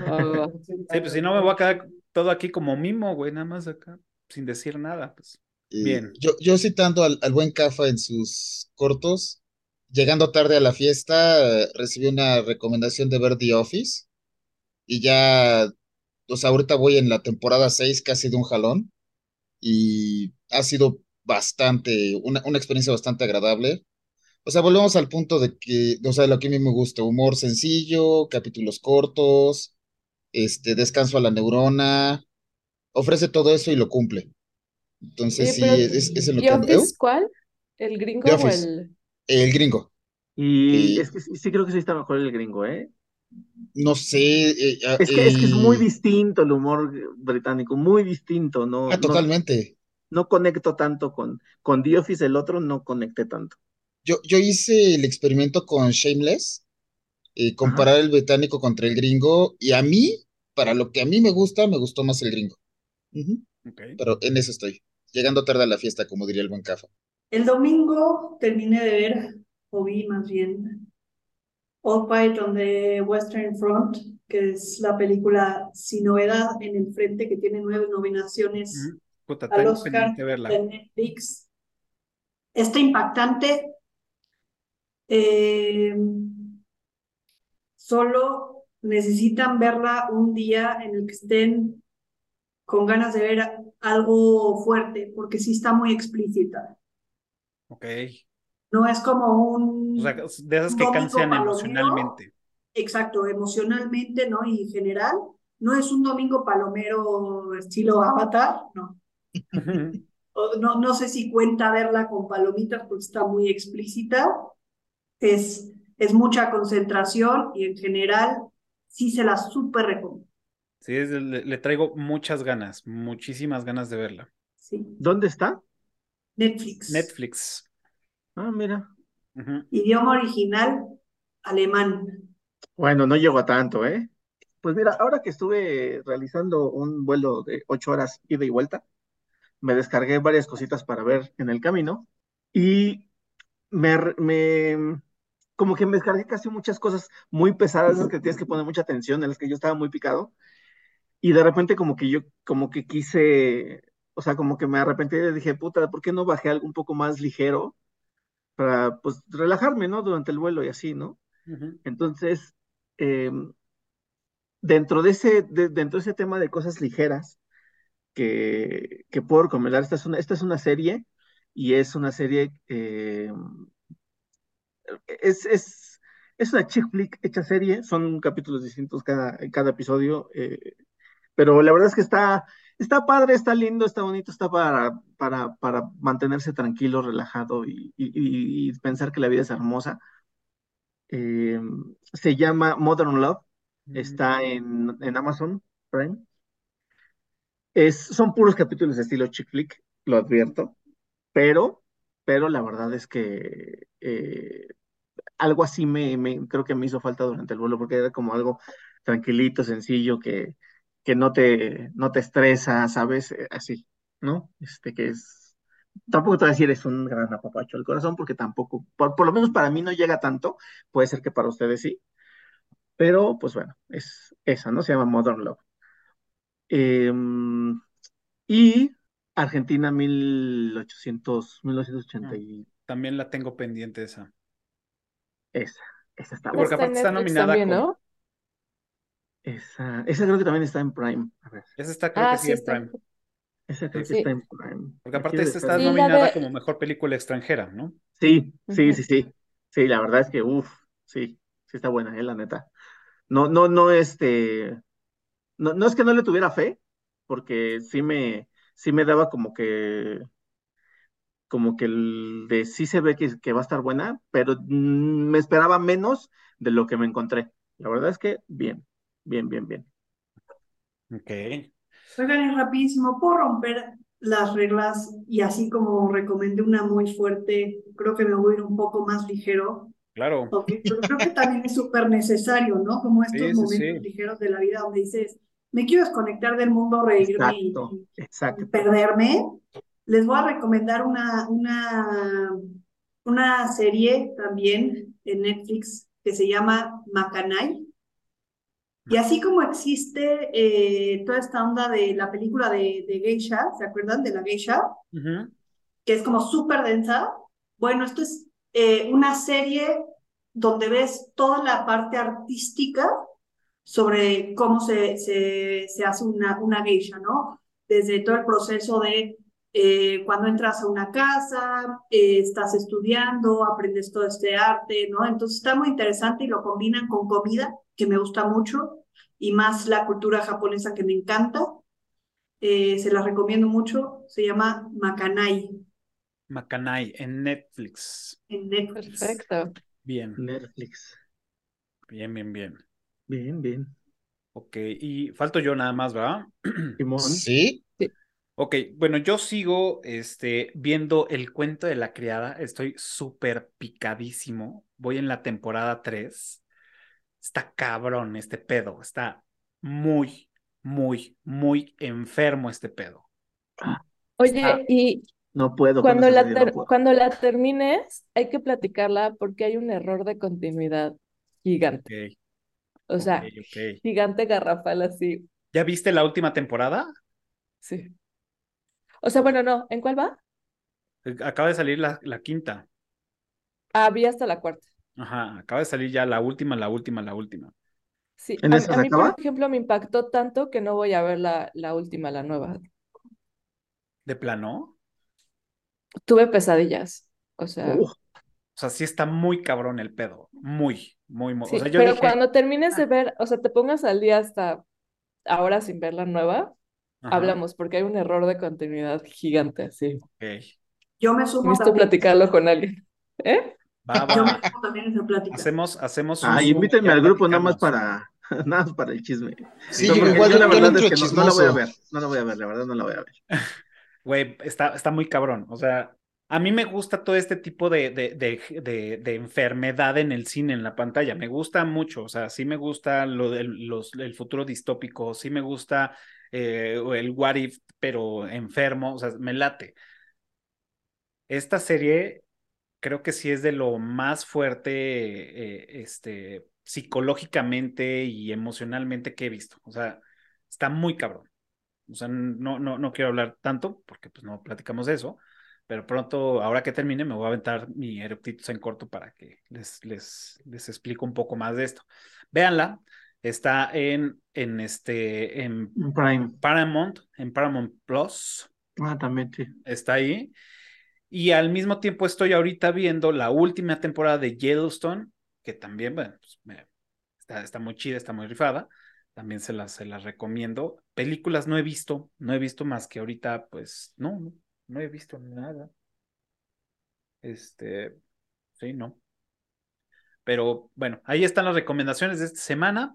G: Ah,
A: Sí, pues si no me voy a quedar todo aquí como mimo, güey, nada más acá, sin decir nada, pues. Bien.
C: Yo, yo citando al, al buen Cafa en sus cortos, llegando tarde a la fiesta, recibí una recomendación de ver The Office y ya, o sea, ahorita voy en la temporada 6 casi de un jalón y ha sido bastante, una, una experiencia bastante agradable. O sea, volvemos al punto de que, o sea, lo que a mí me gusta, humor sencillo, capítulos cortos, este, descanso a la neurona, ofrece todo eso y lo cumple. Entonces, sí,
G: pero
C: es, es el
G: ¿The
C: otro. ¿Eh?
G: Office cuál? ¿El gringo
C: The
G: o
C: Office.
G: el...?
C: El gringo.
D: Y
C: Eh,
D: es que sí, sí creo que sí está mejor el gringo, ¿eh?
C: no sé, eh, ah,
D: Es que, es que es muy
C: el-
D: distinto el humor británico, muy distinto, no,
C: ah, totalmente.
D: no conecto tanto con, con The Office, el otro no conecté tanto.
C: Yo, yo hice el experimento con Shameless, eh, comparar el británico contra el gringo, y a mí, para lo que a mí me gusta, me gustó más el gringo. Ujú,
A: Ok.
C: Pero en eso estoy, llegando tarde a la fiesta, como diría el buen Cafa.
E: El domingo terminé de ver, o vi más bien, All Quiet on the Western Front, que es la película Sin Novedad en el Frente, que tiene nueve nominaciones
A: Ujú. Puta,
E: al
A: tengo
E: Oscar
A: verla.
E: de Netflix. Está impactante. Eh, solo necesitan verla un día en el que estén con ganas de ver algo fuerte, porque sí está muy explícita.
A: Ok.
E: No es como un,
A: O sea, de esas que cansan emocionalmente.
E: Exacto, emocionalmente, ¿no? Y en general, no es un domingo palomero estilo Avatar, no. No, no sé si cuenta verla con palomitas porque está muy explícita. Es, es mucha concentración y en general sí se la súper recomiendo.
A: Sí, es- le, le traigo muchas ganas, muchísimas ganas de verla.
E: Sí.
D: ¿Dónde está?
E: Netflix.
A: Netflix.
D: Ah, mira.
E: Idioma original, alemán.
D: Bueno, no llego a tanto, ¿eh? Pues mira, ahora que estuve realizando un vuelo de ocho horas ida y vuelta, me descargué varias cositas para ver en el camino y me, me como que me descargué casi muchas cosas muy pesadas, esas que tienes que poner mucha atención, en las que yo estaba muy picado y de repente como que yo como que quise, o sea, como que me arrepentí y dije, puta, ¿por qué no bajé algo un poco más ligero para pues relajarme, ¿no? Durante el vuelo y así, ¿no? Entonces, eh, dentro de ese, de- dentro de ese tema de cosas ligeras que, que puedo recomendar, esta es una, esta es una serie y es una serie, eh, es, es, es una chick flick hecha serie, son capítulos distintos cada, cada episodio, eh, pero la verdad es que está, está padre, está lindo, está bonito, está para, para, para mantenerse tranquilo, relajado y, y- y- y pensar que la vida es hermosa. Eh, se llama Modern Love, está en, en Amazon Prime. Es, son puros capítulos de estilo chick flick, lo advierto, pero, pero la verdad es que eh, algo así me, me- creo que me hizo falta durante el vuelo, porque era como algo tranquilito, sencillo, que, que no te, no te estresa, ¿sabes? Eh, Así, ¿no? Este que es, tampoco te voy a decir es un gran apapacho al corazón, porque tampoco, por, por lo menos para mí no llega tanto, puede ser que para ustedes sí, pero pues bueno, es esa, ¿no? Se llama Modern Love. Em, y Argentina 1800, 1980 y
A: También la tengo pendiente esa.
D: esa, esa está
A: Porque
G: Está
D: buena.
G: en
A: aparte está nominada
G: también,
A: como-
G: ¿no?
D: Esa, esa creo que también está en Prime. A ver,
A: Esa está creo
G: Ah,
A: que sí
G: sí,
A: en. Prime.
D: esa creo que está en Prime.
A: Porque aparte esta está.
G: Sí,
A: nominada
G: de-
A: como mejor película extranjera, ¿no?
D: Sí, sí, sí, sí. Sí, la verdad es que, uff, sí, sí está buena, eh, la neta. No, no, no, este, no, no es que no le tuviera fe, porque sí me, sí me daba como que, como que el de sí se ve que, que va a estar buena, pero mm, me esperaba menos de lo que me encontré. La verdad es que bien, bien, bien, bien.
A: Ok.
E: Oigan, es rapidísimo, ¿puedo romper las reglas y así como recomendé una muy fuerte, creo que me voy a ir un poco más ligero?
A: Claro.
E: Ok, pero creo que también es súper necesario, ¿no? Como estos
A: Sí,
E: momentos
A: sí.
E: ligeros de la vida donde dices, me quiero desconectar del mundo, reírme y,
D: Exacto,
E: perderme. Les voy a recomendar una, una, una serie también en Netflix que se llama Macanay. Y así como existe eh, toda esta onda de la película de, de Geisha, ¿se acuerdan de la Geisha? Que es como súper densa. Bueno, esto es eh, una serie donde ves toda la parte artística sobre cómo se, se, se hace una, una geisha, ¿no? Desde todo el proceso de eh, cuando entras a una casa, eh, estás estudiando, aprendes todo este arte, ¿no? Entonces está muy interesante y lo combinan con comida, que me gusta mucho, y más la cultura japonesa que me encanta. Eh, se la recomiendo mucho, se llama Makanai.
A: Macanay en Netflix.
E: En Netflix.
G: Perfecto.
A: Bien,
D: Netflix.
A: bien, bien, bien.
D: Bien, bien.
A: Ok, y falto yo nada más, ¿verdad?
D: Simón.
C: Sí,
A: Ok, bueno, yo sigo este, viendo el cuento de la criada. Estoy súper picadísimo. Voy en la temporada 3. Está cabrón este pedo. Está muy, muy, muy enfermo este pedo.
G: Oye,
A: Ah.
G: y
D: No puedo.
G: cuando la,
D: no puedo.
G: cuando la termines, hay que platicarla porque hay un error de continuidad gigante. O sea, gigante garrafal así.
A: ¿Ya viste la última temporada?
G: Sí. O sea, bueno, no. ¿En cuál va?
A: Eh, Acaba de salir la, la quinta.
G: Ah, vi hasta la cuarta.
A: Ajá, acaba de salir ya la última, la última, la última.
G: Sí,
D: ¿En
G: a, a mí, por
D: acaba?
G: ejemplo, me impactó tanto que no voy a ver la, la última, la nueva.
A: ¿De plano?
G: Tuve pesadillas. O sea,
D: Uf,
A: O sea, sí está muy cabrón el pedo. Muy, muy, muy.
G: sí,
A: O sea, yo
G: pero
A: dije,
G: cuando termines de ver, o sea, te pongas al día hasta ahora sin ver la nueva,
A: ajá,
G: hablamos, porque hay un error de continuidad gigante, así.
A: ok.
E: Yo me sumo
G: Necesito
E: también.
G: platicarlo con alguien. ¿Eh?
A: Va,
E: Yo me
A: va.
E: sumo también a esa plática.
A: Hacemos, hacemos un
D: Ah, invítenme al grupo nada más para, nada más para el chisme.
C: sí, yo
D: porque
C: igual
D: yo la verdad es que no, no la voy a ver. No la voy a ver, la verdad no la voy a ver.
A: Güey, está, está muy cabrón. O sea, a mí me gusta todo este tipo de, de, de, de, de enfermedad en el cine, en la pantalla. Me gusta mucho. O sea, sí me gusta lo del los, el futuro distópico, sí me gusta eh, el what if, pero enfermo. O sea, me late. Esta serie creo que sí es de lo más fuerte eh, este, psicológicamente y emocionalmente que he visto. O sea, está muy cabrón. O sea, no, no, no quiero hablar tanto porque pues no platicamos de eso, pero pronto, ahora que termine, me voy a aventar mi eruptitos en corto para que les, les, les explico un poco más de esto. Véanla, está en, en, este, en
D: Prime.
A: Paramount, en Paramount Plus,
D: Ah, también, sí.
A: está ahí. Y al mismo tiempo estoy ahorita viendo la última temporada de Yellowstone, que también, bueno, pues, está, está muy chida, está muy rifada. También se las, se las recomiendo. Películas no he visto, no he visto más que ahorita, pues, no, no, no he visto nada. Este, sí, no. Pero bueno, ahí están las recomendaciones de esta semana.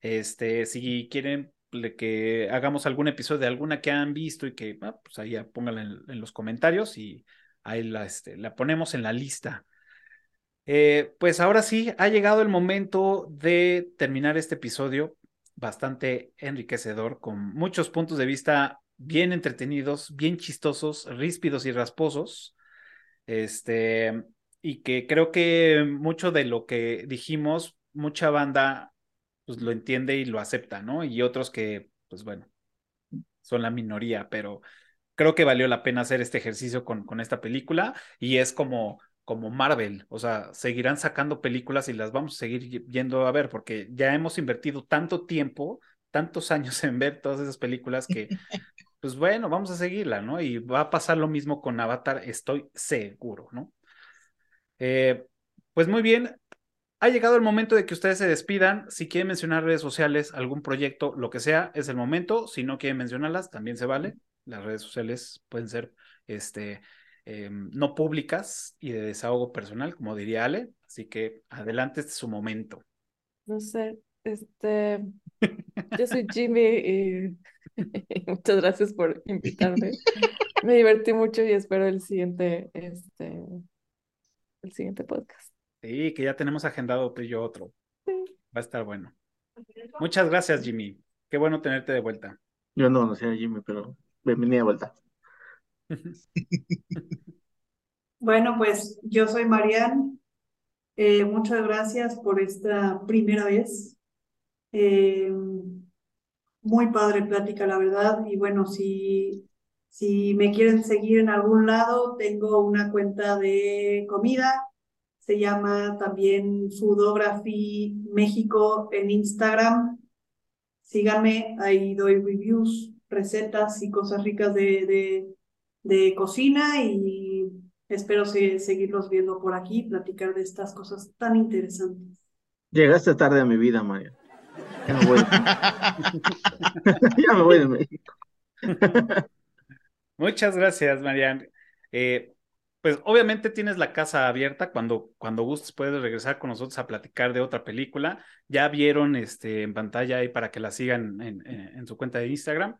A: Este, si quieren que hagamos algún episodio de alguna que han visto y que, ah, pues ahí pónganla en, en los comentarios y ahí la, este, la ponemos en la lista. Eh, pues ahora sí, ha llegado el momento de terminar este episodio bastante enriquecedor, con muchos puntos de vista bien entretenidos, bien chistosos, ríspidos y rasposos. Este, y que creo que mucho de lo que dijimos, mucha banda pues lo entiende y lo acepta, ¿no? Y otros que, pues bueno, son la minoría, pero creo que valió la pena hacer este ejercicio con, con esta película y es como, como Marvel, o sea, seguirán sacando películas y las vamos a seguir yendo a ver porque ya hemos invertido tanto tiempo, tantos años en ver todas esas películas que, pues bueno, vamos a seguirla, ¿no? Y va a pasar lo mismo con Avatar, estoy seguro, ¿no? Eh, pues muy bien, ha llegado el momento de que ustedes se despidan. Si quieren mencionar redes sociales, algún proyecto, lo que sea, es el momento. Si no quieren mencionarlas, también se vale. Las redes sociales pueden ser este, eh, no públicas y de desahogo personal, como diría Ale. Así que adelante, este es su momento.
G: No sé, este, yo soy Jimmy y muchas gracias por invitarme. Me divertí mucho y espero el siguiente, este, el siguiente podcast.
A: Sí, que ya tenemos agendado tú y yo otro.
G: Sí.
A: Va a estar bueno. Muchas gracias, Jimmy. Qué bueno tenerte de vuelta.
D: Yo no conocía a Jimmy, pero bienvenida de vuelta.
E: Bueno, pues yo soy Marian. Eh, muchas gracias por esta primera vez. Eh, muy padre plática, la verdad. Y bueno, si, Si me quieren seguir en algún lado, tengo una cuenta de comida. Se llama también Foodography México en Instagram. Síganme, ahí doy reviews, recetas y cosas ricas de, de, de cocina y espero se- seguirlos viendo por aquí, platicar de estas cosas tan interesantes.
D: Llegaste tarde a mi vida, María. Ya me voy. ya me voy de México.
A: Muchas gracias, Marian. Eh, pues obviamente tienes la casa abierta. Cuando, cuando gustes puedes regresar con nosotros a platicar de otra película. Ya vieron este, en pantalla ahí para que la sigan en, en- en su cuenta de Instagram.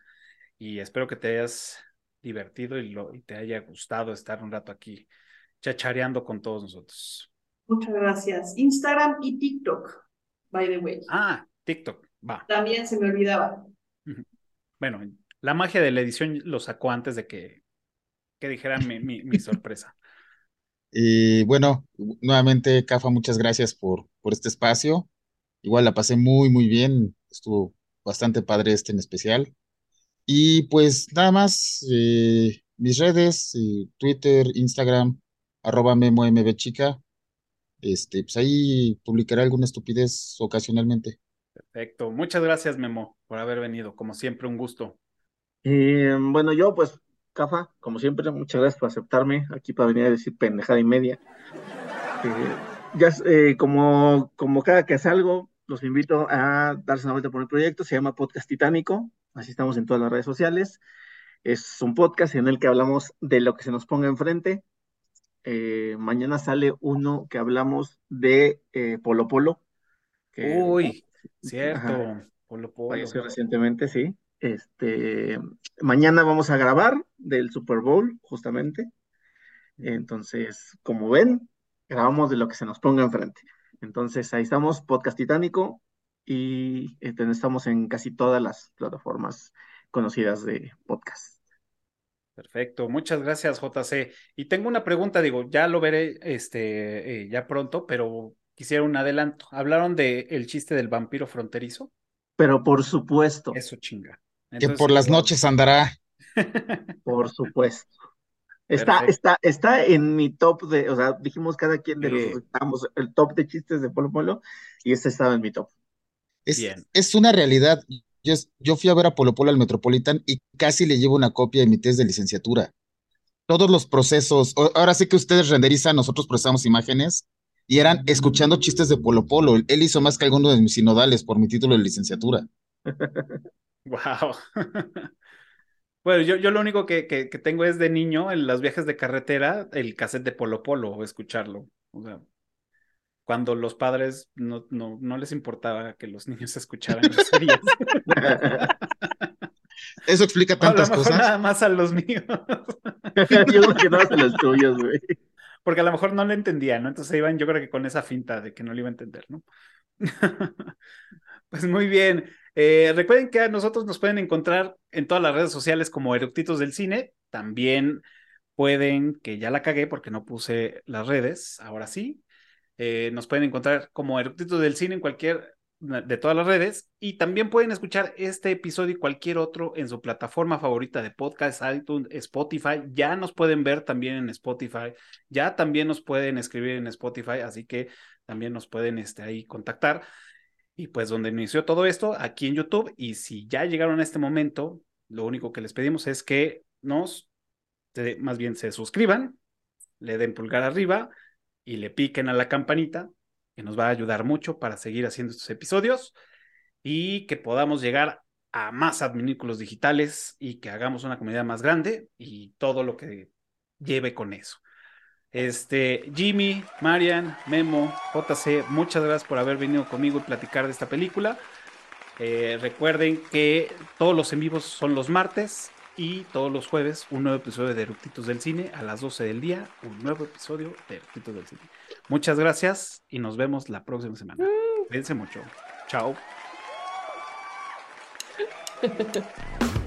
A: Y espero que te hayas divertido y, lo, y te haya gustado estar un rato aquí chachareando con todos nosotros.
E: Muchas gracias. Instagram y TikTok, by the way.
A: Ah, TikTok, va.
E: También se me olvidaba.
A: Bueno, la magia de la edición lo sacó antes de que, que dijeran mi, mi, mi sorpresa.
C: Y bueno, nuevamente, Cafa, muchas gracias por, por este espacio. Igual la pasé muy, muy bien. Estuvo bastante padre este en especial. Y pues nada más, eh, mis redes, eh, Twitter, Instagram, arroba memo chica. Este, pues ahí publicaré alguna estupidez ocasionalmente.
A: Perfecto. Muchas gracias, Memo, por haber venido. Como siempre, un gusto.
D: Y bueno, yo pues, Cafa, como siempre, muchas gracias por aceptarme aquí para venir a decir pendejada y media. Eh, ya eh, como, como cada que salgo, los invito a darse una vuelta por el proyecto, se llama Podcast Titánico, así estamos en todas las redes sociales. Es un podcast en el que hablamos de lo que se nos ponga enfrente. Eh, mañana sale uno que hablamos de eh, Polo Polo. Que,
A: Uy, cierto.
D: Ajá.
A: Polo Polo.
D: falleció recientemente, sí. Este, mañana vamos a grabar del Super Bowl, justamente. Entonces, como ven, grabamos de lo que se nos ponga enfrente. Entonces, ahí estamos, Podcast Titánico, y este, estamos en casi todas las plataformas conocidas de podcast.
A: Perfecto, muchas gracias, JC. Y tengo una pregunta, digo, ya lo veré este, eh, ya pronto, pero quisiera un adelanto. ¿Hablaron de el chiste del vampiro fronterizo?
D: Pero por supuesto,
A: Eso chinga.
C: Que por las noches andará.
D: por supuesto. Está,
A: Perfecto.
D: está, está en mi top de, o sea, dijimos cada quien de nosotros estábamos el top de chistes de Polo Polo, y este estaba en mi top.
C: Es,
A: Bien.
C: es una realidad. Yo, yo fui a ver a Polo Polo al Metropolitan y casi le llevo una copia de mi test de licenciatura. Todos los procesos, ahora sí que ustedes renderizan, nosotros procesamos imágenes y eran escuchando chistes de Polo Polo. Él hizo más que alguno de mis sinodales por mi título de licenciatura.
A: Wow. Bueno, yo, yo lo único que, que, que tengo es de niño en los viajes de carretera, el cassette de Polo Polo, o escucharlo. O sea, cuando los padres no, no, no les importaba que los niños escucharan groserías.
C: Eso explica
A: O a lo
C: tantas
A: mejor
C: cosas.
A: nada más a los míos.
D: Yo creo que no a los tuyos, güey.
A: Porque a lo mejor no le entendía, ¿no? Entonces iban, yo creo que con esa finta de que no le iba a entender, ¿no? Pues muy bien. Eh, recuerden que a nosotros nos pueden encontrar en todas las redes sociales como Eructitos del Cine. También pueden, que ya la cagué porque no puse las redes, ahora sí. Eh, nos pueden encontrar como Eructitos del Cine en cualquier de todas las redes y también pueden escuchar este episodio y cualquier otro en su plataforma favorita de podcast, iTunes, Spotify. Ya nos pueden ver también en Spotify, ya también nos pueden escribir en Spotify, así que también nos pueden este, ahí contactar. Y pues donde inició todo esto, aquí en YouTube. Y si ya llegaron a este momento, lo único que les pedimos es que nos, más bien se suscriban, le den pulgar arriba y le piquen a la campanita, que nos va a ayudar mucho para seguir haciendo estos episodios y que podamos llegar a más adminículos digitales y que hagamos una comunidad más grande y todo lo que lleve con eso. Este, Jimmy, Marian, Memo, JC, muchas gracias por haber venido conmigo y platicar de esta película. Eh, recuerden que todos los en vivos son los martes y todos los jueves un nuevo episodio de Eructitos del Cine a las 12 del día, un nuevo episodio de Eructitos del Cine. Muchas gracias y nos vemos la próxima semana. Cuídense mucho. Chao.